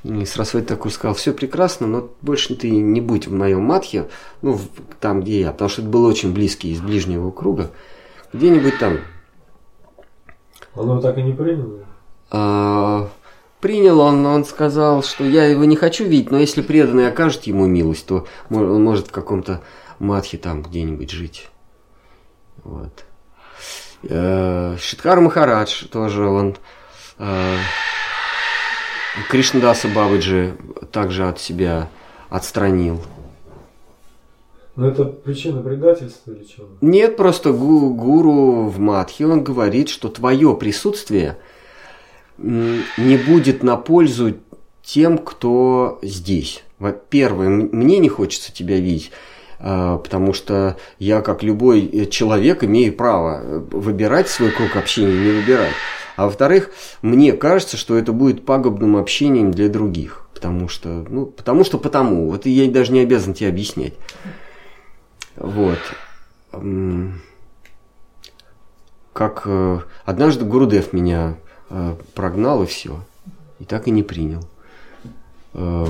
И Сарасвати Такур сказал, все прекрасно, но больше ты не будь в моем матхе, ну, там, где я, потому что это был очень близкий из ближнего круга, где-нибудь там, он его так и не принял? А, принял он, он сказал, что я его не хочу видеть, но если преданный окажет ему милость, то он может в каком-то матхе там где-нибудь жить. Вот. Э, Шиткар Махарадж тоже он э, Кришнадаса Бабаджи также от себя отстранил. Но это причина предательства или чего? Нет, просто гу гуру в матхе, он говорит, что твое присутствие не будет на пользу тем, кто здесь. Во-первых, мне не хочется тебя видеть, а, потому что я, как любой э, человек, имею право э, выбирать свой круг общения, не выбирать. А во-вторых, мне кажется, что это будет пагубным общением для других. Потому что, ну, потому что потому. Вот я даже не обязан тебе объяснять. Вот. Как э, однажды Гурудев меня э, прогнал и все. И так и не принял. Э,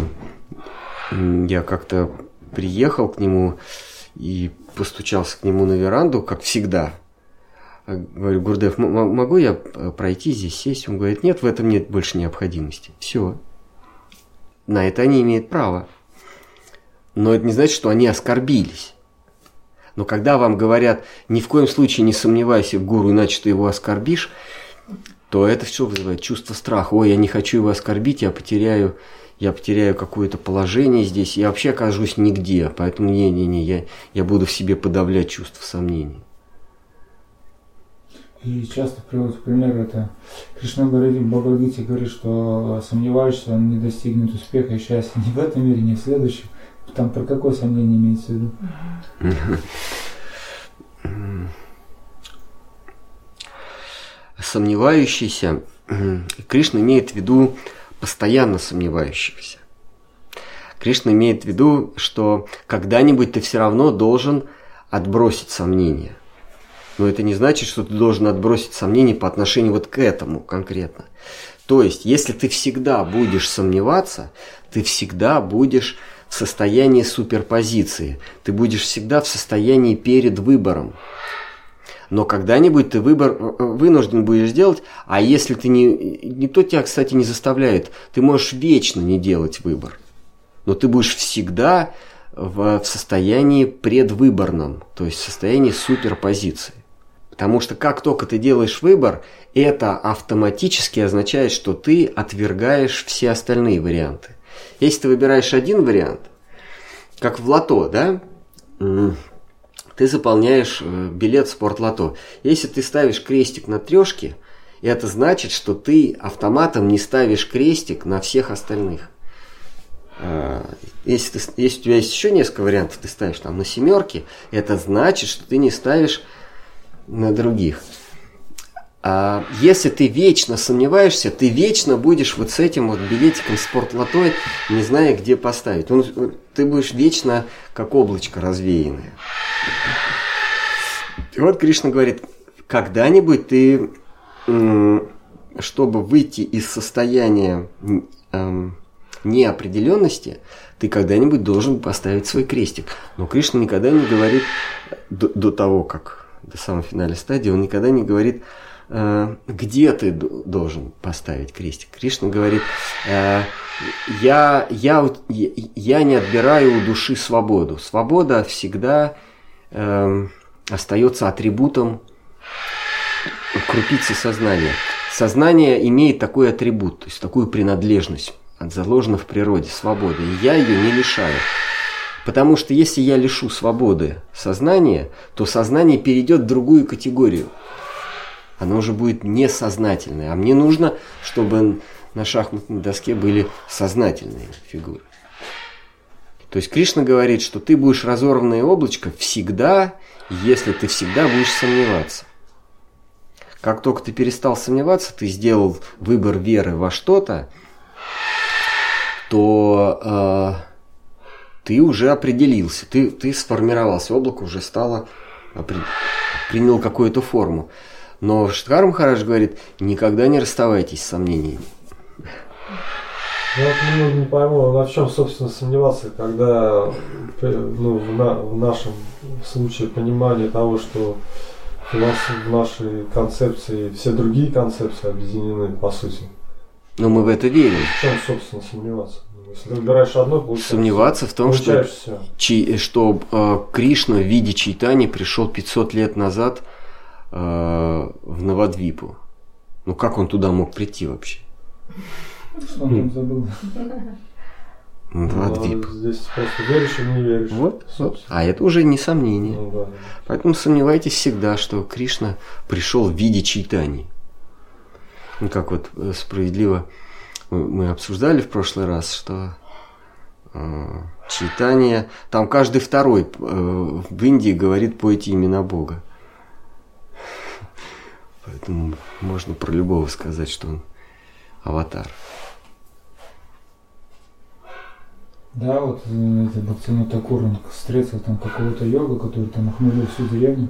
Я как-то приехал к нему и постучался к нему на веранду, как всегда. Говорю, Гурдев, могу я пройти здесь, сесть? Он говорит, нет, в этом нет больше необходимости. Все. На это они имеют право. Но это не значит, что они оскорбились. Но когда вам говорят, ни в коем случае не сомневайся в гуру, иначе ты его оскорбишь, то это все вызывает чувство страха. Ой, я не хочу его оскорбить, я потеряю, я потеряю какое-то положение здесь, я вообще окажусь нигде. Поэтому не-не-не, я, я буду в себе подавлять чувство сомнений. И часто приводят в пример это Кришна говорит, Бхагавадгите говорит, что сомневающийся он не достигнет успеха и счастья ни в этом мире, ни в следующем. Там про какое сомнение имеется в виду? Сомневающийся, Кришна имеет в виду постоянно сомневающегося. Кришна имеет в виду, что когда-нибудь ты все равно должен отбросить сомнения. Но это не значит, что ты должен отбросить сомнения по отношению вот к этому конкретно. То есть, если ты всегда будешь сомневаться, ты всегда будешь в состоянии суперпозиции. Ты будешь всегда в состоянии перед выбором. Но когда-нибудь ты выбор э, вынужден будешь сделать, а если ты не... Никто тебя, кстати, не заставляет. Ты можешь вечно не делать выбор. Но ты будешь всегда в, в состоянии предвыборном, то есть в состоянии суперпозиции. Потому что как только ты делаешь выбор, это автоматически означает, что ты отвергаешь все остальные варианты. Если ты выбираешь один вариант, как в лото, да, ты заполняешь э, билет в спортлото. Если ты ставишь крестик на трешке, это значит, что ты автоматом не ставишь крестик на всех остальных. А, Если, ты, если у тебя есть еще несколько вариантов, ты ставишь там на семерке, это значит, что ты не ставишь на других. А если ты вечно сомневаешься, ты вечно будешь вот с этим вот билетиком спортлото, не зная, где поставить. Он- ты будешь вечно как облачко развеянное. И вот Кришна говорит, когда-нибудь ты, чтобы выйти из состояния эм, неопределенности, ты когда-нибудь должен поставить свой крестик. Но Кришна никогда не говорит до, до того, как до самой финальной стадии, он никогда не говорит, где ты должен поставить крестик. Кришна говорит, э, я, я, я, не отбираю у души свободу. Свобода всегда эм, остается атрибутом крупицы сознания. Сознание имеет такой атрибут, то есть такую принадлежность, заложена в природе, свободы. И я ее не лишаю. Потому что если я лишу свободы сознания, то сознание перейдет в другую категорию. Оно уже будет несознательное. А мне нужно, чтобы на шахматной доске были сознательные фигуры. То есть Кришна говорит, что ты будешь разорванное облачко всегда, если ты всегда будешь сомневаться. Как только ты перестал сомневаться, ты сделал выбор веры во что-то, то э, ты уже определился, ты, ты сформировался, облако уже стало, принял какую-то форму. Но Штхар Махарадж говорит, никогда не расставайтесь с сомнениями. Ну, вот немного не пойму, на чем, собственно, сомневаться, когда ну, в, на- в нашем случае понимание того, что у нас в нашей концепции все другие концепции объединены, по сути. Но мы в это верим. В чем, собственно, сомневаться? Ну, Если ты выбираешь одно, получается, Сомневаться в том, что все. Чи- что э, Кришна в виде Чайтани пришел 500 лет назад в Навадвипу. Ну как он туда мог прийти вообще? Что он там забыл? Навадвип. Ну, здесь просто веришь или не веришь. Вот, собственно. А это уже не сомнение. Ну, да. Поэтому сомневайтесь всегда, что Кришна пришел в виде Чайтани. ну, как вот э, справедливо мы, мы обсуждали в прошлый раз, что э, читание, там каждый второй э, в Индии говорит по эти имена Бога. Поэтому можно про любого сказать, что он аватар. Да, вот э, это Бхактина Такур, он встретил там какого-то йога, который там охмурил всю деревню.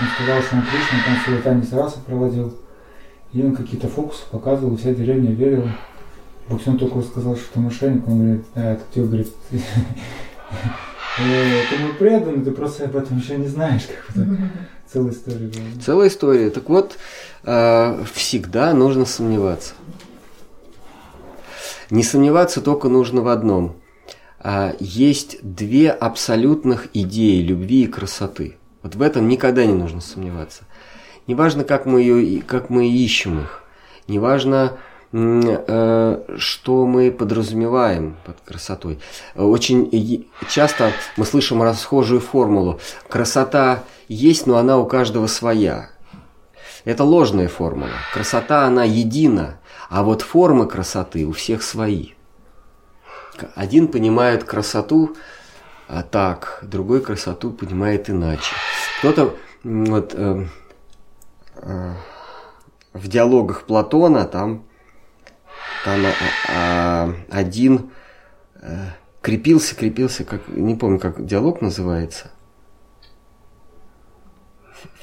Он сказал, что он Кришна, там свой танец раса проводил. И он какие-то фокусы показывал, и вся деревня верила. Буксин только сказал, что ты мошенник, он говорит, да, это кто говорит, ты, э, ты мой преданный, ты просто об этом еще не знаешь, как вот целая история была. Целая история. Так вот, э, всегда нужно сомневаться. Не сомневаться только нужно в одном. А, Есть две абсолютных идеи любви и красоты. Вот в этом никогда не нужно сомневаться. Неважно, как мы, ее, как мы ищем их. Неважно, э, что мы подразумеваем под красотой. Очень часто мы слышим расхожую формулу. Красота есть, но она у каждого своя. Это ложная формула. Красота, она едина, а вот формы красоты у всех свои. Один понимает красоту а, так, другой красоту понимает иначе. Кто-то вот, э, э, в диалогах Платона там, там а, а, один э, крепился, крепился, как не помню, как диалог называется.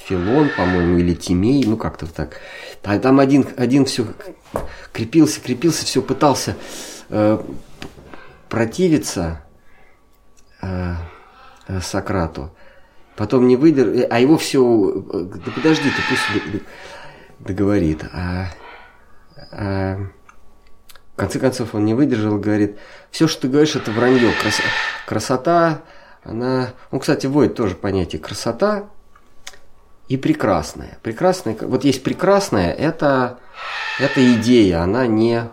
Филон, по-моему, или Тимей, ну как-то так. А там один, один все крепился, крепился, все пытался э, противиться э, э, Сократу. Потом не выдержал, а его все, да подожди, ты пусть договорит. А, а, в конце концов он не выдержал говорит, все, что ты говоришь, это вранье. Крас- красота, она, ну, кстати, вводит тоже понятие красота и прекрасная. Прекрасная, вот есть прекрасная, это, это идея, она не,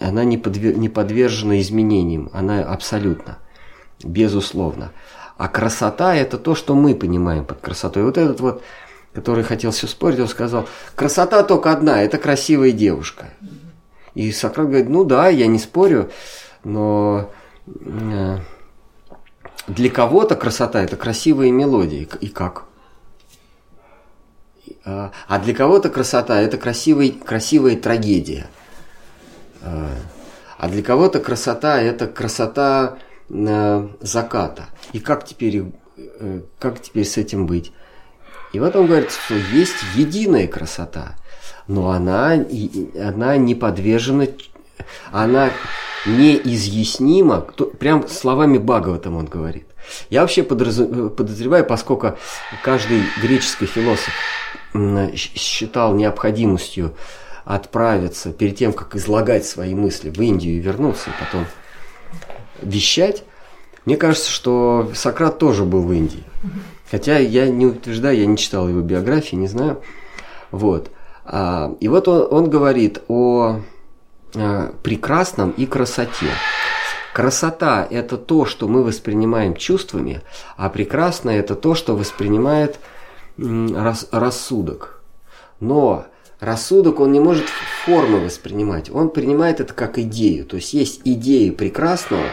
она не, подве- не подвержена изменениям, она абсолютно, безусловно. А красота – это то, что мы понимаем под красотой. Вот этот вот, который хотел все спорить, он сказал, красота только одна – это красивая девушка. И Сократ говорит, ну да, я не спорю, но э, для кого-то красота – это красивые мелодии. И как? А а для кого-то красота – это красивый, красивая трагедия. А а для кого-то красота – это красота э, заката. И как теперь, э, как теперь с этим быть? И вот он говорит, что есть единая красота, но она, она не подвержена, она неизъяснима, прям словами Бхагаватам он говорит. Я вообще подозреваю, поскольку каждый греческий философ считал необходимостью отправиться перед тем, как излагать свои мысли в Индию и вернуться, и потом вещать, мне кажется, что Сократ тоже был в Индии. Хотя я не утверждаю, я не читал его биографии, не знаю. Вот. А, И вот он, он говорит о а, прекрасном и красоте. Красота – это то, что мы воспринимаем чувствами, а прекрасное – это то, что воспринимает рас- рассудок. Но рассудок, он не может формы воспринимать, он принимает это как идею. То есть есть идея прекрасного,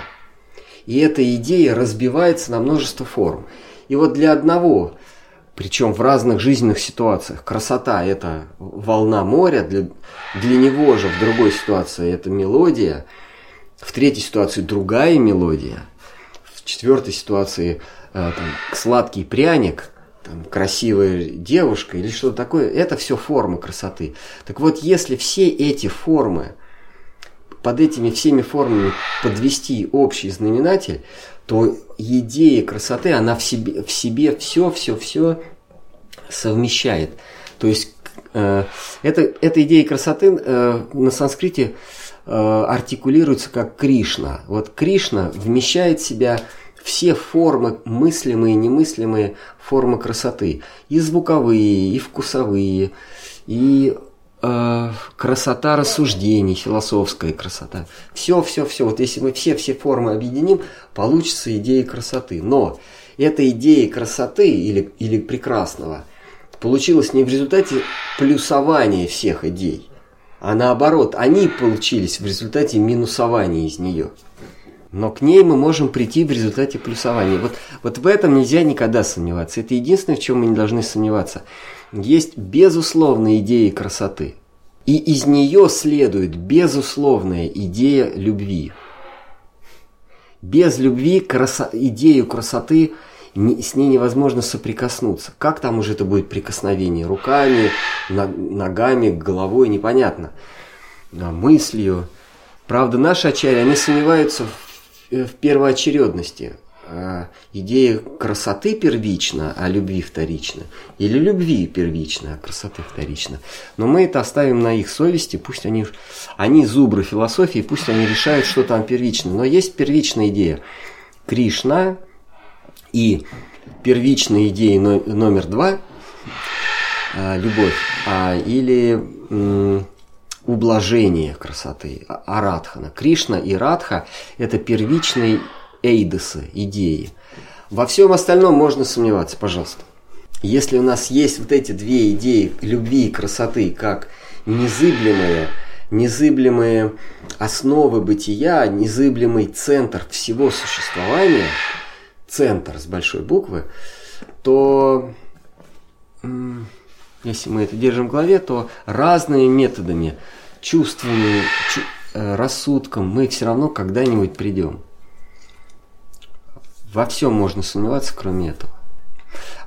и эта идея разбивается на множество форм. И вот для одного, причем в разных жизненных ситуациях, красота – это волна моря, для, для него же в другой ситуации это мелодия, в третьей ситуации другая мелодия, в четвертой ситуации э, там, сладкий пряник, там, красивая девушка или что-то такое, это все формы красоты. Так вот, если все эти формы, под этими всеми формами подвести общий знаменатель, то идея красоты, она в себе, в себе все, все, все совмещает. То есть э, это, эта идея красоты э, на санскрите артикулируется как Кришна. Вот Кришна вмещает в себя все формы, мыслимые и немыслимые формы красоты. И звуковые, и вкусовые, и э, красота рассуждений, философская красота. Все, все, все. Вот если мы все, все формы объединим, получится идея красоты. Но эта идея красоты или, или прекрасного получилась не в результате плюсования всех идей, а наоборот, они получились в результате минусования из нее. Но к ней мы можем прийти в результате плюсования. Вот, вот в этом нельзя никогда сомневаться. Это единственное, в чем мы не должны сомневаться. Есть безусловная идея красоты. И из нее следует безусловная идея любви. Без любви красо... идею красоты с ней невозможно соприкоснуться. Как там уже это будет прикосновение? Руками, ногами, головой, непонятно. А, мыслью. Правда, наши ачари, они сомневаются в, э, в первоочередности. А, Идея красоты первична, а любви вторична. Или любви первична, а красоты вторична. Но мы это оставим на их совести, пусть они, они зубры философии, пусть они решают, что там первично. Но есть первичная идея. Кришна и первичная идея но- номер два а, любовь, а, или ублажение красоты, а- арадхана. Кришна и Радха – это первичные эйдосы, идеи. Во всем остальном можно сомневаться, пожалуйста. Если у нас есть вот эти две идеи любви и красоты, как незыблемые, незыблемые основы бытия, незыблемый центр всего существования, центр с большой буквы, то если мы это держим в голове, то разными методами, чувствами, чу- э, рассудком мы все равно когда-нибудь придем. Во всем можно сомневаться, кроме этого.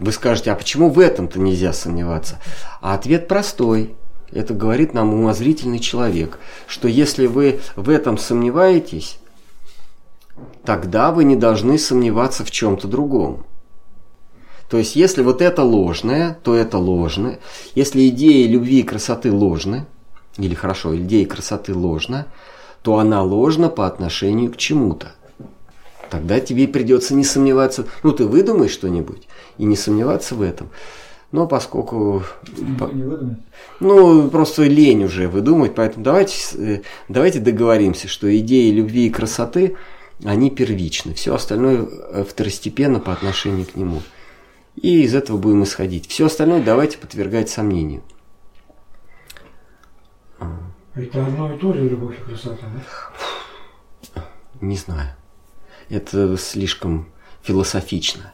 Вы скажете, а почему в этом-то нельзя сомневаться? А ответ простой. Это говорит нам умозрительный человек, что если вы в этом сомневаетесь, тогда вы не должны сомневаться в чем-то другом. То есть, если вот это ложное, то это ложное. Если идея любви и красоты ложны, или хорошо, идея красоты ложна, то она ложна по отношению к чему-то. Тогда тебе придется не сомневаться. Ну, ты выдумай что-нибудь и не сомневаться в этом. Но поскольку... по-. Ну, просто лень уже выдумать, поэтому давайте, э, давайте договоримся, что идеи любви и красоты, они первичны. Все остальное э, второстепенно по отношению к нему. И из этого будем исходить. Все остальное давайте подвергать сомнению. Это одно и то же любовь и красота, да? Не знаю. Это слишком философично.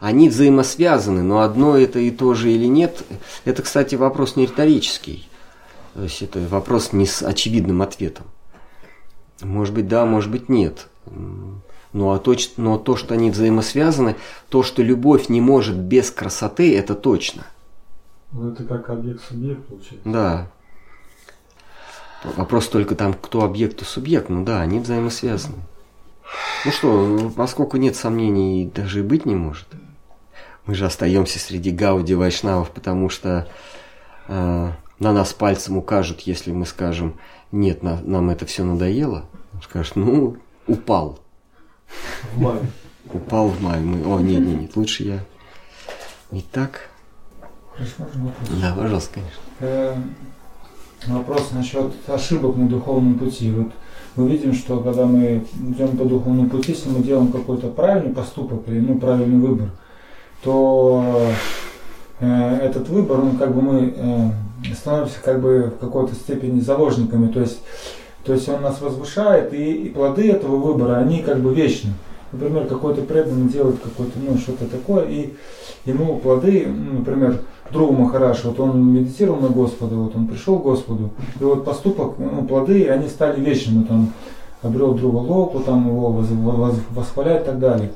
Они взаимосвязаны, но одно это и то же или нет, это, кстати, вопрос не риторический. То есть это вопрос не с очевидным ответом. Может быть, да, может быть, нет. Ну, а точ- но то, что они взаимосвязаны, то, что любовь не может без красоты, это точно. Ну, это как объект-субъект получается. Да. Вопрос только там, кто объект и субъект. Ну да, они взаимосвязаны. Ну что, поскольку нет сомнений, даже и быть не может. Мы же остаемся среди Гауди Вайшнавов, потому что э, на нас пальцем укажут, если мы скажем, нет, на- нам это все надоело. Скажешь, ну, упал. В мае. Упал в мае. Мы, о, нет, нет, нет, лучше я не так. Хорошо, можно вопрос? Да, пожалуйста, конечно. Э, Вопрос насчет ошибок на духовном пути. Вот мы видим, что когда мы идем по духовному пути, если мы делаем какой-то правильный поступок или ну, правильный выбор, то э, этот выбор, он как бы мы э, становимся как бы в какой-то степени заложниками. То есть, то есть он нас возвышает, и, и плоды этого выбора, они как бы вечны. Например, какой-то преданный делает какое-то, ну, что-то такое, и ему плоды, ну, например, другу Махараш, вот он медитировал на Господа, вот он пришел к Господу, и вот поступок, ну, плоды, они стали вечными, там, обрел друга локу, там его восхваляет и так далее.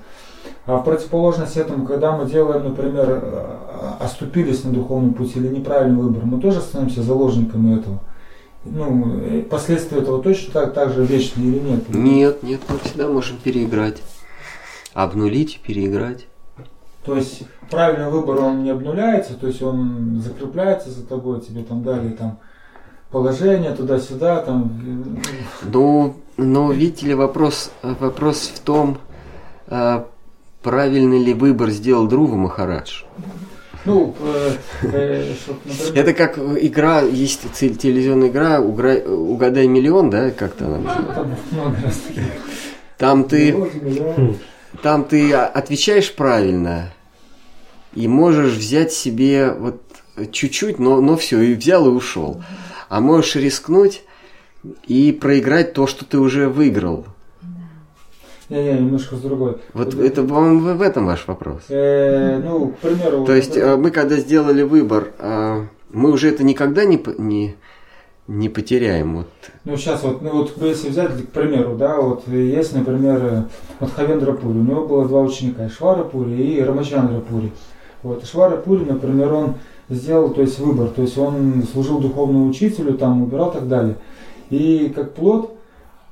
А в противоположность этому, когда мы делаем, например, э, оступились на духовном пути или неправильный выбор, мы тоже становимся заложниками этого. Ну, э, последствия этого точно так, так же вечны или нет? Нет, нет, мы всегда можем переиграть. Обнулить и переиграть. То есть правильный выбор он не обнуляется, то есть он закрепляется за тобой, тебе там дали там положение туда-сюда, там. э, Ну, но видите ли, вопрос, вопрос в том, а, правильный ли выбор сделал Друва Махарадж. Ну, э, э, чтоб, например, Это как игра, есть те- телевизионная игра «Угра- «Угадай миллион», да, как-то она называется? там много раз таких. Там ты, да. там ты отвечаешь правильно и можешь взять себе вот чуть-чуть, но, но все, и взял и ушел. а можешь рискнуть и проиграть то, что ты уже выиграл. Не-не, немножко с другой. Вот это, по-моему, в- этом ваш вопрос. Э, ну, к примеру... То есть э, мы когда сделали выбор, а, мы уже это никогда не, не, не потеряем. Вот. Ну, сейчас вот, ну вот если взять, к примеру, да, вот есть, например, э, вот Хавендра Пури, у него было два ученика, Швара Пури и Рамачандра Пури. Вот, Швара Пури, например, он сделал, то есть выбор, то есть он служил духовному учителю, там, убирал и так далее. И как плод,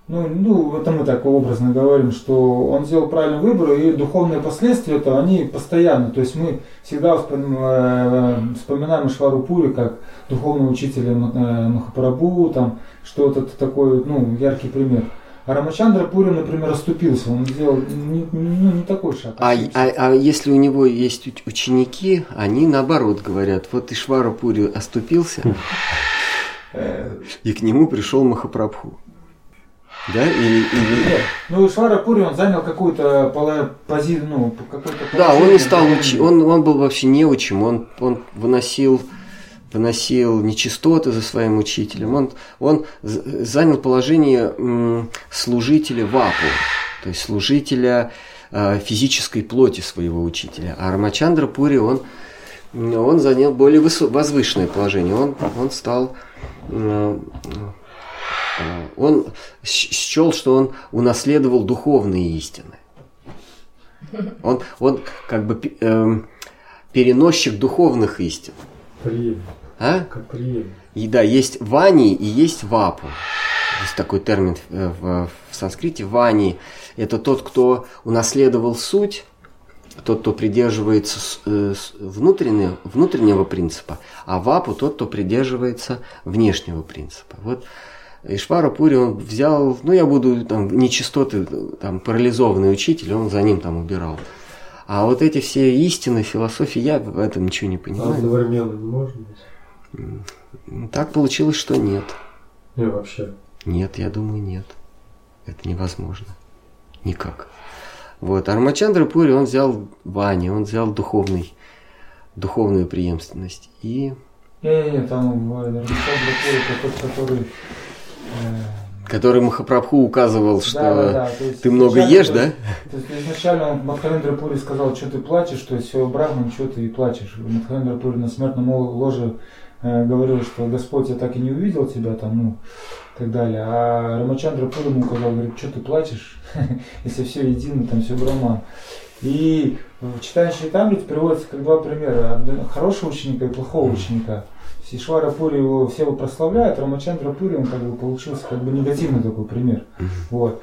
ну, ну, это мы так образно говорим, что он сделал правильный выбор, и духовные последствия это они постоянно. То есть мы всегда вспом- э, вспоминаем Швару Пури как духовного учителя э, Махапрабху, там, что это такой, ну, яркий пример. А Рамачандра Пури, например, оступился, он сделал не, ну, не такой шаг. А, ошибся. а, а если у него есть уч- ученики, они наоборот говорят, вот Ишвара Пури оступился, и к нему пришел Махапрабху. Да? Или, или- Нет, ну Швара Пури, он занял какую-то пола- пози, ну, какой-то Да, он не стал духовное. учи, он, он был вообще неучим, он, он выносил, выносил нечистоты за своим учителем, он, он занял положение служителя вапу, то есть служителя э, физической плоти своего учителя. А Рамачандра Пури, он, он занял более возвышенное положение, он, он стал... э, он щ- счел, что он унаследовал духовные истины. Он, он как бы эм, переносчик духовных истин. Прием. А? Как прием. И да, есть вани и есть вапу. Есть такой термин э, в, в санскрите. Вани – это тот, кто унаследовал суть, тот, кто придерживается э, внутреннего, внутреннего принципа, а вапу – тот, кто придерживается внешнего принципа. Вот Ишвара Пури, он взял, ну я буду там нечистоты, там парализованный учитель, он за ним там убирал. А вот эти все истины, философии, я в этом ничего не А понимаю. одновременно не может быть? Так получилось, что нет. Не, вообще. Нет, я думаю, нет. Это невозможно. Никак. Вот. А Рамачандра Пури, он взял Вани, он взял духовный, духовную преемственность. И Не-не-не, там в Рамачандра Пури тот, который... который Махапрабху указывал, что да, да, да, есть ты много ешь, да? То есть изначально Мадхавендра Пури сказал, что ты плачешь, то есть все Брахман, что ты и плачешь. Мадхавендра Пури на смертном ложе э, говорил, что Господь, я так и не увидел тебя там, ну, и так далее. А Рамачандра Пури ему сказал, говорит, что ты плачешь, если все едино, там все Брахман. И в читающей таблице приводится как два примера. Хорошего ученика и плохого ученика. Сишвара Пури его все его прославляют, Рамачандра Пури он как бы получился как бы негативный такой пример. Вот.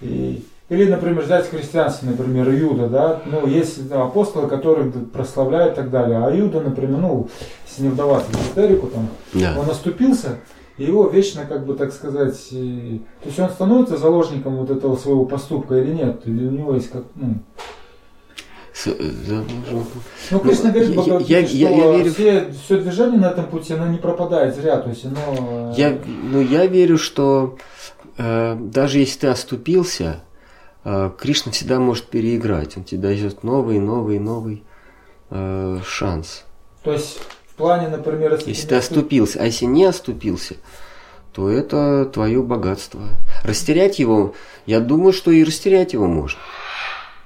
И- или, например, взять христианство, например, Иуда, да, ну, есть да, апостолы, которые прославляют и так далее, а Иуда, например, ну, если не вдаваться в эзотерику, там, Да. он оступился, и его вечно, как бы, так сказать, и- то есть он становится заложником вот этого своего поступка или нет, или у него есть как, ну, э, ну, ну, Кришна говорит, я- Бхагавадгите, я- я- я верю все, все движение на этом пути, оно не пропадает зря, то есть оно... э, Я, ну, я верю, что э, даже если ты оступился, э, Кришна всегда может переиграть. Он тебе дает новый, новый, новый э, шанс. То есть в плане, например, если, Если ты оступился, а если не оступился, то это твое богатство. Растерять его, я думаю, что и растерять его можно.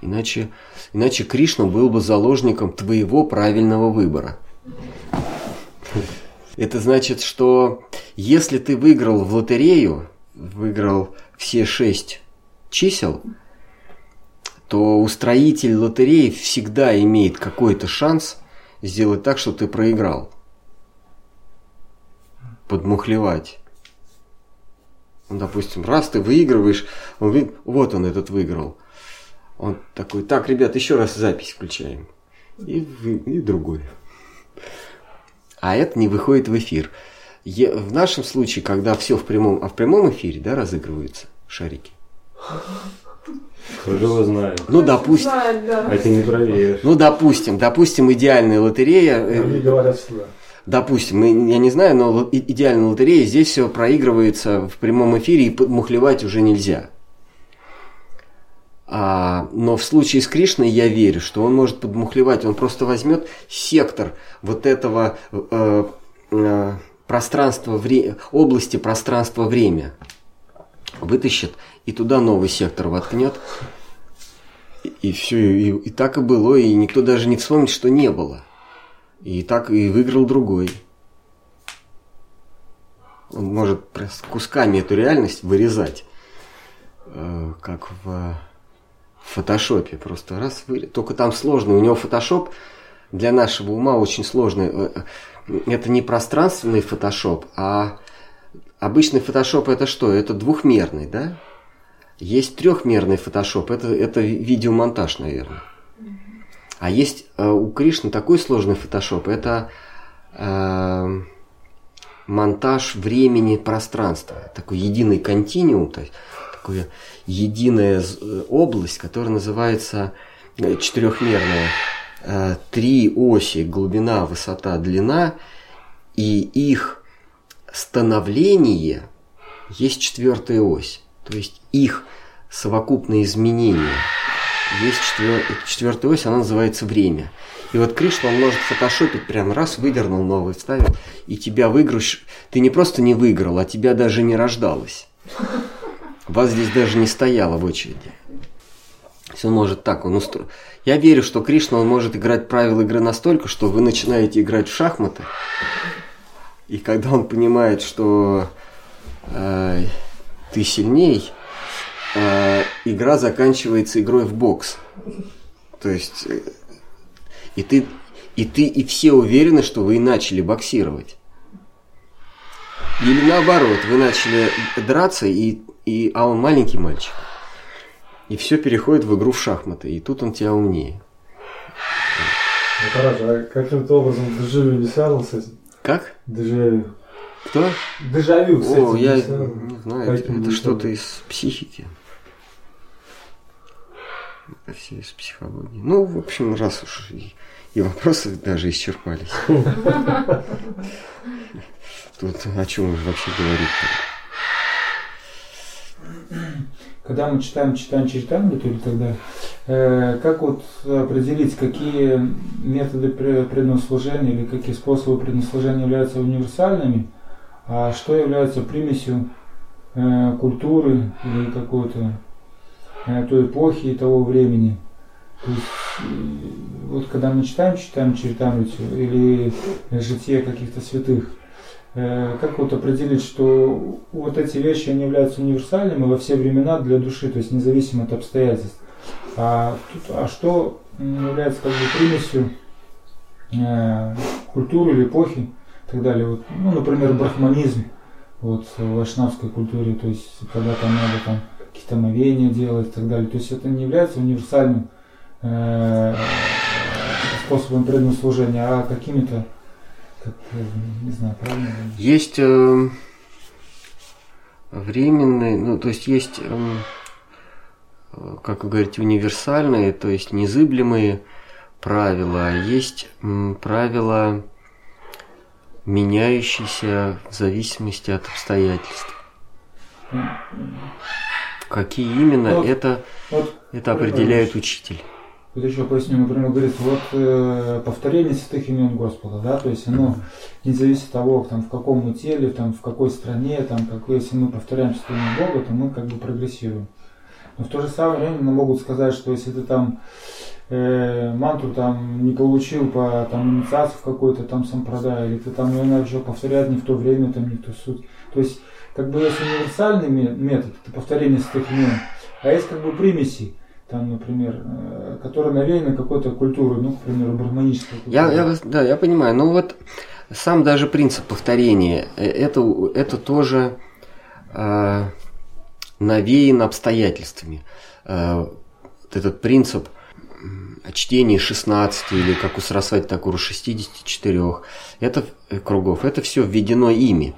Иначе, иначе Кришна был бы заложником твоего правильного выбора. Это значит, что если ты выиграл в лотерею, выиграл все шесть чисел, то устроитель лотереи всегда имеет какой-то шанс сделать так, что ты проиграл. Подмухлевать. Ну, допустим, раз ты выигрываешь, вот он этот выиграл. Он такой, так, ребят, еще раз запись включаем. И, и другой. А это не выходит в эфир. Е- в нашем случае, когда все в прямом, а в прямом эфире, да, разыгрываются шарики. Кто же его знает? Ну, допустим, Знает, да. А ты не проверишь. ну, допустим, допустим, идеальная лотерея. э, Они говорят сюда. Допустим, мы- я не знаю, но идеальная лотерея, здесь все проигрывается в прямом эфире и подмухлевать уже нельзя. А, но в случае с Кришной я верю, что он может подмухлевать, он просто возьмет сектор вот этого э, э, пространство, вре... области пространства-время вытащит и туда новый сектор воткнет. И, и все, и, и так и было, и никто даже не вспомнит, что не было. И так и выиграл другой. Он может кусками эту реальность вырезать, э, как в в фотошопе. Просто раз вы... Только там сложно. У него фотошоп для нашего ума очень сложный. Э, э, Это не пространственный фотошоп, а обычный фотошоп это что? Это двухмерный, да? Есть трехмерный фотошоп, это, это видеомонтаж, наверное. А есть э, у Кришны такой сложный фотошоп, это э, монтаж времени пространства, такой единый континуум, то есть такое единая з- область, которая называется э, четырехмерная. Э, Три оси, глубина, высота, длина, и их становление есть четвертая ось. То есть их совокупные изменения. Есть четвер... четвертая ось, она называется время. И вот Кришна, он может фотошопить прям раз, выдернул новый, вставил, и тебя выиграешь. Ты не просто не выиграл, а тебя даже не рождалось. Вас здесь даже не стояло в очереди. Он может так, он устро... Я верю, что Кришна, он может играть правила игры настолько, что вы начинаете играть в шахматы, и когда он понимает, что э, ты сильней, э, игра заканчивается игрой в бокс. То есть э, и ты, и ты, и все уверены, что вы и начали боксировать. Или наоборот, вы начали драться, и, и, а он маленький мальчик. И все переходит в игру в шахматы, и тут он тебя умнее. Ну, хорошо, а каким-то образом дежавю не связан с этим? Как? Дежавю. Кто? Дежавю этим О, я не не знаю, это, это что-то из психики. Это все из психологии. Ну, в общем, раз уж и, и вопросы даже исчерпались. Тут о чем вообще говорить-то? Когда мы читаем, читаем Чайтамриту или тогда, э, как вот определить, какие методы пре- преднослужения или какие способы преднослужения являются универсальными, а что является примесью э, культуры или какой-то э, той эпохи и того времени? То есть, э, вот когда мы читаем, читаем Чайтамриту или житие каких-то святых, как вот определить, что вот эти вещи они являются универсальными во все времена для души, то есть независимо от обстоятельств. А, тут, а что является как бы примесью э, культуры или эпохи и так далее. Вот, ну, например, брахманизм вот, в вайшнавской культуре, то есть когда там надо там какие-то омовения делать и так далее. То есть это не является универсальным э, способом преданного служения, а какими-то как, э, не знаю, правильно? Есть э, временные, ну, то есть есть, э, как вы говорите, универсальные, то есть незыблемые правила, а есть м, правила, меняющиеся в зависимости от обстоятельств. Какие именно, Вот, это, Вот это определяет учитель. Вот еще поясню, например, говорит, вот э, повторение святых имен Господа, да, то есть оно не зависит от того, там, в каком мы теле, там, в какой стране, там, какой, если мы повторяем святое имя Бога, то мы как бы прогрессируем. Но в то же самое время нам могут сказать, что если ты там э, мантру там не получил по там инициации в какой-то там сампрадай, или ты там ее начал повторять не в то время, там не в ту суть. То есть, как бы есть универсальный ме- метод, это повторение святых имен, а есть как бы примеси там, например, э, которые навеяны какой-то культурой, ну, к примеру, брахманической культурой. Я, я, да, я понимаю. Но вот сам даже принцип повторения, э, это, это тоже э, навеян обстоятельствами. Э, вот этот принцип м, чтения 16 или как у Сарасвати Такура 64 это, э, кругов, это все введено ими.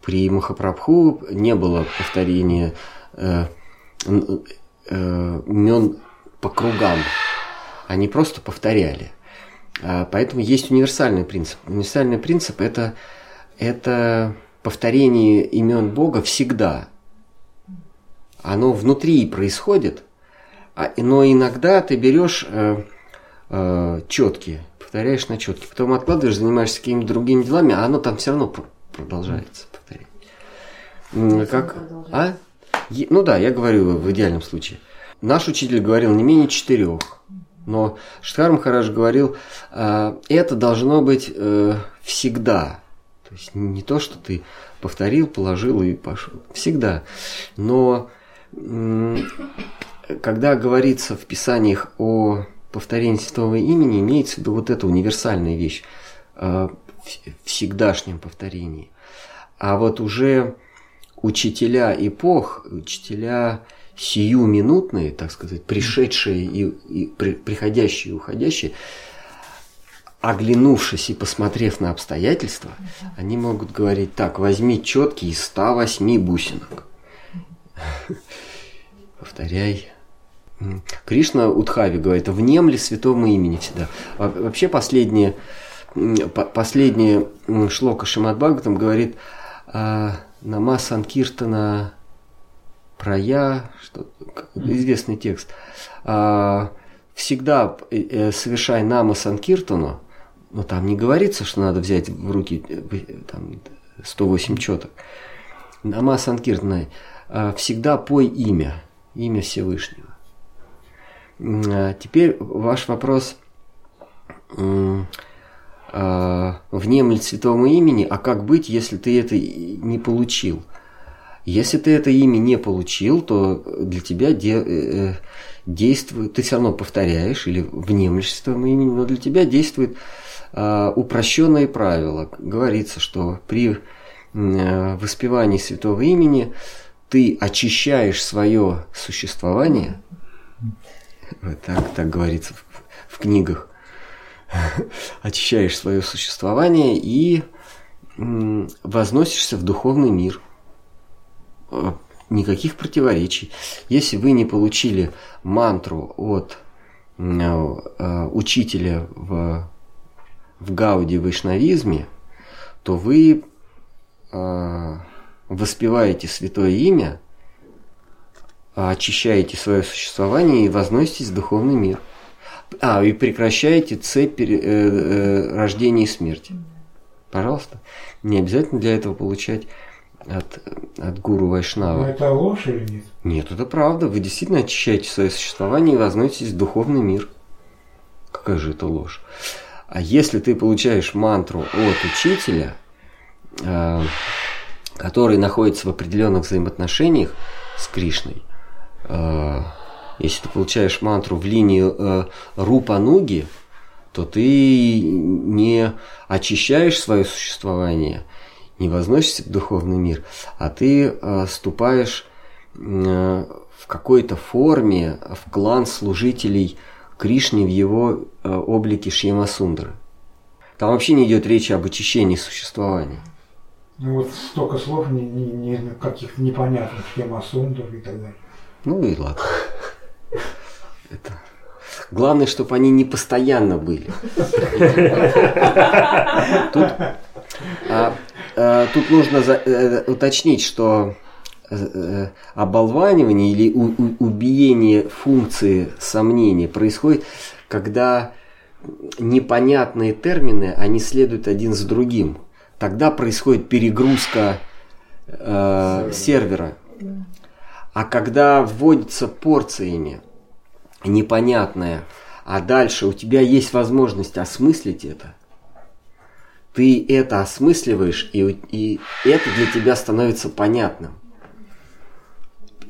При Махапрабху не было повторения э, имен по кругам. Они просто повторяли. А, Поэтому есть универсальный принцип. Универсальный принцип это, это повторение имен Бога всегда. Оно внутри происходит, а, но иногда ты берешь э, э, четкие, повторяешь на четкие, потом откладываешь, занимаешься какими-то другими делами, а оно там все равно пр- продолжается повторение. М, Как? А? Ну да, я говорю в идеальном случае. Наш учитель говорил не менее четырех. Но Штхар Махарадж говорил, а, это должно быть э, всегда. То есть не то, что ты повторил, положил и пошел. Всегда. Но когда говорится в писаниях о повторении святого имени, имеется в виду вот эта универсальная вещь в всегдашнем повторении. А вот уже учителя эпох, учителя сиюминутные, так сказать, пришедшие и, и при- приходящие и уходящие, оглянувшись и посмотрев на обстоятельства, они могут говорить так, возьми четкий из 108 бусинок. Повторяй. Кришна Удхави говорит, внемли святому имени всегда. Во- Вообще последнее, последнее шлока Шимат Бхагаватам говорит а, Нама Санкиртана Прая, что, известный текст. А, всегда э, э, совершай Нама Санкиртану, но там не говорится, что надо взять в руки э, там, 108 четок. Нама Санкиртана, всегда пой имя, имя Всевышнего. А, Теперь ваш вопрос м, а, внемлет святому имени, а как быть, если ты это не получил? Если ты это имя не получил, то для тебя де- э, действует, ты все равно повторяешь или внемлешь святому имени, но для тебя действует упрощенное правило. Говорится, что при э, воспевании святого имени ты очищаешь свое существование, вот так, так говорится в, в книгах, очищаешь свое существование и возносишься в духовный мир. Э, Никаких противоречий. Если вы не получили мантру от э, учителя в, в Гауди вайшнавизме, то вы э, воспеваете святое имя, очищаете свое существование и возноситесь в духовный мир. А, и прекращаете цепь э, э, рождения и смерти. Пожалуйста. Не обязательно для этого получать от, от гуру Но Вайшнава. это ложь или нет? Нет, это правда. Вы действительно очищаете свое существование и возноситесь в духовный мир. Какая же это ложь? А если ты получаешь мантру от учителя, э, который находится в определенных взаимоотношениях с Кришной, если ты получаешь мантру в линии э, Рупануги, то ты не очищаешь свое существование, не возносишься в духовный мир, а ты э, ступаешь э, в какой-то форме в клан служителей Кришне в его э, облике Шьямасундры. Там вообще не идет речи об очищении существования. Ну вот столько слов не, не, не- каких-то непонятных, схема сундов и так далее. Ну и ладно. Это... Главное, чтобы они не постоянно были. Тут, а, а, тут нужно за- э, уточнить, что э, э, оболванивание или у- у- убиение функции сомнения происходит, когда непонятные термины, они следуют один за другим. Тогда происходит перегрузка э, сервера. А когда вводится порциями непонятное, а дальше у тебя есть возможность осмыслить это, ты это осмысливаешь, и, и это для тебя становится понятным.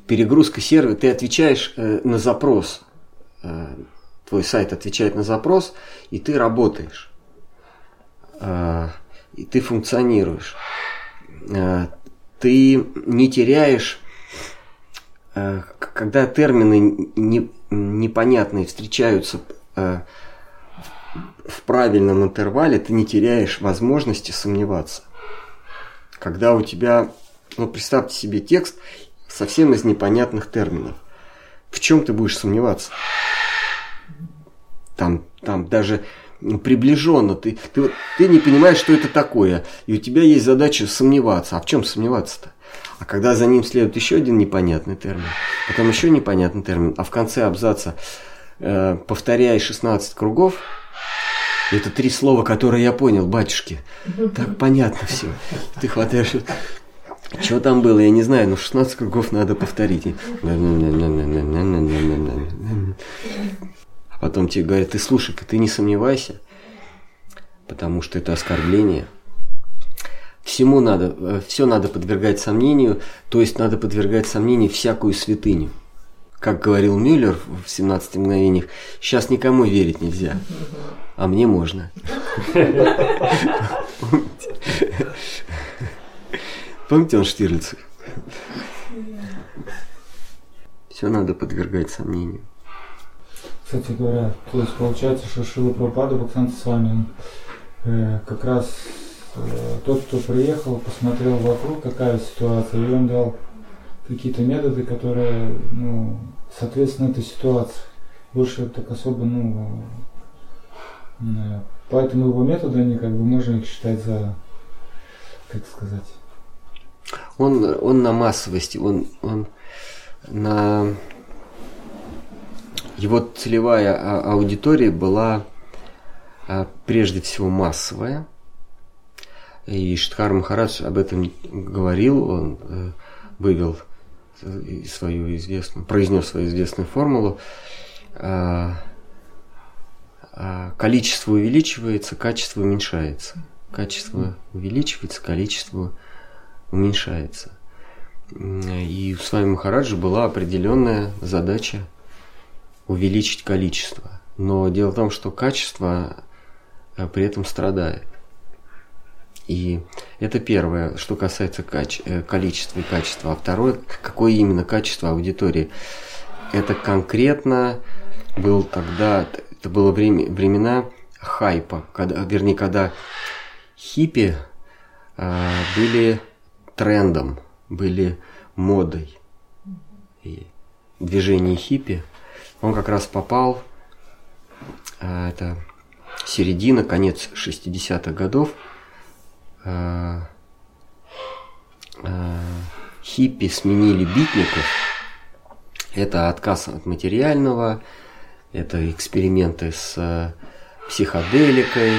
Перегрузка сервера, ты отвечаешь э, на запрос, э, твой сайт отвечает на запрос, и ты работаешь, Э, и ты функционируешь. Э, ты не теряешь когда термины не- непонятные встречаются э, в правильном интервале, ты не теряешь возможности сомневаться. Когда у тебя, ну представьте себе текст совсем из непонятных терминов. В чем ты будешь сомневаться? Там, там даже приближенно ты, ты, ты не понимаешь, что это такое, и у тебя есть задача сомневаться. А в чем сомневаться-то? А когда за ним следует еще один непонятный термин, потом еще непонятный термин, а в конце абзаца э, повторяй 16 кругов, Это три слова, которые я понял, батюшки. Так понятно все. Ты хватаешь... Что там было, я не знаю, но 16 кругов надо повторить. А потом тебе говорят, ты слушай-ка, ты не сомневайся, потому что это оскорбление. Всему надо, все надо подвергать сомнению, то есть надо подвергать сомнению всякую святыню. Как говорил Мюллер в 17 мгновениях, сейчас никому верить нельзя, а мне можно. Помните он Штирлиц? Все надо подвергать сомнению. Кстати говоря, то есть получается, что Шила Прабхупада Бхактанта с вами, э, как раз э, тот, кто приехал, посмотрел вокруг, какая ситуация, и он дал какие-то методы, которые, ну, соответственно этой ситуации. Больше так особо, ну, э, поэтому его методы, они как бы можно их считать за, как сказать, он, он на массовости, он, он на его целевая а, аудитория была а, прежде всего массовая. И Штхар Махарадж об этом говорил, он э, вывел свою известную, произнес свою известную формулу. А, количество увеличивается, качество уменьшается. Качество увеличивается, количество уменьшается. И у с вами Махараджа была определенная задача увеличить количество. Но дело в том, что качество э, при этом страдает. И это первое, что касается каче- э, количества и качества. А второе, какое именно качество аудитории. Это конкретно был тогда, это было время, времена хайпа, когда, вернее, когда хиппи э, были трендом, были модой. И движение хиппи, он как раз попал, а, это середина, конец 60-х годов, а, а, хиппи сменили битников. Это отказ от материального, это эксперименты с психоделикой,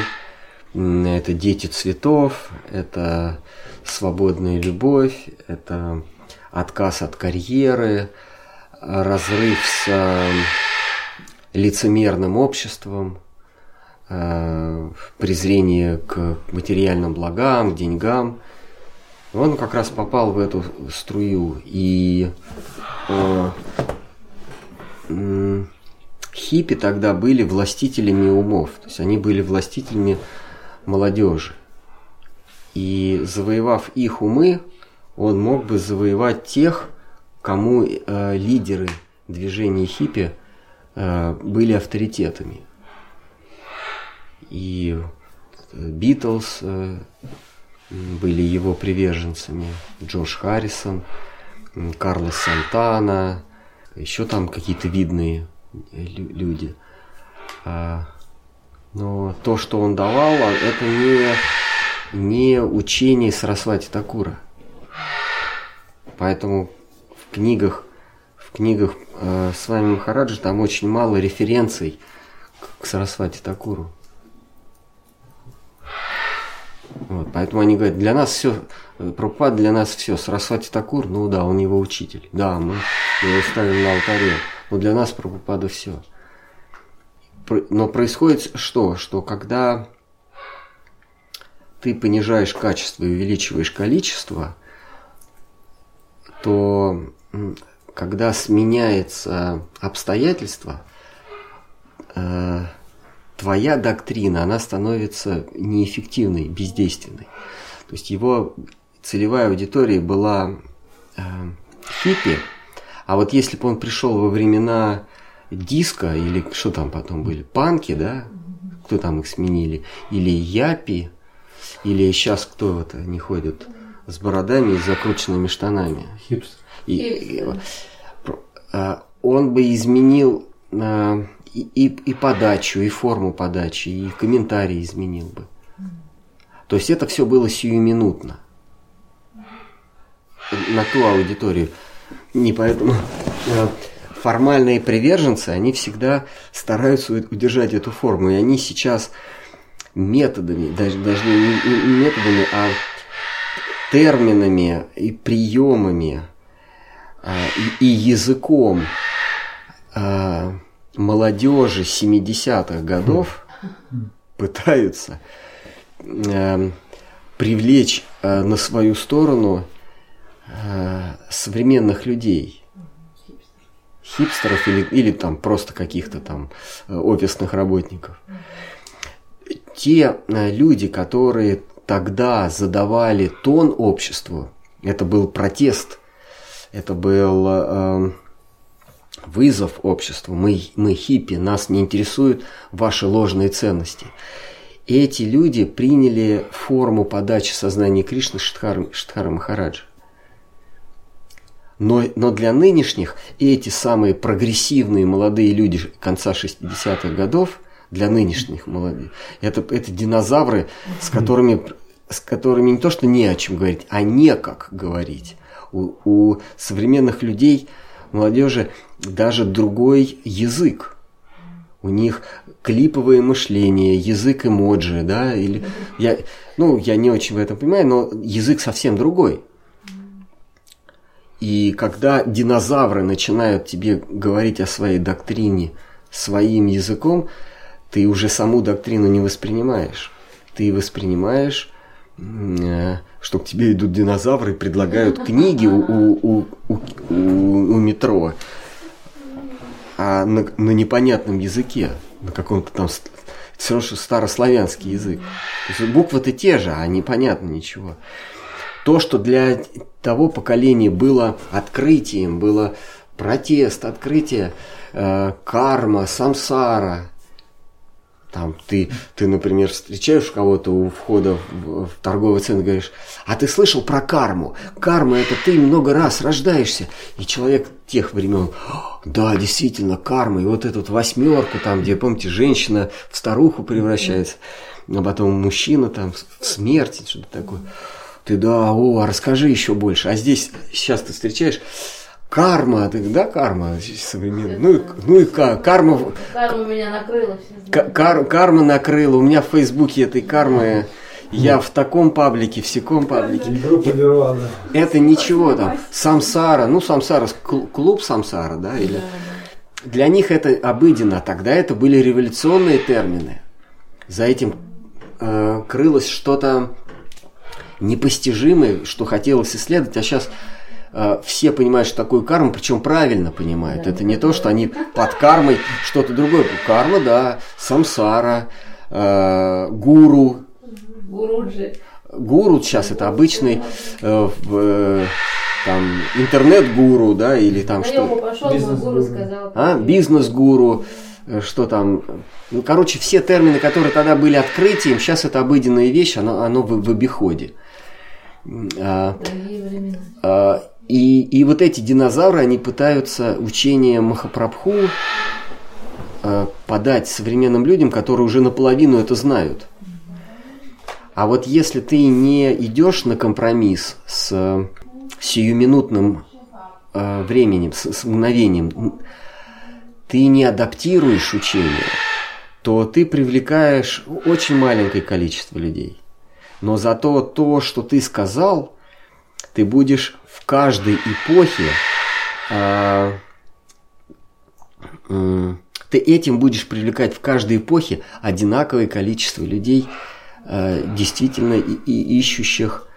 это дети цветов, это свободная любовь, это отказ от карьеры, разрыв с э, лицемерным обществом, э, презрение к материальным благам, к деньгам. Он как раз попал в эту струю. И э, хиппи тогда были властителями умов. То есть они были властителями молодежи. И завоевав их умы, он мог бы завоевать тех, кому э, лидеры движения хиппи э, были авторитетами. И Битлз э, были его приверженцами, Джош Харрисон, Карлос Сантана, еще там какие-то видные люди. А, но то, что он давал, а, это не не учение Сарасвати Такура. Поэтому в книгах, в книгах э, с вами Махараджа там очень мало референций к Сарасвати Такуру. Вот, поэтому они говорят, для нас все, Пропад для нас все, Сарасвати Такур, ну да, он его учитель. Да, мы его ставим на алтаре. Но для нас Прабхупада все. Но происходит что? Что когда ты понижаешь качество и увеличиваешь количество, то когда сменяется обстоятельства, э, твоя доктрина, она становится неэффективной, бездейственной. То есть его целевая аудитория была э, хиппи, а вот если бы он пришел во времена диска, или что там потом были, панки, да, кто там их сменили, или япи, или сейчас кто это не ходит с бородами и закрученными штанами? Хипстер. И, и, а, он бы изменил а, и, и, подачу, и форму подачи, и комментарии изменил бы. То есть это все было сиюминутно на ту аудиторию. Не поэтому а, формальные приверженцы, они всегда стараются удержать эту форму. И они сейчас методами, даже, даже не, методами, а терминами и приемами а, и, языком а, молодежи 70-х годов пытаются эм, привлечь э, на свою сторону э, современных людей. Хипстеров или, или там просто каких-то там э, офисных работников. Те э, люди, которые тогда задавали тон обществу, это был протест, это был э, вызов обществу. Мы, мы хиппи, нас не интересуют ваши ложные ценности. Эти люди приняли форму подачи сознания Кришны Штхара, Штхара Махараджа. Но, но для нынешних эти самые прогрессивные молодые люди конца 60-х годов, для нынешних молодых, это, это динозавры, с которыми, с которыми не то, что не о чем говорить, а не как говорить. У, у современных людей, молодежи, даже другой язык. У них клиповое мышление, язык эмоджи, да, или я, ну, я не очень в этом понимаю, но язык совсем другой. И когда динозавры начинают тебе говорить о своей доктрине своим языком, ты уже саму доктрину не воспринимаешь. Ты воспринимаешь, э, что к тебе идут динозавры и предлагают книги у, у, у, у- у метро, а на, на непонятном языке, на каком-то там все равно, что старославянский язык. То есть буквы-то те же, а непонятно ничего. То, что для того поколения было открытием, было протест, открытие, э, карма, самсара. Там ты, ты, например, встречаешь кого-то у входа в, в торговый центр, говоришь, а ты слышал про карму? Карма это ты много раз рождаешься. И человек тех времен, да, действительно, карма. И вот эту вот восьмерку, там, где, помните, женщина в старуху превращается, а потом мужчина там в смерть, что-то такое. Ты да, о, а расскажи еще больше. А здесь сейчас ты встречаешь карма, ты да, карма современная. Ну, и- ну и ка- карма, Карма меня накрыла, кар- карма накрыла. У меня в Фейсбуке этой кармы. Я в таком паблике, в секом паблике. Группа Нирвана. Это ничего там. Самсара, ну самсара, кл- клуб самсара, да, или... Для них это обыденно, а тогда это были революционные термины. За этим э, крылось что-то непостижимое, что хотелось исследовать, а сейчас все понимают, что такое карма, причем правильно понимают. Это не то, что они под кармой что-то другое. Карма, да, самсара, э, гуру, Гуруджи. гуру сейчас это обычный э, в, э, там интернет-гуру, да, или там что, пошел, Бизнес-гуру. гуру сказал. а, бизнес-гуру, э, что там, ну, короче, все термины, которые тогда были открытием, сейчас это обыденная вещь, оно, оно в, в обиходе. А, а, и, и вот эти динозавры, они пытаются учение Махапрабху э, подать современным людям, которые уже наполовину это знают. А вот если ты не идешь на компромисс с э, сиюминутным э, временем, с, с мгновением, ты не адаптируешь учение, то ты привлекаешь очень маленькое количество людей. Но зато то, что ты сказал, ты будешь в каждой эпохе, а, м, ты этим будешь привлекать в каждой эпохе одинаковое количество людей, действительно и, и ищущих,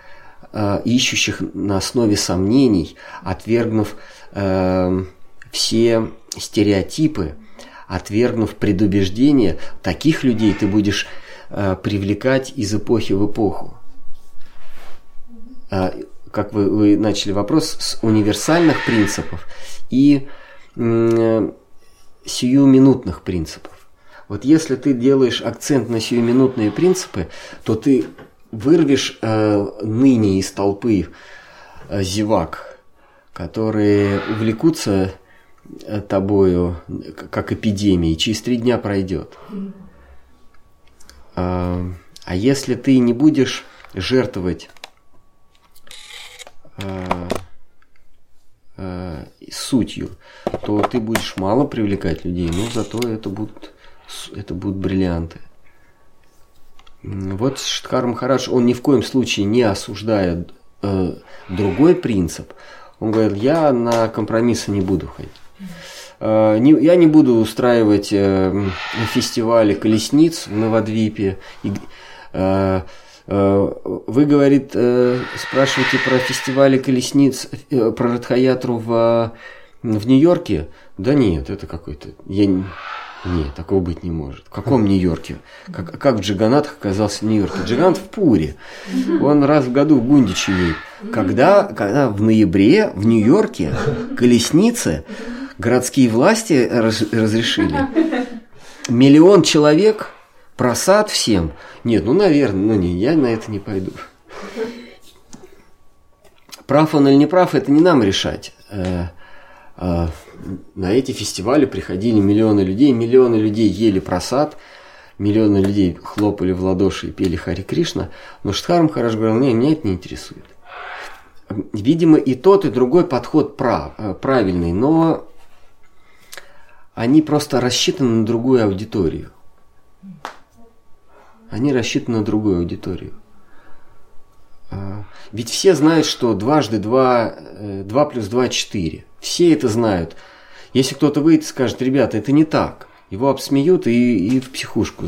а, ищущих на основе сомнений, отвергнув а, все стереотипы, отвергнув предубеждения, таких людей ты будешь привлекать из эпохи в эпоху. Как вы, вы начали вопрос, с универсальных принципов и сиюминутных принципов. Вот если ты делаешь акцент на сиюминутные принципы, то ты вырвешь э, ныне из толпы э, зевак, которые увлекутся э, тобою как эпидемией, через три дня пройдет. А, а если ты не будешь жертвовать э, э, сутью, то ты будешь мало привлекать людей, но зато это будут, это будут бриллианты. Вот Штхар Махарадж, он ни в коем случае не осуждает э, другой принцип. Он говорит, я на компромиссы не буду ходить. Э, не- я не буду устраивать э, фестивали колесниц в Новодвипе. И, э, э, вы, говорит, э, спрашиваете про фестивали колесниц, э, про Радхаятру в, в Нью-Йорке? Да нет, это какой-то... Я нет, такого быть не может. В каком Нью-Йорке? Как, как в Джиганатах оказался в Нью-Йорке? Джигант в Пуре. Он раз в году в Гундичи едет. Когда, когда в ноябре в Нью-Йорке колесницы городские власти раз- разрешили. Миллион человек, просад всем. Нет, ну, наверное, ну не, я на это не пойду. Прав он или не прав, это не нам решать. На эти фестивали приходили миллионы людей, миллионы людей ели просад, миллионы людей хлопали в ладоши и пели Хари Кришна, но Штхарм Хараш говорил, не, меня это не интересует. Видимо, и тот, и другой подход прав, э, правильный, но они просто рассчитаны на другую аудиторию. Они рассчитаны на другую аудиторию. А, Ведь все знают, что дважды два, э, два плюс два – четыре. Все это знают. Если кто-то выйдет и скажет, ребята, это не так, его обсмеют и, и в психушку.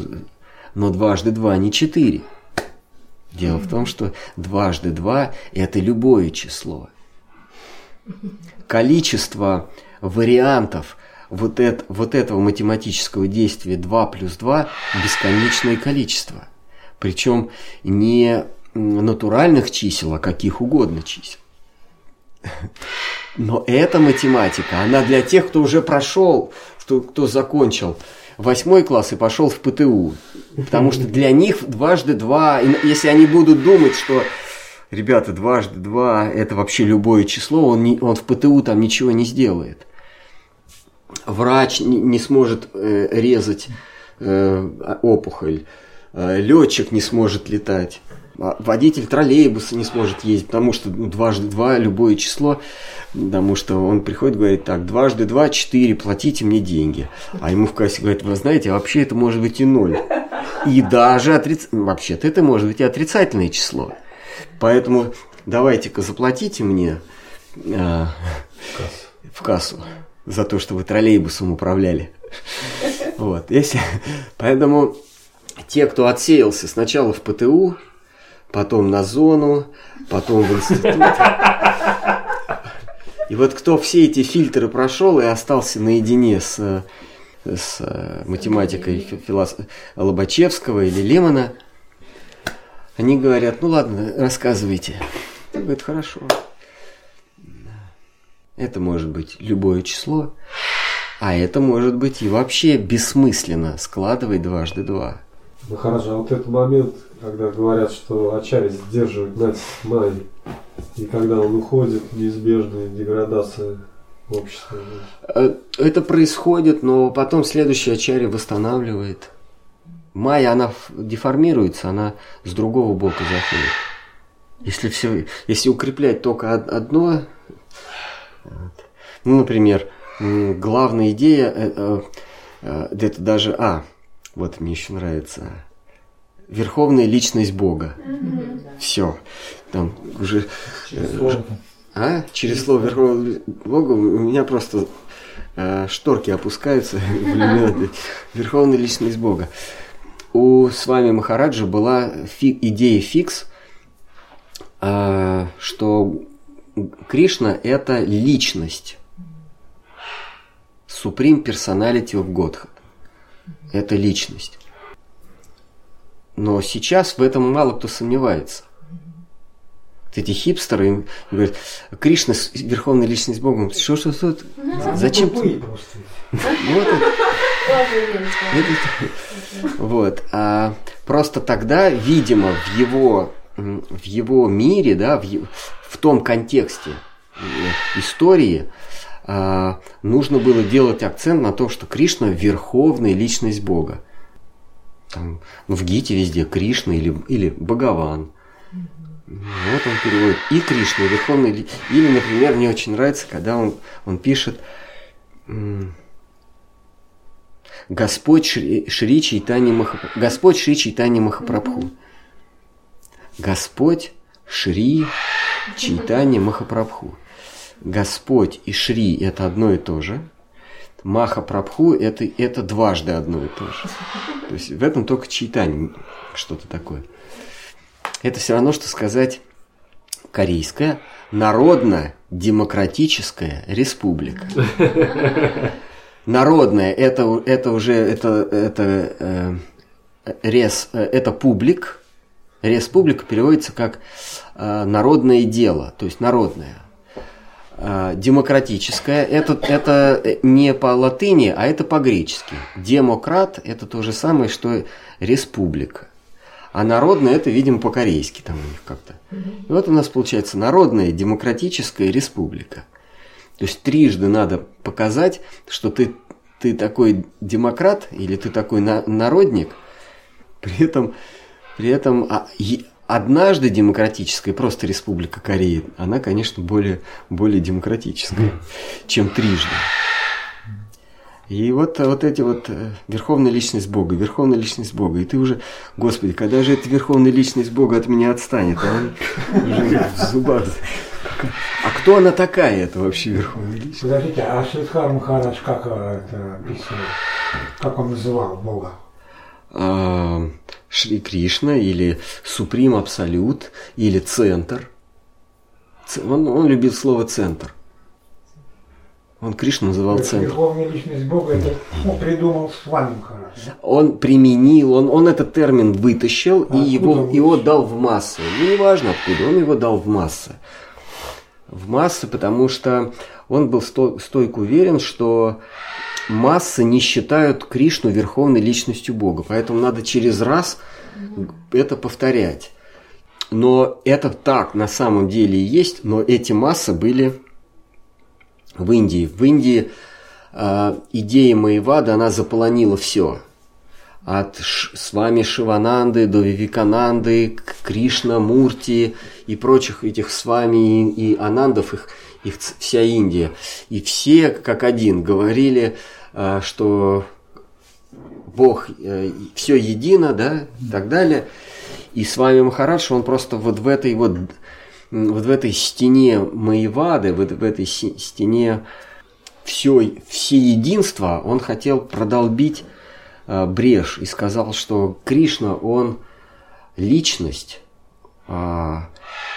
Но дважды два не четыре. Дело в том, что дважды два – это любое число. Количество вариантов вот, это, вот этого математического действия 2 плюс 2 – бесконечное количество. Причем не натуральных чисел, а каких угодно чисел. Но эта математика, она для тех, кто уже прошел, кто, кто закончил восьмой класс и пошел в ПТУ. Потому что для них дважды два, если они будут думать, что ребята, дважды два это вообще любое число, он, не, он в ПТУ там ничего не сделает. Врач не, не сможет э, резать э, опухоль, э, летчик не сможет летать. А Водитель троллейбуса не сможет ездить, потому что ну, дважды два любое число, потому что он приходит и говорит, так, дважды два, четыре, платите мне деньги. А ему в кассе говорят, вы знаете, а вообще это может быть и ноль. И даже отриц... вообще-то это может быть и отрицательное число. Поэтому давайте-ка заплатите мне э, в кассу за то, что вы троллейбусом управляли. Вот, если... Поэтому те, кто отсеялся сначала в ПТУ, потом на зону, потом в институт. И вот кто все эти фильтры прошел и остался наедине с, с математикой филос... Лобачевского или Лемона, они говорят, ну ладно, рассказывайте. Он говорит, хорошо. Это может быть любое число, а это может быть и вообще бессмысленно складывать дважды два. Махараджа, а вот этот момент, когда говорят, что Ачарья сдерживает натиск Майи, и когда он уходит, неизбежная деградация общества. Э, Это происходит, но потом следующая чаря восстанавливает. Майя, она деформируется, она с другого бока заходит. Если, все, если укреплять только од- одно, ну, например, главная идея, э, э, это даже, а, вот мне еще нравится, верховная личность Бога. Все, там уже... э, а? Через слово Верховного Бога у меня просто э, шторки опускаются. Верховная личность Бога. У с вами Махараджа была фи- идея фикс, э, что Кришна это личность. Supreme Personality of Godhead. Это личность. Но сейчас в этом мало кто сомневается. Вот эти хипстеры им говорят, Кришна верховная личность Бога. Что, что, что? Зачем? Вот это. Вот. А просто тогда, видимо, в его, в его мире, да, в, в том контексте э, истории, а, нужно было делать акцент на том, что Кришна верховная личность Бога. Там, ну, в Гите везде Кришна или, или Богован. Вот он переводит. И Кришна, верховный ли- Или, например, мне очень нравится, когда он, он пишет Господь Шри, Шри Чайтани Махапрабху. Господь Шри Чайтани Махапрабху. Господь Шри Чайтани Махапрабху. Господь и Шри – это одно и то же. Махапрабху – это, это дважды одно и то же. То есть в этом только читание что-то такое. Это все равно, что сказать корейская народно-демократическая республика. Народная это, это уже это, это, э, рес, э, это публик. Республика переводится как э, народное дело, то есть народное. Э, демократическое это, это не по латыни, а это по-гречески. Демократ это то же самое, что республика. А народное это, видимо, по-корейски там у них как-то. И вот у нас получается народная демократическая республика. То есть трижды надо показать, что ты, ты такой демократ или ты такой на, народник, при этом, при этом а, однажды демократическая, просто Республика Корея, она, конечно, более, более демократическая, чем трижды. И вот, вот эти вот э, верховная личность Бога, верховная личность Бога. И ты уже, Господи, когда же эта верховная личность Бога от меня отстанет? А он уже в зубах. А кто она такая, это вообще верховная личность? Подождите, а Шридхар Махарадж как э, это описывал? Как он называл Бога? А, Шри Кришна или Суприм Абсолют или Центр. Он, он любил слово центр. Он Кришну называл То центр. Верховная личность Бога это он придумал с вами Махарадж. да? Он применил, он, он этот термин вытащил и откуда его, его дал в массы. Ну, неважно откуда, он его дал в массы. В массы, потому что он был сто- стойко уверен, что массы не считают Кришну верховной личностью Бога. Поэтому надо через раз это повторять. Но это так на самом деле и есть, но эти массы были в Индии. В Индии э, идея Маевада, она заполонила все. От Ш- с вами Шивананды до Вивикананды, Кришна, Мурти и прочих этих с вами и, и Анандов, их, их вся Индия. И все как один говорили, э, что Бог все едино, да, и так далее. И с вами Махарадж, он просто вот в этой вот вот в этой стене Маевады, вот в этой стене все, все единство, он хотел продолбить э, брешь и сказал, что Кришна, он личность, а,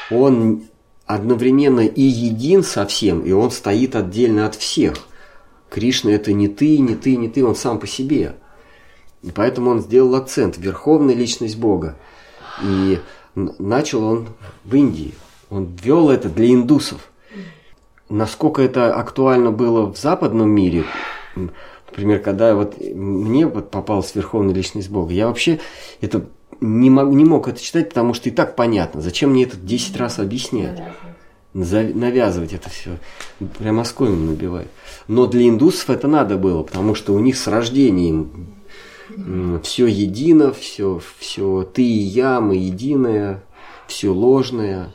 он одновременно и един со всем, и он стоит отдельно от всех. Кришна это не ты, не ты, не ты, он сам по себе. И поэтому он сделал акцент, верховная личность Бога. И начал он в Индии. Он ввел это для индусов. Насколько это актуально было в западном мире, например, когда вот мне вот попалась верховная личность Бога, я вообще это не мог, не мог это читать, потому что и так понятно. Зачем мне это 10 раз объяснять? Навязывать это все. Прям оскомину набивает. Но для индусов это надо было, потому что у них с рождением все едино, все, все ты и я, мы единое, все ложное,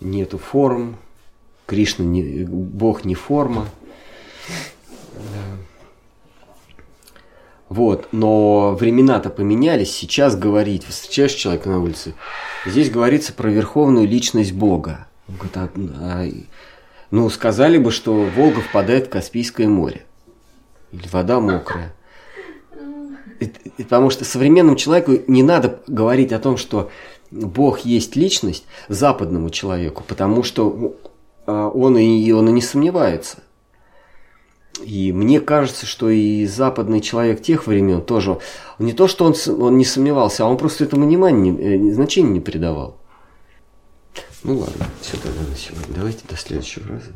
нету форм, Кришна не, Бог не форма. Да. Вот, но времена-то поменялись, сейчас говорить, встречаешь человека на улице, здесь говорится про верховную личность Бога. «А, а, ну, сказали бы, что Волга впадает в Каспийское море. Или вода мокрая. Потому что современному человеку не надо говорить о том, что Бог есть личность западному человеку, потому что а, он и, он и не сомневается. И мне кажется, что и западный человек тех времен тоже, не то, что он, он не сомневался, а он просто этому внимания, э, значения не придавал. Ну ладно, все тогда на сегодня. Давайте до следующего раза.